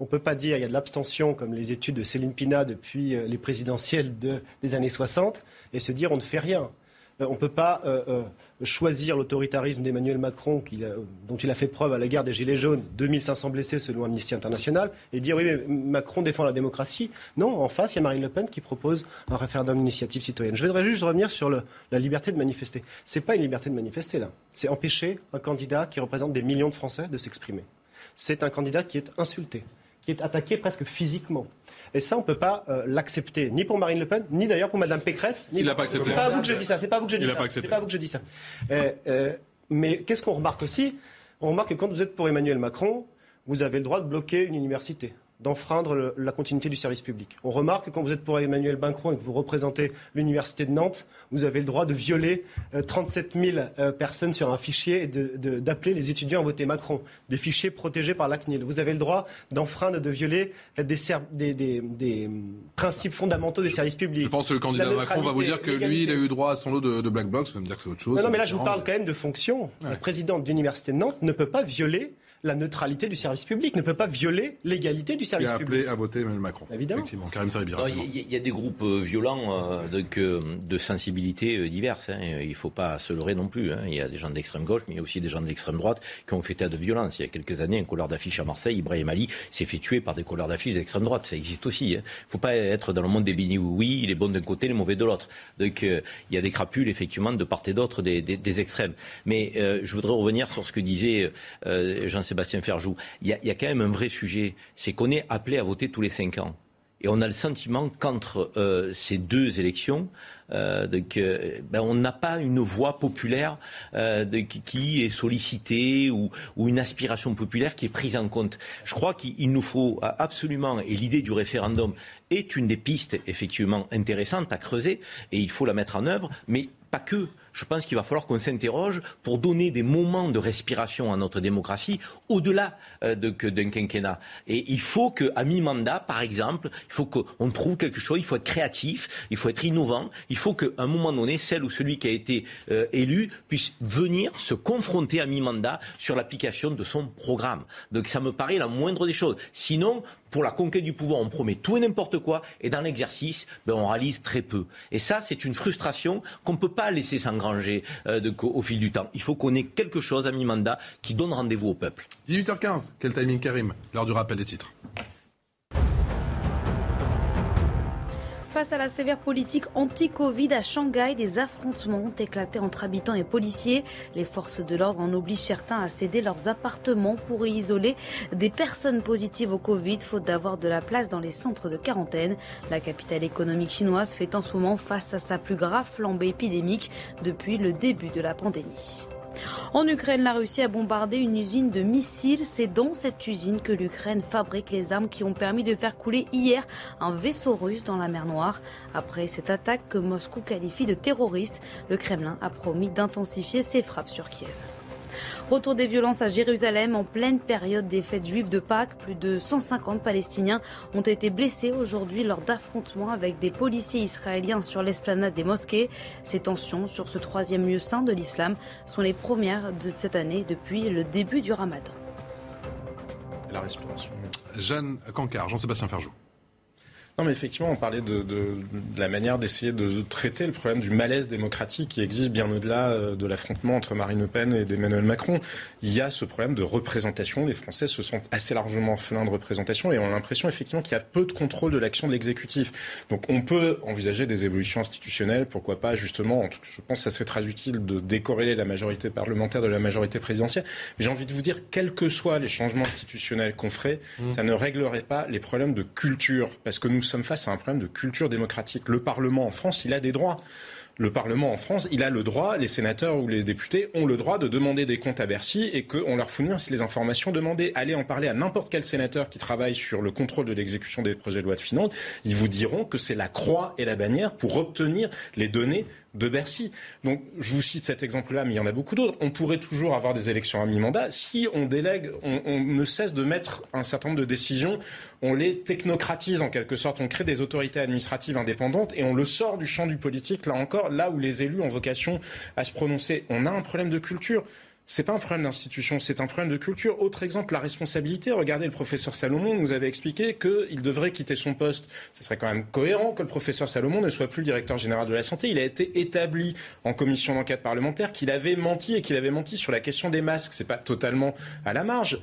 On ne peut pas dire qu'il y a de l'abstention, comme les études de Céline Pina depuis euh, les présidentielles des années 60, et se dire on ne fait rien. Euh, on ne peut pas euh, euh, choisir l'autoritarisme d'Emmanuel Macron, dont il a fait preuve à la guerre des Gilets jaunes, 2500 blessés selon Amnesty International, et dire oui, mais Macron défend la démocratie. Non, en face, il y a Marine Le Pen qui propose un référendum d'initiative citoyenne. Je voudrais juste revenir sur la liberté de manifester. Ce n'est pas une liberté de manifester, là. C'est empêcher un candidat qui représente des millions de Français de s'exprimer. C'est un candidat qui est insulté, qui est attaqué presque physiquement. Et ça, on ne peut pas euh, l'accepter, ni pour Marine Le Pen, ni d'ailleurs pour Madame Pécresse. Il l'a pas accepté. C'est pas à vous que je dis ça. C'est pas à vous que je dis ça. C'est pas à vous que je dis ça. Euh, euh, mais qu'est-ce qu'on remarque aussi? On remarque que quand vous êtes pour Emmanuel Macron, vous avez le droit de bloquer une université. D'enfreindre la continuité du service public. On remarque que quand vous êtes pour Emmanuel Macron et que vous représentez l'Université de Nantes, vous avez le droit de violer 37 euh, 000 euh, personnes sur un fichier et d'appeler les étudiants à voter Macron, des fichiers protégés par la CNIL. Vous avez le droit d'enfreindre, de violer des, des, principes fondamentaux du service public. Je pense que le candidat Macron va vous dire que lui, il a eu droit à son lot de, black box. Vous va me dire que c'est autre chose. Non, mais là, je vous parle quand même de fonction. Le président de l'Université de Nantes ne peut pas violer la neutralité du service public, ne peut pas violer l'égalité du service public. Il a appelé à voter Emmanuel Macron. Évidemment. Karim Il y, a des groupes euh, violents euh, de, de sensibilités euh, diverses. Hein. Il ne faut pas se leurrer non plus. Hein. Il y a des gens d'extrême gauche, mais il y a aussi des gens d'extrême droite qui ont fait tas de violence. Il y a quelques années, un couleur d'affiche à Marseille, Ibrahim Ali, s'est fait tuer par des couleurs d'affiche d'extrême droite. Ça existe aussi. Il hein. ne faut pas être dans le monde des bini oui, il est bon d'un côté, il est mauvais de l'autre. Donc il y a des crapules, effectivement, de part et d'autre des, des, extrêmes. Mais je voudrais revenir sur ce que disait Jean-Sébastien Ferjou il y, a, quand même un vrai sujet, c'est qu'on est appelé à voter tous les cinq ans. Et on a le sentiment qu'entre euh, ces deux élections, euh, ben, on n'a pas une voix populaire euh, qui est sollicitée ou, une aspiration populaire qui est prise en compte. Je crois qu'il nous faut absolument, et l'idée du référendum est une des pistes effectivement intéressantes à creuser, et il faut la mettre en œuvre, mais pas que je pense qu'il va falloir qu'on s'interroge pour donner des moments de respiration à notre démocratie au-delà euh, d'un quinquennat. Et il faut qu'à mi-mandat, par exemple, il faut qu'on trouve quelque chose, il faut être créatif, il faut être innovant, il faut qu'à un moment donné, celle ou celui qui a été euh, élu puisse venir se confronter à mi-mandat sur l'application de son programme. Donc ça me paraît la moindre des choses. Sinon, pour la conquête du pouvoir, on promet tout et n'importe quoi, et dans l'exercice, ben, on réalise très peu. Et ça, c'est une frustration qu'on ne peut pas laisser euh, au fil du temps. Il faut qu'on ait quelque chose à mi-mandat qui donne rendez-vous au peuple. 18h15, quel timing Karim L'heure du rappel des titres. Face à la sévère politique anti-Covid à Shanghai, des affrontements ont éclaté entre habitants et policiers. Les forces de l'ordre en obligent certains à céder leurs appartements pour y isoler des personnes positives au Covid, faute d'avoir de la place dans les centres de quarantaine. La capitale économique chinoise fait en ce moment face à sa plus grave flambée épidémique depuis le début de la pandémie. En Ukraine, la Russie a bombardé une usine de missiles. C'est dans cette usine que l'Ukraine fabrique les armes qui ont permis de faire couler hier un vaisseau russe dans la mer Noire. Après cette attaque que Moscou qualifie de terroriste, le Kremlin a promis d'intensifier ses frappes sur Kiev. Retour des violences à Jérusalem en pleine période des fêtes juives de Pâques. Plus de 150 Palestiniens ont été blessés aujourd'hui lors d'affrontements avec des policiers israéliens sur l'esplanade des mosquées. Ces tensions sur ce troisième lieu saint de l'islam sont les premières de cette année depuis le début du ramadan. La respiration. Jeanne Cancard, Jean-Sébastien Ferjou. Non, mais effectivement, on parlait de, de, de la manière d'essayer de, traiter le problème du malaise démocratique qui existe bien au-delà euh, de l'affrontement entre Marine Le Pen et Emmanuel Macron. Il y a ce problème de représentation. Les Français se sentent assez largement flingués de représentation et ont l'impression effectivement qu'il y a peu de contrôle de l'action de l'exécutif. Donc on peut envisager des évolutions institutionnelles, pourquoi pas justement, je pense que ça serait très utile de décorréler la majorité parlementaire de la majorité présidentielle. Mais j'ai envie de vous dire, quels que soient les changements institutionnels qu'on ferait, mmh. ça ne réglerait pas les problèmes de culture. Parce que nous nous sommes face à un problème de culture démocratique. Le Parlement en France, il a des droits le Parlement en France, il a le droit, les sénateurs ou les députés ont le droit de demander des comptes à Bercy et qu'on leur fournisse les informations demandées. Allez en parler à n'importe quel sénateur qui travaille sur le contrôle de l'exécution des projets de loi de finances. Ils vous diront que c'est la croix et la bannière pour obtenir les données de Bercy. Donc, je vous cite cet exemple-là, mais il y en a beaucoup d'autres. On pourrait toujours avoir des élections à mi-mandat. Si on délègue, on, on, ne cesse de mettre un certain nombre de décisions, on les technocratise en quelque sorte, on crée des autorités administratives indépendantes et on le sort du champ du politique, là encore, là où les élus ont vocation à se prononcer. On a un problème de culture. C'est pas un problème d'institution, c'est un problème de culture. Autre exemple, la responsabilité. Regardez, le professeur Salomon nous avait expliqué qu'il devrait quitter son poste. Ce serait quand même cohérent que le professeur Salomon ne soit plus le directeur général de la santé. Il a été établi en commission d'enquête parlementaire qu'il avait menti et qu'il avait menti sur la question des masques. C'est pas totalement à la marge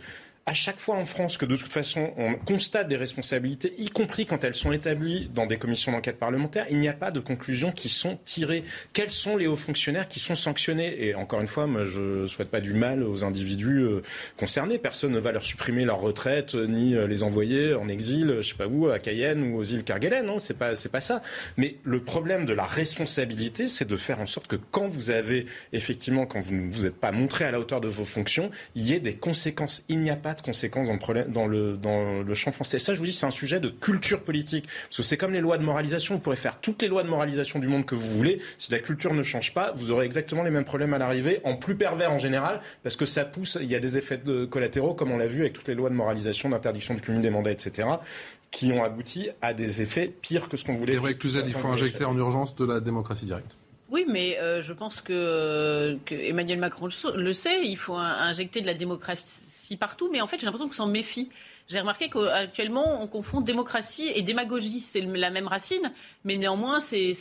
à chaque fois en France que de toute façon on constate des responsabilités, y compris quand elles sont établies dans des commissions d'enquête parlementaire, il n'y a pas de conclusions qui sont tirées. Quels sont les hauts fonctionnaires qui sont sanctionnés? Et encore une fois, moi, je ne souhaite pas du mal aux individus euh, concernés. Personne ne va leur supprimer leur retraite euh, ni euh, les envoyer en exil, je sais pas où, à Cayenne ou aux îles Kerguelen. Non, c'est pas pas ça. Mais le problème de la responsabilité, c'est de faire en sorte que quand vous avez effectivement, quand vous ne vous êtes pas montré à la hauteur de vos fonctions, il y ait des conséquences. Il n'y a pas conséquences dans le, problème, dans le, dans le champ français. Ça, je vous dis, c'est un sujet de culture politique. Parce que c'est comme les lois de moralisation. Vous pourrez faire toutes les lois de moralisation du monde que vous voulez. Si la culture ne change pas, vous aurez exactement les mêmes problèmes à l'arrivée, en plus pervers en général, parce que ça pousse, il y a des effets de collatéraux, comme on l'a vu avec toutes les lois de moralisation, d'interdiction du cumul des mandats, etc qui ont abouti à des effets pires que ce qu'on voulait. Et Cluzel, il faut injecter en urgence de la démocratie directe. Oui, mais euh, je pense que, que, Emmanuel Macron le sait. Il faut injecter de la démocratie partout, mais en fait, j'ai l'impression qu'on s'en méfie. J'ai remarqué qu'actuellement, on confond démocratie et démagogie. C'est la même racine, mais néanmoins, c'est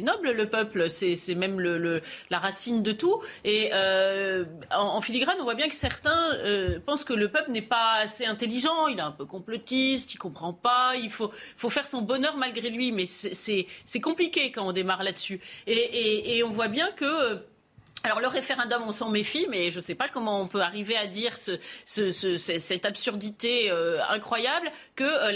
noble le peuple. C'est même le, la racine de tout. Et euh, en, filigrane, on voit bien que certains euh, pensent que le peuple n'est pas assez intelligent. Il est un peu complotiste, il comprend pas. Il faut, faut faire son bonheur malgré lui. Mais c'est compliqué quand on démarre là-dessus. Et, et, et on voit bien que alors le référendum, on s'en méfie, mais je ne sais pas comment on peut arriver à dire cette absurdité euh, incroyable que euh,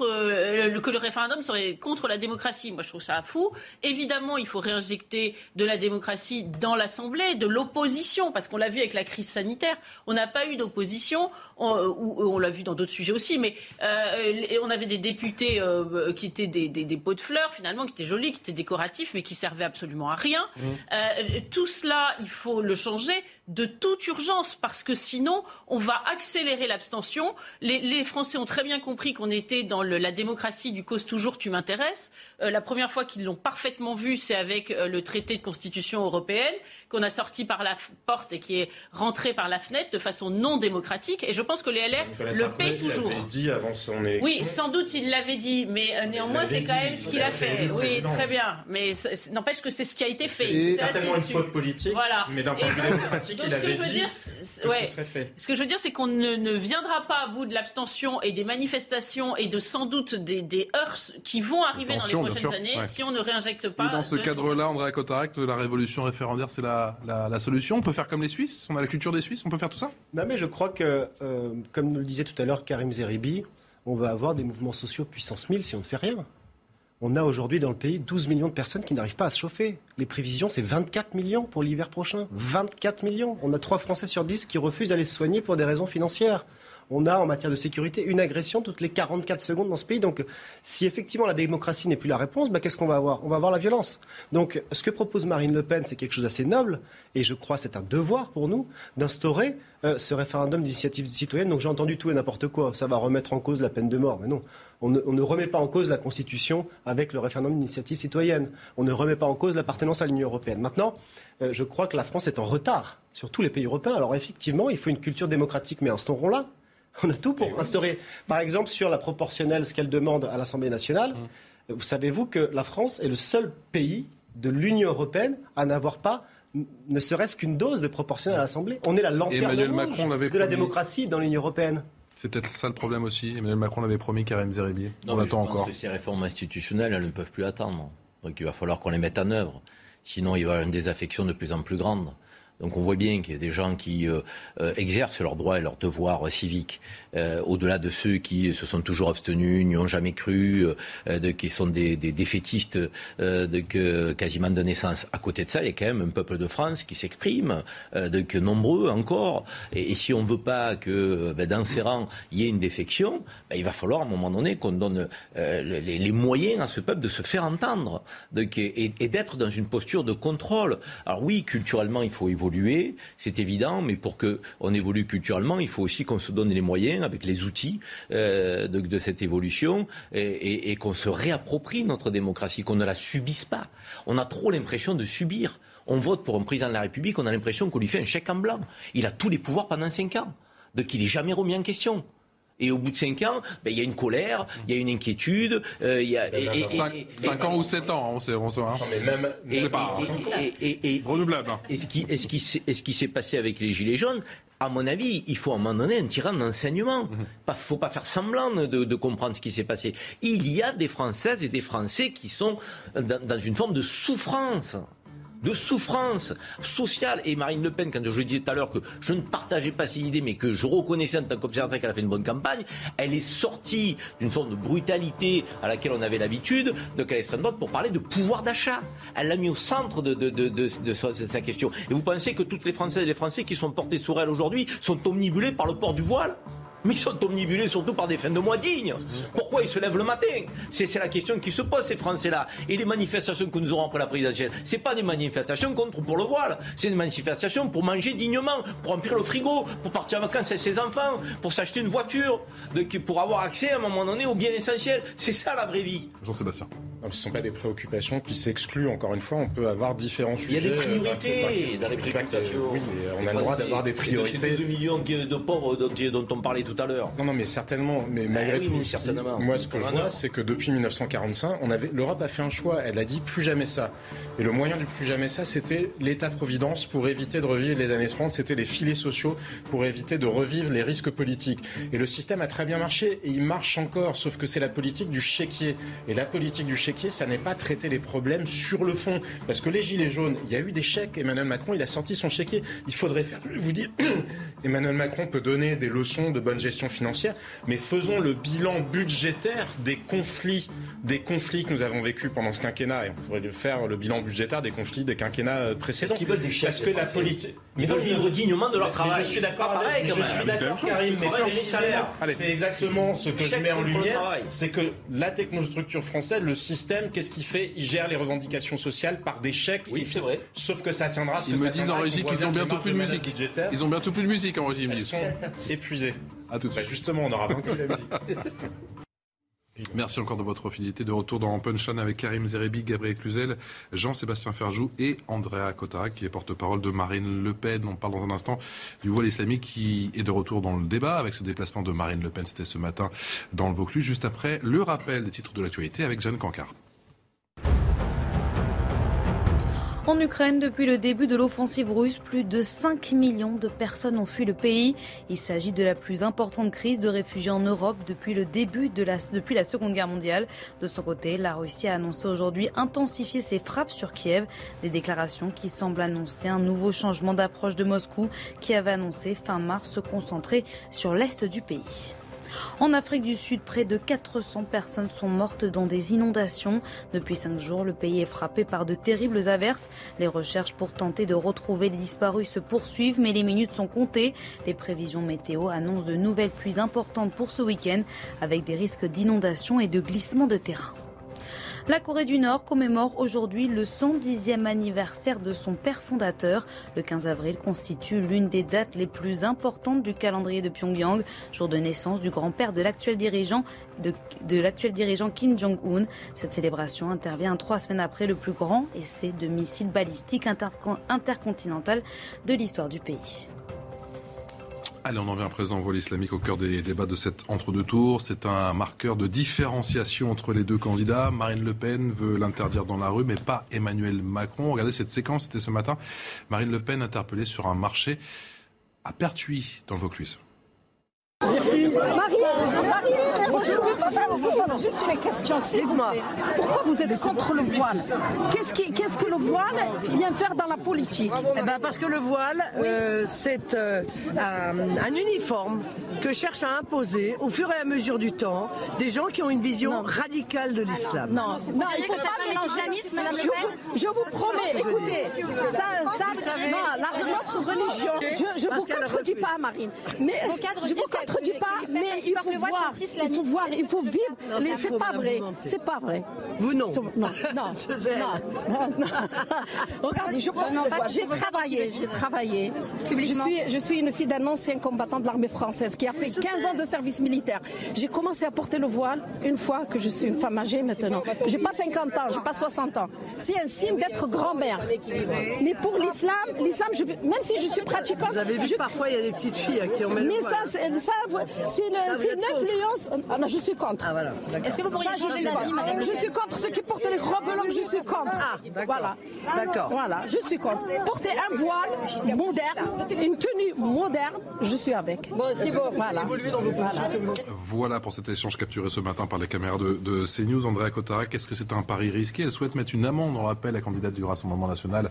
euh, que le référendum serait contre la démocratie. Moi, je trouve ça fou. Évidemment, il faut réinjecter de la démocratie dans l'Assemblée, de l'opposition, parce qu'on l'a vu avec la crise sanitaire. On n'a pas eu d'opposition, on, on l'a vu dans d'autres sujets aussi, mais on avait des députés qui étaient des, pots de fleurs, finalement, qui étaient jolis, qui étaient décoratifs, mais qui servaient absolument à rien. Mmh tout cela, il faut le changer de toute urgence parce que sinon, on va accélérer l'abstention. Les, Français ont très bien compris qu'on était dans la démocratie du cause toujours tu m'intéresses. Euh, la première fois qu'ils l'ont parfaitement vu, c'est avec euh, le traité de constitution européenne qu'on a sorti par la porte et qui est rentré par la fenêtre de façon non démocratique. Et je pense que les LR le paient toujours. dit avant son Oui, sans doute il l'avait dit, mais euh, néanmoins c'est quand même ce qu'il a fait. Oui, très bien. Mais n'empêche que c'est ce qui a été fait. certainement une faute politique, voilà. mais d'un point de vue démocratique, il avait dit dire, que ce serait fait. Ce que je veux dire, c'est qu'on ne, viendra pas à bout de l'abstention et des manifestations et de sans doute des, des heurts qui vont arriver dans les prochaines années si on ne réinjecte pas. Et dans ce cadre-là, André Cotaract, la révolution référendaire, c'est la, la, solution. On peut faire comme les Suisses. On a la culture des Suisses. On peut faire tout ça? Non, mais je crois que, euh, comme le disait tout à l'heure Karim Zeribi, on va avoir des mouvements sociaux puissance 1000 si on ne fait rien. On a aujourd'hui dans le pays 12 millions de personnes qui n'arrivent pas à se chauffer. Les prévisions, c'est 24 millions pour l'hiver prochain. 24 millions. On a 3 Français sur 10 qui refusent d'aller se soigner pour des raisons financières on a en matière de sécurité une agression toutes les 44 secondes dans ce pays. Donc si effectivement la démocratie n'est plus la réponse, bah, qu'est-ce qu'on va avoir? On va avoir la violence. Donc ce que propose Marine Le Pen, c'est quelque chose d'assez noble, et je crois que c'est un devoir pour nous d'instaurer euh, ce référendum d'initiative citoyenne. Donc j'ai entendu tout et n'importe quoi. Ça va remettre en cause la peine de mort. Mais non, on ne, remet pas en cause la Constitution avec le référendum d'initiative citoyenne. On ne remet pas en cause l'appartenance à l'Union européenne. Maintenant, euh, je crois que la France est en retard sur tous les pays européens. Alors effectivement, il faut une culture démocratique, mais instaurons-la. On a tout pour instaurer. Par exemple, sur la proportionnelle, ce qu'elle demande à l'Assemblée nationale, mmh. vous savez-vous que la France est le seul pays de l'Union européenne à n'avoir pas ne serait-ce qu'une dose de proportionnelle à l'Assemblée? On est la lanterne rouge de la démocratie dans l'Union européenne. C'est peut-être ça le problème aussi. Emmanuel Macron l'avait promis, Karim Zeribi. On attend encore. que ces réformes institutionnelles, elles ne peuvent plus attendre. Donc il va falloir qu'on les mette en œuvre. Sinon, il y aura une désaffection de plus en plus grande. Donc on voit bien qu'il y a des gens qui euh, euh, exercent leurs droits et leurs devoirs civiques, euh, au-delà de ceux qui se sont toujours abstenus, n'y ont jamais cru, qui sont des, défaitistes que, quasiment de naissance. À côté de ça, il y a quand même un peuple de France qui s'exprime, de, que nombreux encore. Et, si on ne veut pas que ben, dans ces rangs, il y ait une défection, ben, il va falloir à un moment donné qu'on donne les, moyens à ce peuple de se faire entendre et, et d'être dans une posture de contrôle. Alors oui, culturellement, il faut évoluer c'est évident, mais pour qu'on évolue culturellement, il faut aussi qu'on se donne les moyens avec les outils euh, de, cette évolution et, qu'on se réapproprie notre démocratie, qu'on ne la subisse pas. On a trop l'impression de subir. On vote pour un président de la République, on a l'impression qu'on lui fait un chèque en blanc. Il a tous les pouvoirs pendant cinq ans, donc il n'est jamais remis en question. Et au bout de 5 ans, ben, il y a une colère, il y a une inquiétude. Euh, il y a, 5 ans ou 7 ans, on sait. On sait hein. mais même, et, pas, et, renouvelable. Hein. Et ce qui, est ce qui s'est passé avec les Gilets jaunes, à mon avis, il faut à un moment donné un tirant d'enseignement. Il mhm. ne faut pas faire semblant de, de comprendre ce qui s'est passé. Il y a des Françaises et des Français qui sont dans, dans une forme de souffrance de souffrance sociale. Et Marine Le Pen, quand je disais tout à l'heure que je ne partageais pas ses idées, mais que je reconnaissais en tant qu'observateur qu'elle a fait une bonne campagne, elle est sortie d'une forme de brutalité à laquelle on avait l'habitude de qu'elle extrême droite pour parler de pouvoir d'achat. Elle l'a mis au centre de, de, sa question. Et vous pensez que toutes les Françaises et les Français qui sont portés sur elle aujourd'hui sont omnibulés par le port du voile? Mais ils sont omnibulés surtout par des fins de mois dignes. Pourquoi ils se lèvent le matin? C'est la question qui se pose, ces Français-là. Et les manifestations que nous aurons après la présidentielle, c'est pas des manifestations contre pour le voile, c'est des manifestations pour manger dignement, pour remplir le frigo, pour partir en vacances avec ses enfants, pour s'acheter une voiture, pour avoir accès à un moment donné aux biens essentiels. C'est ça la vraie vie. Jean-Sébastien. Ce ne sont pas des préoccupations qui s'excluent. Encore une fois, on peut avoir différents sujets. Il y a des priorités dans les préoccupations. Oui, on a le droit d'avoir des priorités. C'est 2 millions de pauvres dont on parlait tout à l'heure. Non, non, mais certainement. Mais malgré ah tout, certainement. moi, ce que je vois, c'est que depuis 1945, on avait, l'Europe a fait un choix. Elle a dit plus jamais ça. Et le moyen du plus jamais ça, c'était l'État-providence pour éviter de revivre les années 30. C'était les filets sociaux pour éviter de revivre les risques politiques. Et le système a très bien marché et il marche encore. Sauf que c'est la politique du chéquier. Et la politique du chéquier, ça n'est pas traiter les problèmes sur le fond. Parce que les gilets jaunes, il y a eu des chèques. Emmanuel Macron, il a sorti son chéquier. Il faudrait faire, vous dire, Emmanuel Macron peut donner des leçons de bonne gestion financière mais faisons le bilan budgétaire des conflits, des conflits que nous avons vécus pendant ce quinquennat, et on pourrait faire le bilan budgétaire des conflits des quinquennats euh, précédents. Ils veulent des Parce que la politique, ils veulent vivre dignement de leur travail. je suis d'accord avec, je suis d'accord, Karim, mais c'est exactement ce que je mets en lumière, c'est que la technostructure française, le système, qu'est-ce qu'il fait? Il gère les revendications sociales par des chèques. Oui, c'est vrai. Sauf que ça tiendra. Ce ils que me disent en régie qu'ils ont bientôt plus de musique. Ils ont bientôt plus de musique en régie. Ils sont épuisés. À tout de suite. Bah, justement, on aura vaincu la. Merci encore de votre fidélité. De retour dans Punchline avec Karim Zerebi, Gabriel Cluzel, Jean-Sébastien Ferjou et Andrea Cotara, qui est porte-parole de Marine Le Pen. On parle dans un instant du voile islamique qui est de retour dans le débat avec ce déplacement de Marine Le Pen. C'était ce matin dans le Vaucluse. Juste après, le rappel des titres de l'actualité avec Jeanne Cancard. En Ukraine, depuis le début de l'offensive russe, plus de 5 millions de personnes ont fui le pays. Il s'agit de la plus importante crise de réfugiés en Europe depuis le début de la, depuis la Seconde Guerre mondiale. De son côté, la Russie a annoncé aujourd'hui intensifier ses frappes sur Kiev. Des déclarations qui semblent annoncer un nouveau changement d'approche de Moscou qui avait annoncé fin mars se concentrer sur l'est du pays. En Afrique du Sud, près de 400 personnes sont mortes dans des inondations. Depuis cinq jours, le pays est frappé par de terribles averses. Les recherches pour tenter de retrouver les disparus se poursuivent, mais les minutes sont comptées. Les prévisions météo annoncent de nouvelles pluies importantes pour ce week-end, avec des risques d'inondations et de glissements de terrain. La Corée du Nord commémore aujourd'hui le 110e anniversaire de son père fondateur. Le 15 avril constitue l'une des dates les plus importantes du calendrier de Pyongyang, jour de naissance du grand-père de l'actuel dirigeant, de, l'actuel dirigeant Kim Jong-un. Cette célébration intervient trois semaines après le plus grand essai de missiles balistiques intercontinental de l'histoire du pays. Allez, on en vient à présent au voile islamique au cœur des débats de cet entre-deux tours. C'est un marqueur de différenciation entre les deux candidats. Marine Le Pen veut l'interdire dans la rue, mais pas Emmanuel Macron. Regardez cette séquence, c'était ce matin. Marine Le Pen interpellée sur un marché à Pertuis, dans le Vaucluse. Merci. Marie, juste une question, s'il vous plaît. Pourquoi vous êtes contre le voile Qu'est-ce que le voile vient faire dans la politique eh ben Parce que le voile, euh, c'est euh, un, uniforme que cherche à imposer au fur et à mesure du temps des gens qui ont une vision radicale de l'islam. Non, non, il faut pas mélanger. Je, je vous promets, écoutez, ça, ça, non, la, notre religion, je ne vous contredis pas, Marine, mais je vous contredis pas, mais il faut voir, il faut voir, il faut vivre. C'est pas vrai, c'est pas vrai. Vous non. Non, non, non. Regardez, j'ai travaillé, j'ai travaillé. Je suis, je suis une fille d'un ancien combattant de l'armée française qui a fait 15 ans de service militaire. J'ai commencé à porter le voile une fois que je suis une femme âgée maintenant. J'ai pas 50 ans, j'ai pas 60 ans. C'est un signe d'être grand-mère. Mais pour l'islam, l'islam, même si je suis pratiquante, vous avez vu parfois il y a des petites filles qui ont Mais ça, ça c'est C'est 9 lions. Ah non, je suis contre. Ah, voilà. Est-ce que vous pourriez Ça, je changer suis d'avis, contre. Madame Je Le suis contre ceux qui portent les robes longues, je suis contre. Ah, d'accord. Voilà. D'accord. Voilà, je suis contre. Porter un voile moderne, une tenue moderne, je suis avec. Bon, c'est bon. Voilà. Voilà pour cet échange capturé ce matin par les caméras de, de CNews. Andrea Cotara, qu'est-ce que c'est un pari risqué? Elle souhaite mettre une amende, on rappelle, la candidate du Rassemblement national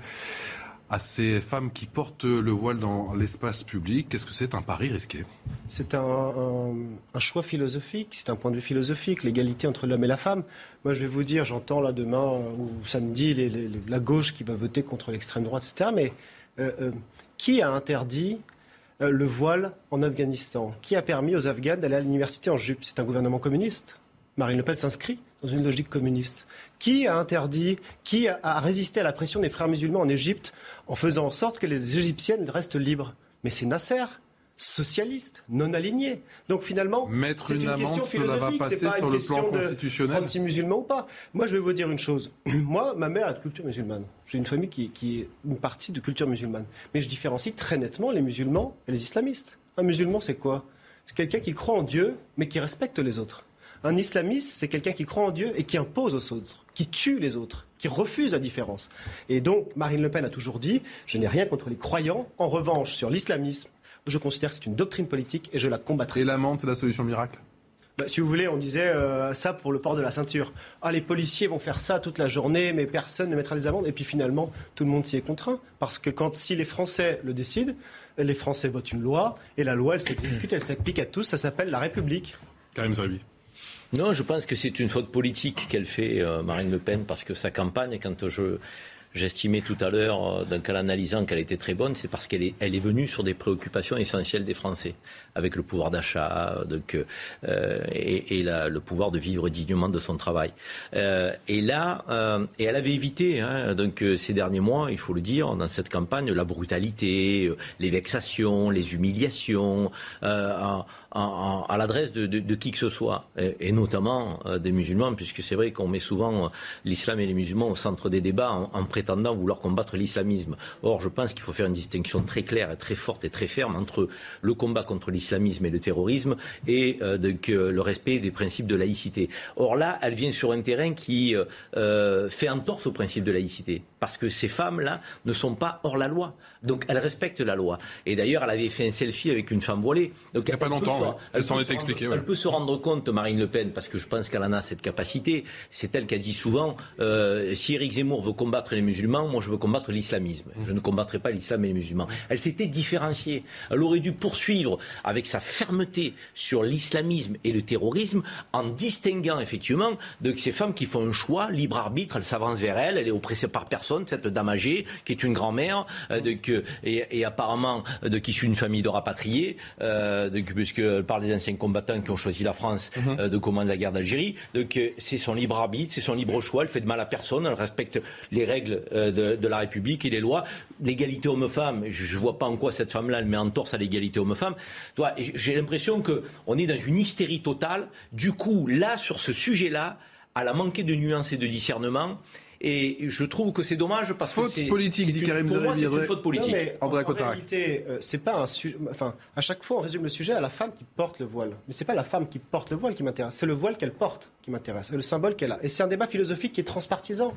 à ces femmes qui portent le voile dans l'espace public. Qu'est-ce que c'est un pari risqué? C'est un, choix philosophique, c'est un point de vue philosophique, l'égalité entre l'homme et la femme. Moi, je vais vous dire, j'entends là demain ou samedi la gauche qui va voter contre l'extrême droite, etc. Mais euh, euh, qui a interdit euh, le voile en Afghanistan? Qui a permis aux Afghans d'aller à l'université en jupe? C'est un gouvernement communiste. Marine Le Pen s'inscrit dans une logique communiste. Qui a interdit, qui a résisté à la pression des frères musulmans en Égypte en faisant en sorte que les Égyptiennes restent libres Mais c'est Nasser, socialiste, non aligné. Donc finalement, Mettre c'est une question cela va philosophique, passer c'est pas sur une le plan question de constitutionnel Anti-musulman ou pas. Moi, je vais vous dire une chose. Moi, ma mère est de culture musulmane. J'ai une famille qui, qui est une partie de culture musulmane. Mais je différencie très nettement les musulmans et les islamistes. Un musulman, c'est quoi? C'est quelqu'un qui croit en Dieu, mais qui respecte les autres. Un islamiste, c'est quelqu'un qui croit en Dieu et qui impose aux autres, qui tue les autres, qui refuse la différence. Et donc, Marine Le Pen a toujours dit Je n'ai rien contre les croyants. En revanche, sur l'islamisme, je considère que c'est une doctrine politique et je la combattrai. Et l'amende, c'est la solution miracle? Bah, si vous voulez, on disait euh, ça pour le port de la ceinture. Ah, les policiers vont faire ça toute la journée, mais personne ne mettra des amendes. Et puis finalement, tout le monde s'y est contraint. Parce que quand, si les Français le décident, les Français votent une loi, et la loi, elle s'exécute, elle s'applique à tous. Ça s'appelle la République. Karim Zerbi. Non, je pense que c'est une faute politique qu'elle fait, euh, Marine Le Pen, parce que sa campagne, quand je j'estimais tout à l'heure, euh, donc en l'analysant, qu'elle était très bonne, c'est parce qu'elle est, elle est venue sur des préoccupations essentielles des Français, avec le pouvoir d'achat, donc euh, et, et la- le pouvoir de vivre dignement de son travail. Euh, et là, euh, et elle avait évité, hein, donc euh, ces derniers mois, il faut le dire, dans cette campagne, la brutalité, euh, les vexations, les humiliations, euh, en- à l'adresse de, qui que ce soit, et, notamment euh, des musulmans, puisque c'est vrai qu'on met souvent euh, l'islam et les musulmans au centre des débats en, en prétendant vouloir combattre l'islamisme. Or, je pense qu'il faut faire une distinction très claire et très forte et très ferme entre le combat contre l'islamisme et le terrorisme et euh, le respect des principes de laïcité. Or là, elle vient sur un terrain qui euh, fait entorse au principe de laïcité, parce que ces femmes-là ne sont pas hors la loi. Donc elles respectent la loi. Et d'ailleurs, elle avait fait un selfie avec une femme voilée. Donc, Il n'y a pas elle longtemps, se- ouais. elle s'en rendre- expliquée. ouais. Elle peut se rendre compte, Marine Le Pen, parce que je pense qu'elle en a cette capacité. C'est elle qui a dit souvent euh, si Éric Zemmour veut combattre les musulmans, moi je veux combattre l'islamisme. Je ne combattrai pas l'islam et les musulmans. Elle s'était différenciée. Elle aurait dû poursuivre avec sa fermeté sur l'islamisme et le terrorisme en distinguant effectivement de ces femmes qui font un choix, libre arbitre, elle s'avance vers elle, elle est oppressée par personne, cette dame âgée qui est une grand-mère euh, de- que- et, et apparemment de qui suit une famille de rapatriés, euh, de- puisqu'elle parle des anciens combattants qui ont choisi la France euh, de commander la guerre d'Algérie. Donc euh, c'est son libre arbitre, c'est son libre choix, elle fait de mal à personne, elle respecte les règles euh, de, de la République et les lois. L'égalité homme-femme, je ne vois pas en quoi cette femme-là elle met en torse à l'égalité homme-femme. J'ai l'impression qu'on est dans une hystérie totale. Du coup, là, sur ce sujet-là, elle a manqué de nuances et de discernement. Et je trouve que c'est dommage parce Faute que c'est politique, dit une- Karim Pour moi, c'est une faute politique. Non, mais André en, réalité, euh, c'est pas un sujet. Enfin, à chaque fois, on résume le sujet à la femme qui porte le voile. Mais c'est pas la femme qui porte le voile qui m'intéresse, c'est le voile qu'elle porte qui m'intéresse, le symbole qu'elle a. Et c'est un débat philosophique qui est transpartisan.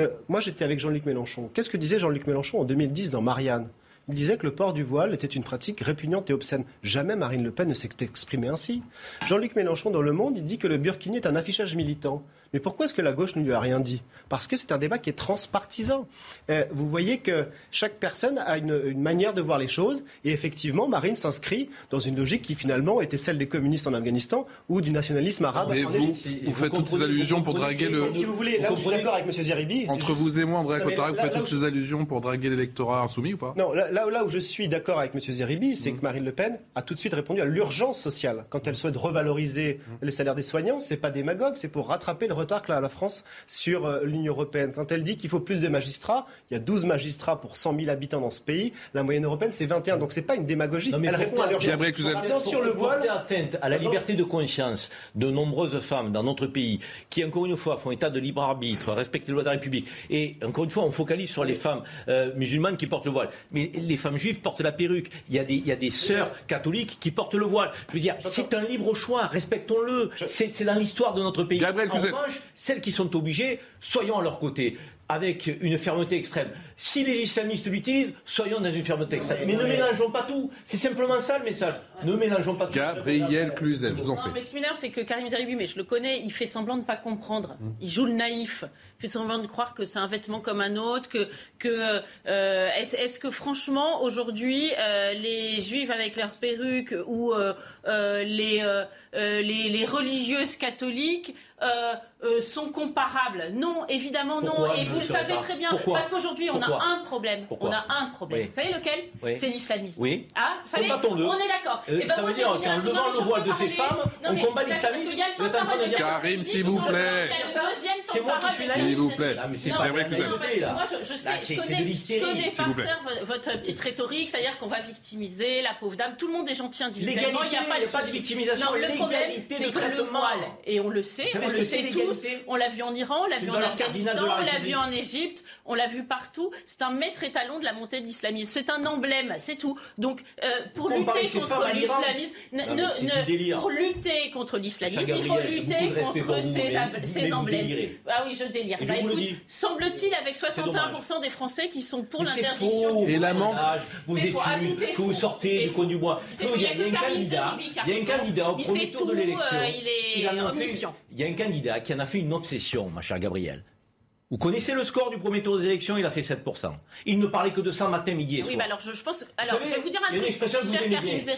Euh, moi, j'étais avec Jean-Luc Mélenchon. Qu'est-ce que disait Jean-Luc Mélenchon en 2010 dans Marianne? Il disait que le port du voile était une pratique répugnante et obscène. Jamais Marine Le Pen ne s'est exprimée ainsi. Jean-Luc Mélenchon, dans Le Monde, il dit que le burkini est un affichage militant. Mais pourquoi est-ce que la gauche ne lui a rien dit? Parce que c'est un débat qui est transpartisan. Euh, vous voyez que chaque personne a une, une manière de voir les choses. Et effectivement, Marine s'inscrit dans une logique qui finalement était celle des communistes en Afghanistan ou du nationalisme arabe en vous, vous faites toutes ces allusions pour draguer le. Si vous voulez, là où je suis d'accord avec M. Zeribi. Entre juste- vous et moi, André mais Cotarac, vous faites toutes ces allusions pour draguer l'électorat insoumis ou pas? Non, là, là, là où je suis d'accord avec M. Zeribi, Mm. c'est que Marine Le Pen a tout de suite répondu à l'urgence sociale. Quand elle souhaite revaloriser Mm. les salaires des soignants, c'est pas démagogue, c'est pour rattraper le retard que la France sur euh, l'Union européenne. Quand elle dit qu'il faut plus de magistrats, il y a 12 magistrats pour 100 000 habitants dans ce pays. La moyenne européenne, c'est 21. Donc c'est pas une démagogie. Non, mais elle répond à l'urgence. Vous... sur le voile, atteinte à la liberté de conscience de nombreuses femmes dans notre pays qui, encore une fois, font état de libre arbitre, respectent les lois de la République. Et encore une fois, on focalise sur les femmes euh, musulmanes qui portent le voile. Mais les femmes juives portent la perruque. Il y a des, il y a des sœurs catholiques qui portent le voile. Je veux dire, c'est un libre choix. Respectons-le. C'est dans l'histoire de notre pays. Gabriel, en revanche, celles qui sont obligées, soyons à leur côté avec une fermeté extrême. Si les islamistes l'utilisent, soyons dans une fermeté extrême. Mais ne mélangeons pas tout. C'est simplement ça le message. Ne mélangeons pas tout. Gabriel Cluzel, je vous en mais ce c'est que Karim Zeribi, je le connais, il fait semblant de ne pas comprendre. Hum. Il joue le naïf. Il fait semblant de croire que c'est un vêtement comme un autre. Que, que euh, est-ce, que franchement, aujourd'hui, euh, les juifs avec leurs perruques ou euh, les, les, les religieuses catholiques... Euh, sont comparables. Non, évidemment non. Et vous le savez très bien. Parce qu'aujourd'hui, on a un problème. On a un problème. Vous savez lequel. C'est l'islamisme. Oui. Ah, vous savez, on, est d'accord. Euh, eh ben, ça veut dire qu'en levant le voile de ces femmes, on combat l'islamisme. Karim, s'il vous plaît. C'est moi qui suis là. S'il vous plaît. C'est Moi, je sais, je connais par votre petite rhétorique, c'est-à-dire qu'on va victimiser la pauvre dame. Tout le monde est gentil individuellement. Il n'y a pas de victimisation. L'égalité de traitement. Et on le sait, on le sait tous. On l'a vu en Iran, on l'a vu en Afghanistan, on l'a vu en Égypte, on l'a vu partout. C'est un maître étalon de la montée de l'islamisme. C'est un emblème, c'est tout. Donc, euh, pour, lutter contre l'islamisme, pour lutter contre l'islamisme, il faut lutter contre ces, emblèmes. Ah oui, je délire. Bah, semble-t-il, avec 61% des Français qui sont pour l'interdiction. Et la que vous sortez du coin du bois. Il y a un candidat, au premier tour de euh, l'élection. Il y a un candidat qui en a a fait une obsession, ma chère Gabrielle. Vous connaissez le score du premier tour des élections, il a fait 7%. Il ne parlait que de ça matin, midi et soir. Oui, mais alors je, pense. Alors, je vais vous dire un truc. Cher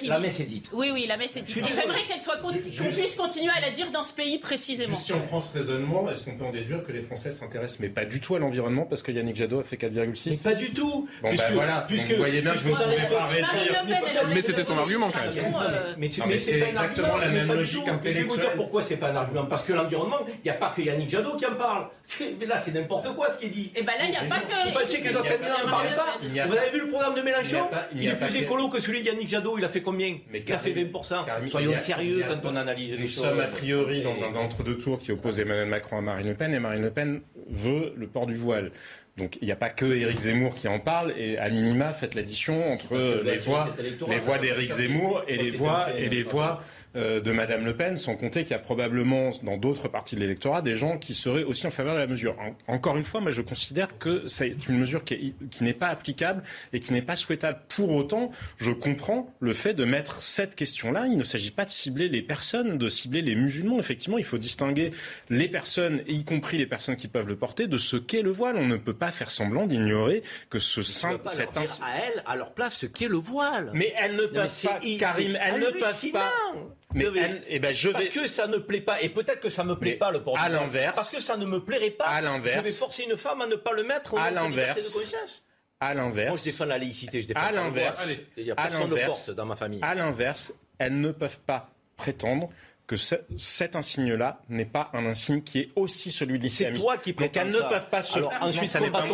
la messe est dite. Oui, oui, la messe est dite. J'aimerais qu'elle soit qu'on puisse continuer à la dire dans ce pays précisément. Si on prend ce raisonnement, est-ce qu'on peut en déduire que les Français s'intéressent, mais pas du tout à l'environnement, parce que Yannick Jadot a fait 4,6 Mais pas du tout bon, puisque, ben voilà, puisque, vous voyez bien, je vous ne pas Mais c'était ton argument quand même. Euh, mais c'est exactement la même logique intellectuelle. Je vais vous dire pourquoi c'est pas un argument. Parce que l'environnement, il n'y a pas que Yannick Jadot qui en parle. Là, c'est n'importe quoi ce qui est dit. Et ben là, il n'y a pas que. Vous pensez que les autres candidats pas Vous avez vu le programme de Mélenchon Il est plus écolo que celui d'Yannick Jadot. Il a fait combien Il a fait 20%. Soyons sérieux quand on analyse les choses. Nous sommes a priori dans un entre-deux tours qui oppose Emmanuel Macron à Marine Le Pen et Marine Le Pen veut le port du voile. Donc il n'y a pas que Éric Zemmour qui en parle et à minima faites l'addition entre les voix, les voix d'Éric Zemmour et les voix et les voix euh, de Madame Le Pen, sans compter qu'il y a probablement dans d'autres parties de l'électorat des gens qui seraient aussi en faveur de la mesure. Encore une fois, moi je considère que c'est une mesure qui, n'est pas applicable et qui n'est pas souhaitable. Pour autant, je comprends le fait de mettre cette question-là. Il ne s'agit pas de cibler les personnes, de cibler les musulmans. Effectivement, il faut distinguer les personnes, y compris les personnes qui peuvent le porter, de ce qu'est le voile. On ne peut pas faire semblant d'ignorer que ce simple, pas cette à elles, à leur place, ce qu'est le voile. Mais elles ne peuvent pas, Karim, elles ne peuvent pas. Mais. Eh ben, parce que ça ne plaît pas, et peut-être que ça ne me plaît pas le port À l'inverse. Parce que ça ne me plairait pas. À l'inverse. Je vais forcer une femme à ne pas le mettre au à l'inverse. de conscience. À l'inverse. Moi, je défends la laïcité, je défends à l'inverse. Il force dans ma famille. À l'inverse, elles ne peuvent pas prétendre que ce, cet insigne-là n'est pas un insigne qui est aussi celui de l'islamisme. C'est toi qui ne peuvent pas se. Alors, ensuite,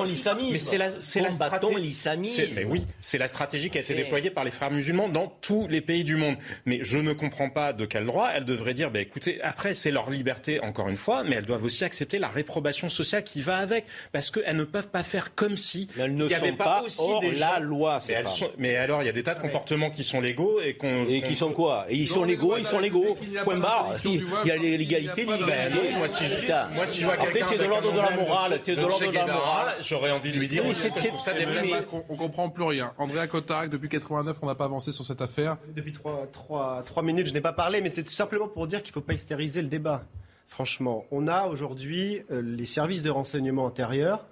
l'islamisme. Mais c'est la, c'est la stratégie. C'est, oui, c'est la stratégie qui a été déployée par les frères musulmans dans tous les pays du monde. Mais je ne comprends pas de quel droit elles devraient dire, bah, écoutez, après, c'est leur liberté, encore une fois, mais elles doivent aussi accepter la réprobation sociale qui va avec. Parce qu'elles ne peuvent pas faire comme si. Mais elles ne avait sont pas, pas aussi hors la loi. Mais, elles mais alors, il y a des tas de ah, comportements qui sont légaux et qu'on. Et qui sont quoi? Et Ils sont légaux, ils sont légaux il y a l'égalité, l'égalité. Moi, si je, tu es de l'ordre de la morale. Tu es de l'ordre de la morale. J'aurais envie de lui dire. On comprend plus rien. Andrea Cotarac, depuis 89, on n'a pas avancé sur cette affaire. Depuis 3, 3, 3 minutes, je n'ai pas parlé, mais c'est simplement pour dire qu'il ne faut pas hystériser le débat. Franchement, on a aujourd'hui euh, les services de renseignement intérieur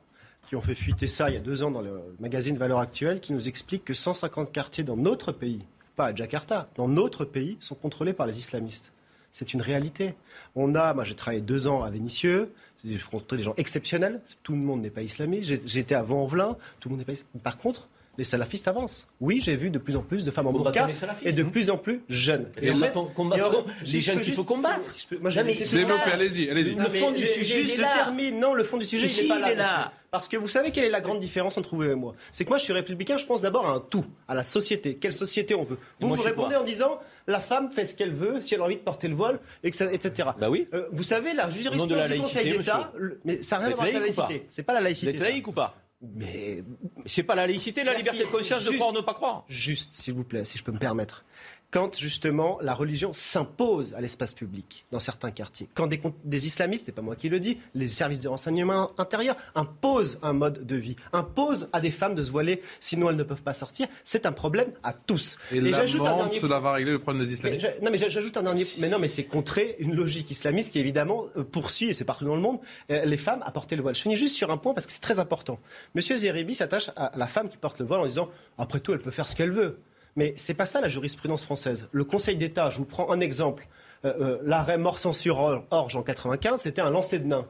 qui ont fait fuiter ça il y a deux ans dans le magazine Valeurs Actuelles, qui nous explique que 150 quartiers dans notre pays, pas à Jakarta, dans notre pays, sont contrôlés par les islamistes. C'est une réalité. On a, moi j'ai travaillé deux ans à Vénissieux, j'ai rencontré des gens exceptionnels, tout le monde n'est pas islamiste. J'étais à Vauvlin, tout le monde n'est pas islamiste. Par contre, les salafistes avancent. Oui, j'ai vu de plus en plus de femmes en burqa les et de plus en plus jeunes. Et en fait- combattons et en- les si je jeunes peux qu'il juste- faut combattre. si je peux- moi, Non, mais. Développez, allez-y, allez-y. Le fond du sujet, je termine. Non, le fond du sujet, il n'est pas là. est là. monsieur. Parce que vous savez quelle est la grande différence entre vous et moi C'est que moi, je suis républicain, je pense d'abord à un tout, à la société. Quelle société on veut? Vous moi, vous répondez quoi? en disant la femme fait ce qu'elle veut, si elle a envie de porter le voile, et que ça- etc. Bah oui. Euh, vous savez, la jurisprudence du Conseil laïcité, d'État, mais ça n'a rien à Vous voir avec la êtes laïcité. C'est pas la Vous laïcité. êtes ça. laïque ou pas? Mais C'est pas la laïcité, la Merci. liberté de conscience de croire ou ne pas croire. Juste, s'il vous plaît, si je peux me permettre. Quand justement la religion s'impose à l'espace public dans certains quartiers, quand des, islamistes, c'est pas moi qui le dis, les services de renseignement intérieur imposent un mode de vie, imposent à des femmes de se voiler, sinon elles ne peuvent pas sortir, c'est un problème à tous. Et, j'ajoute un dernier cela va régler le problème des mais islamistes. j'a- non, mais j'a- j'ajoute un dernier. Mais non, mais c'est contrer une logique islamiste qui évidemment euh, poursuit, et c'est partout dans le monde, euh, les femmes à porter le voile. Je finis juste sur un point parce que c'est très important. Monsieur Zeribi s'attache à la femme qui porte le voile en disant après tout, elle peut faire ce qu'elle veut. Mais c'est pas ça la jurisprudence française. Le Conseil d'État, je vous prends un exemple. Euh, euh, L'arrêt Morsan-sur-Orge en 95, c'était un lancer de nains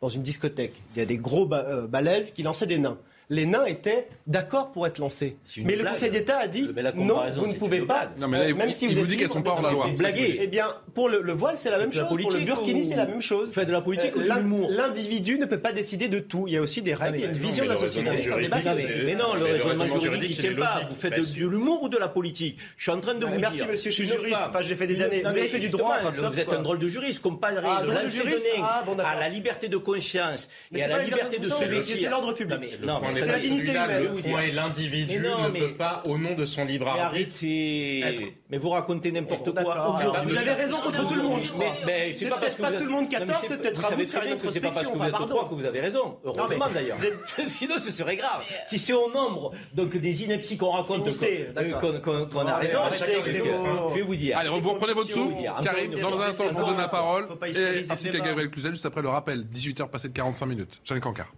dans une discothèque. Il y a des gros euh, balèzes qui lançaient des nains. Les nains étaient d'accord pour être lancés. Mais le. Conseil d'État a dit non, vous ne pouvez pas. Non, mais là, euh, il- même si il vous vous êtes dit qu'elles sont pas hors de- la loi. c'est blaguer. Eh bien, pour le, le voile, c'est la même de la chose. Pour le burkini, c'est la même chose. Vous faites de la politique ou de l'in- l'humour L'individu ne peut pas décider de tout. Il y a aussi des règles, il y a une vision de la société. C'est un débat Non, mais, non, le raisonnement juridique, il il tient pas. Vous faites Bah, de, si. de l'humour ou de la politique Je suis en train de vous Merci, dire. monsieur, je suis juriste. Enfin, j'ai fait des années. Vous avez fait du droit, enfin, Vous êtes un drôle de juriste. Comparé Ah, de de Ah, à la liberté de conscience et c'est à la liberté de se. C'est l'ordre public. N'est c'est la pas dignité celui-là, humaine. Le point est l'individu ne mais- peut pas, au nom de son libre arbitre, arrêtez. Être- Mais vous racontez n'importe quoi. Vous avez raison contre tout le monde, je crois. C'est pas parce peut-être que pas tout le monde Non, mais 14, c'est- c'est peut-être à vous de faire une que c'est pas parce que vous introspection. êtes trois que vous avez raison. Heureusement d'ailleurs. Sinon, ce serait grave. Si c'est au nombre donc des inepties qu'on raconte qu'on- a raison, je vais vous dire. Allez, vous reprenez votre souffle. Karim, dans un instant, je vous donne la parole. Et ainsi le qu'à. Gabriel Cluzel, juste après le rappel. 18h passé de 45 minutes. Jeanne Cancard.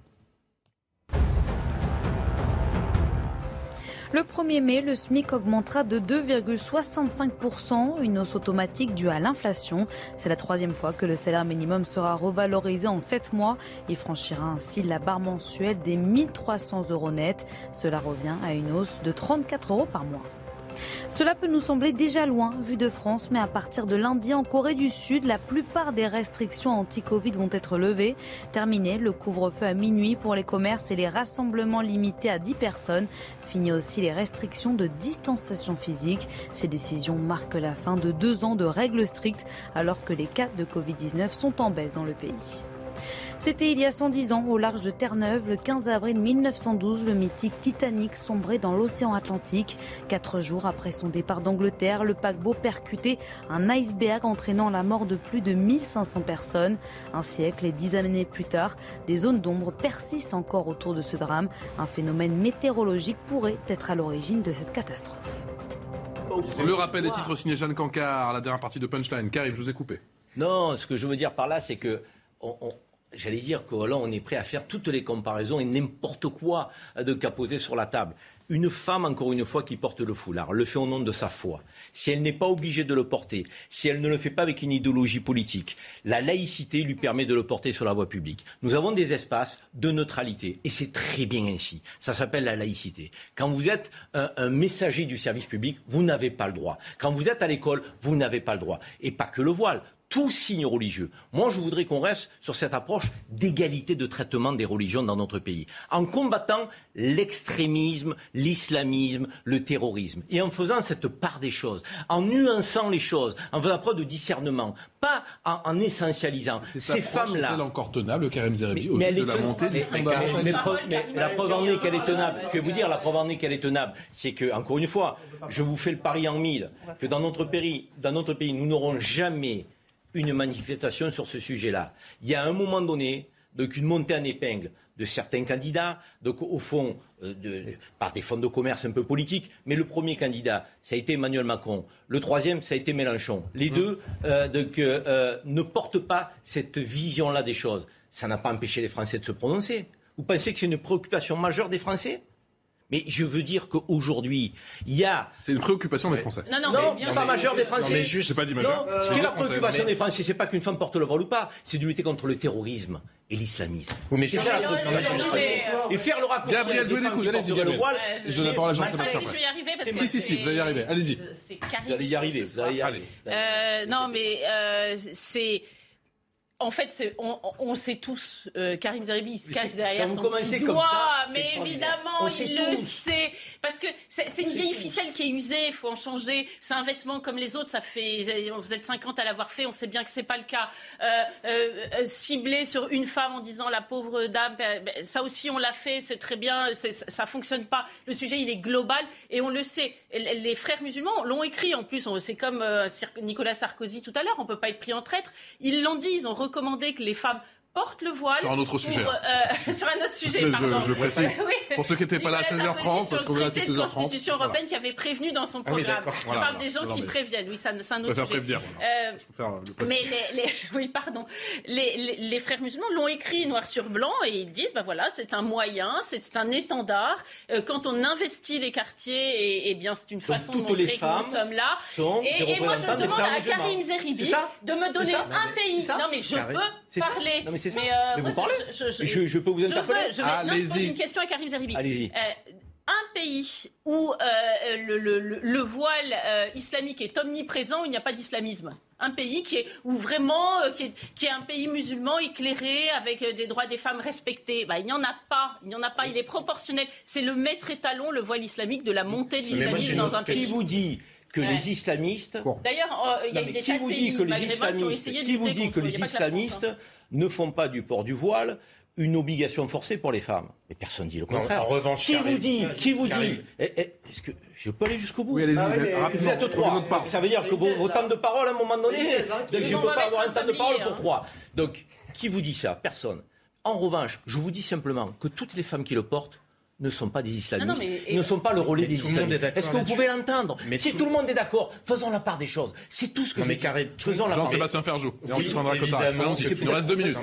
Le 1er mai, le SMIC augmentera de 2,65%, une hausse automatique due à l'inflation. C'est la troisième fois que le salaire minimum sera revalorisé en 7 mois. Il franchira ainsi la barre mensuelle des 1300 euros nets. Cela revient à une hausse de 34 euros par mois. Cela peut nous sembler déjà loin vu de France, mais à partir de lundi en Corée du Sud, la plupart des restrictions anti-Covid vont être levées. Terminé le couvre-feu à minuit pour les commerces et les rassemblements limités à 10 personnes. Fini aussi les restrictions de distanciation physique. Ces décisions marquent la fin de deux ans de règles strictes alors que les cas de Covid-19 sont en baisse dans le pays. C'était il y a 110 ans, au large de Terre-Neuve, le 15 avril 1912, le mythique Titanic sombrait dans l'océan Atlantique. Quatre jours après son départ d'Angleterre, le paquebot percutait un iceberg entraînant la mort de plus de 1500 personnes. Un siècle et dix années plus tard, des zones d'ombre persistent encore autour de ce drame. Un phénomène météorologique pourrait être à l'origine de cette catastrophe. Le rappel des titres signé Jeanne Cancard, la dernière partie de Punchline. Karim, je vous ai coupé. Non, ce que je veux dire par là, c'est que on- on- J'allais dire que là, on est prêt à faire toutes les comparaisons et n'importe quoi de qu'à poser sur la table. Une femme, encore une fois, qui porte le foulard, le fait au nom de sa foi. Si elle n'est pas obligée de le porter, si elle ne le fait pas avec une idéologie politique, la laïcité lui permet de le porter sur la voie publique. Nous avons des espaces de neutralité et c'est très bien ainsi. Ça s'appelle la laïcité. Quand vous êtes un messager du service public, vous n'avez pas le droit. Quand vous êtes à l'école, vous n'avez pas le droit. Et pas que le voile tout signe religieux. Moi, je voudrais qu'on reste sur cette approche d'égalité de traitement des religions dans notre pays, en combattant l'extrémisme, l'islamisme, le terrorisme, et en faisant cette part des choses, en nuançant les choses, en faisant preuve de discernement, pas en, en essentialisant. Ces femmes-là. Est-elle encore tenable, Karim Zeribi, au Mais elle de est la montée mais la preuve en est qu'elle est tenable. Je vais vous dire, la preuve en est qu'elle est tenable. C'est que, encore une fois, je vous fais le pari en mille, que dans notre pays, dans notre pays nous n'aurons jamais une manifestation sur ce sujet-là. Il y a un moment donné, donc une montée en épingle de certains candidats, donc au fond, euh, de- par des fonds de commerce un peu politiques, mais le premier candidat, ça a été Emmanuel Macron. Le troisième, ça a été Mélenchon. Les deux euh, donc, euh, euh, ne portent pas cette vision-là des choses. Ça n'a pas empêché les Français de se prononcer. Vous pensez que c'est une préoccupation majeure des Français? Mais je veux dire qu'aujourd'hui, il y a. C'est une préoccupation des Français. Non, non, Non, mais bien pas majeure des Français. Non, mais pas dit majeure. Non, Euh, ce qui est la préoccupation Mais- des Français, c'est pas qu'une femme porte le voile ou pas, c'est de lutter contre le terrorisme. et l'islamisme. Oui, mais ça, je- Et faire le raccourci. Gabriel, avec jouez les des qui allez-y, Gabriel. voile, Je donne la parole à Jean-Sébastien je vais y arriver parce Si, que si, si, vous allez y arriver. Allez-y. C'est Karim Vous allez y arriver, vous allez y arriver. Euh, non, mais euh, c'est. En fait, on, on sait tous, euh, Karim Zeribi, il se cache derrière son petit doigt, ça, mais évidemment, il le tous. sait. Parce que c'est une vieille ficelle qui est usée, il faut en changer. C'est un vêtement comme les autres, ça fait, vous êtes 50 à l'avoir fait, on sait bien que c'est pas le cas. Euh, euh, euh, cibler sur une femme en disant la pauvre dame, ben, ben, ça aussi on l'a fait, c'est très bien, ça, fonctionne pas. Le sujet il est global et on le sait. Les frères musulmans l'ont écrit en plus, c'est comme euh, Nicolas Sarkozy tout à l'heure, on peut pas être pris en traître. Ils l'ont dit, ils ont recommandé que les femmes portent le voile. Sur un autre pour, sujet. euh, sur un autre sujet, Je- je- pardon. je précise. Oui. Pour ceux qui n'étaient pas là à Nicolas 16h30, Sarkozy parce qu'on est là de 16h30. Constitution Voilà. européenne qui avait prévenu dans son Ah oui, programme. d'accord. Je Voilà, parle voilà. des gens Non, qui mais- préviennent, oui, ça, c'est un Je autre préfère sujet. prévenir, Euh, Je préfère le mais les, les- oui, pardon. Les, les- les frères musulmans l'ont écrit noir sur blanc et ils disent, bah voilà, c'est un moyen, c'est un étendard. Euh, quand on investit les quartiers, et, et bien c'est une façon de toutes montrer les que femmes nous sommes là. Et, et moi je demande à. Karim Zeribi de me donner un pays. Non mais je peux parler. C'est ça. euh, Mais vous parlez Je- je peux vous interpeller je vais- non, je pose une question à Karim Zeribi. Allez-y. Euh, un pays où euh, le, le- le- le voile euh, islamique est omniprésent, où il n'y a pas d'islamisme. Un pays qui est, où vraiment, euh, qui, est, qui est un pays musulman éclairé avec des droits des femmes respectés. Bah, il n'y en a pas. Il n'y en a pas. Il est proportionnel. C'est le maître étalon, le voile islamique, de la montée de l'islamisme dans un pays. Qui vous dit que Ouais. les islamistes. D'ailleurs, il y a Non, eu des qui vous pays dit que les islamistes, qui vous dit que les hein. islamistes ne font pas du port du voile une obligation forcée pour les femmes Mais personne ne dit le Non, contraire. en revanche, qui vous dit, qui vous dit. Eh, eh, est-ce que je peux aller jusqu'au bout Oui, allez-y, Ah mais mais rapidement. Vous êtes trois. ça veut dire que vos, vos temps de parole, à un moment donné, hein, donc je ne peux pas avoir un temps de parole pour hein. trois. Donc, qui vous dit ça? Personne. En revanche, je vous dis simplement que toutes les femmes qui le portent ne sont pas des islamistes, Non, non, mais- et- ne sont pas le relais des est islamistes. Est-ce que vous pouvez l'entendre Mais Si tout- tout le monde est d'accord, faisons la part des choses. C'est tout ce que Non, je mais dis. Karim, Faisons la part des Jean-Sébastien Ferjou. Évidemment, il nous reste deux minutes.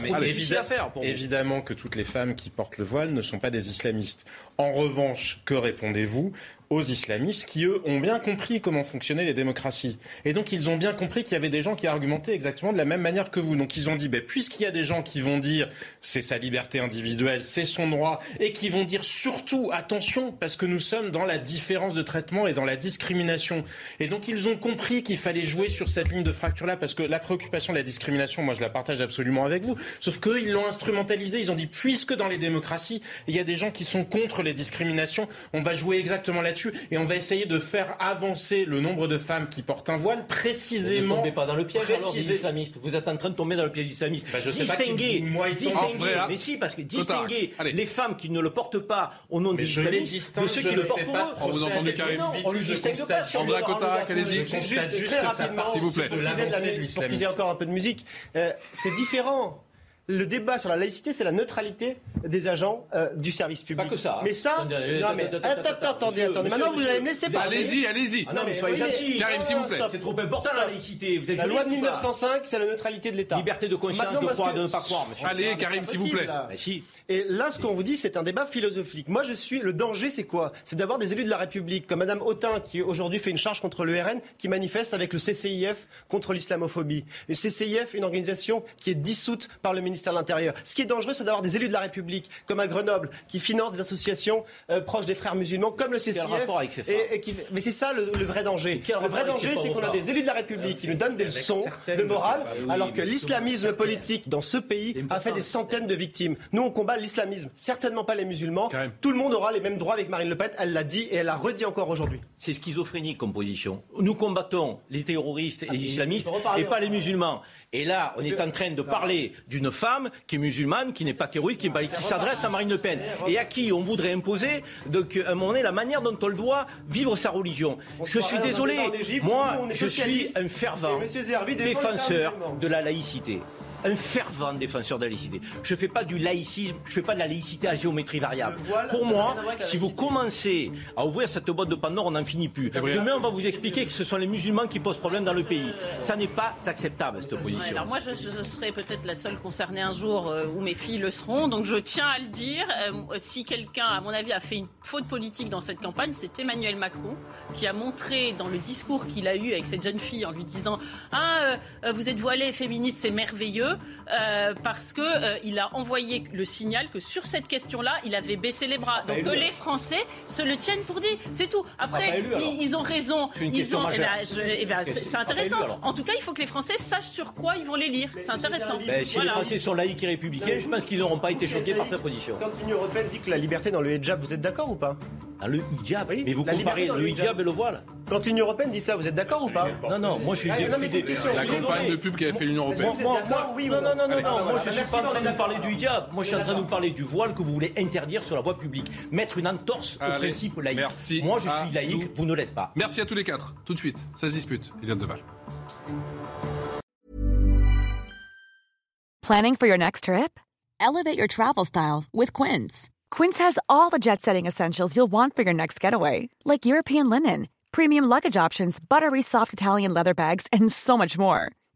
Évidemment que toutes les femmes qui portent le voile ne sont pas des islamistes. En revanche, que répondez-vous? Aux islamistes qui, eux, ont bien compris comment fonctionnaient les démocraties Et donc, ils ont bien compris qu'il y avait des gens qui argumentaient exactement de la même manière que vous. Donc, ils ont dit, ben, puisqu'il y a des gens qui vont dire c'est sa liberté individuelle, c'est son droit, et qui vont dire surtout attention, parce que nous sommes dans la différence de traitement et dans la discrimination. Et donc, ils ont compris qu'il fallait jouer sur cette ligne de fracture-là, parce que la préoccupation de la discrimination, moi, je la partage absolument avec vous. Sauf qu'eux, ils l'ont instrumentalisé. Ils ont dit, puisque dans les démocraties, il y a des gens qui sont contre les discriminations, on va jouer exactement là-dessus et on va essayer de faire avancer le nombre de femmes qui portent un voile Vous ne précisément. tombez pas dans le piège alors des précisé- islamistes. Vous êtes en train de tomber dans le piège islamiste. Bah, je sais pas distinguer, moi, distinguer, Andrea. mais si, parce que distinguer les femmes qui ne le portent pas au nom Mais des islamistes de ceux qui ne le portent pour eux. Vous entendez Karim on Je distingue pas. on le- constate Juste très rapidement, s'il vous plaît. pour pour briser l'islamisme. encore un peu de musique, euh, c'est différent. Le débat sur la laïcité, c'est la neutralité des agents euh, du service public. Pas que ça, hein. Mais ça, Attendez, non mais attendez, attends, attends, attends, attendez, monsieur, attendez. Maintenant, vous monsieur. allez me laisser parler. Allez-y, allez-y. Ah non, mais soyez gentils. Karim, s'il vous plaît. C'est trop important la laïcité. Vous êtes La loi de juriste ou pas? 1905, c'est la neutralité de l'État. Liberté de conscience, Maintenant, de croire, de ne pas croire, monsieur. Allez, Karim, s'il vous plaît. Et là, ce qu'on vous dit, c'est un débat philosophique. Moi, je suis. Le danger, c'est quoi? C'est d'avoir des élus de la République, comme Madame Autain, qui aujourd'hui fait une charge contre le RN, qui manifeste avec le CCIF contre l'islamophobie. Le CCIF, une organisation qui est dissoute par le ministère de l'Intérieur. Ce qui est dangereux, c'est d'avoir des élus de la République, comme à Grenoble, qui financent des associations euh, proches des frères musulmans, comme le CCIF. avec et, et qui- Mais c'est ça le, le vrai danger. Le vrai danger, ces c'est qu'on a des élus de la République qui nous donnent des leçons de morale, alors que l'islamisme politique dans ce pays a fait des centaines de victimes. Nous, on combat l'islamisme, certainement pas les musulmans. Tout le monde aura les mêmes droits avec Marine Le Pen. Elle l'a dit et elle l'a redit encore aujourd'hui. C'est schizophrénique comme position. Nous combattons les terroristes et les islamistes et pas les hein. musulmans. Et là, on est en train de parler d'une femme qui est musulmane, qui n'est pas terroriste, qui, s'adresse à Marine Le Pen et à qui on voudrait imposer, donc, à un moment donné, la manière dont on doit vivre sa religion. On Je suis désolé. Égypte, Moi, je suis un fervent défenseur de la laïcité. Un fervent défenseur de la laïcité. Je ne fais pas du laïcisme, je ne fais pas de la laïcité à géométrie variable. Voile, Pour moi, si vous commencez à ouvrir cette boîte de Pandore, on n'en finit plus. Demain, on va vous expliquer que ce sont les musulmans qui posent problème dans le pays. Ça n'est pas acceptable, cette position. alors moi, je, je serai peut-être la seule concernée un jour euh, où mes filles le seront, donc je tiens à le dire. Euh, si quelqu'un, à mon avis, a fait une faute politique dans cette campagne, c'est Emmanuel Macron, qui a montré dans le discours qu'il a eu avec cette jeune fille en lui disant Ah, euh, vous êtes voilée, féministe, c'est merveilleux. Euh, parce que euh, il a envoyé le signal que sur cette question-là, il avait baissé les bras. Donc que les Français se le tiennent pour dit, c'est tout. Après, élu, ils, ils ont raison. C'est une Ils question ont, eh ben, eh ben, c'est élu, intéressant. En tout cas, il faut que les Français sachent sur quoi ils vont les lire. C'est intéressant. Ben, si les Voilà. Français sont laïcs et républicains, je pense qu'ils n'auront pas été choqués par sa position. Quand l'Union européenne dit que la liberté dans le hijab, vous êtes d'accord ou pas? Dans le hijab Oui, Mais vous la comparez le hijab et le voile Quand l'Union européenne dit ça, vous êtes d'accord ou pas? Non, non, moi je suis Ah, non, mais c'est une question. La campagne de pub qu'avait fait l'Union européenne. Oui ou non, non, non, non, non, moi je suis pas en train de parler du hijab. Moi je suis en train de vous parler du voile que vous voulez interdire sur la voie publique. Mettre une entorse au principe laïque. merci Moi je suis laïque, vous ne l'êtes pas. Merci à tous les quatre. Tout de suite, ça se dispute. Eliane Deval. Planning for your next trip? Elevate your travel style with Quince. Quince has all the jet setting essentials you'll want for your next getaway, like European linen, premium luggage options, buttery soft Italian leather bags, and so much more.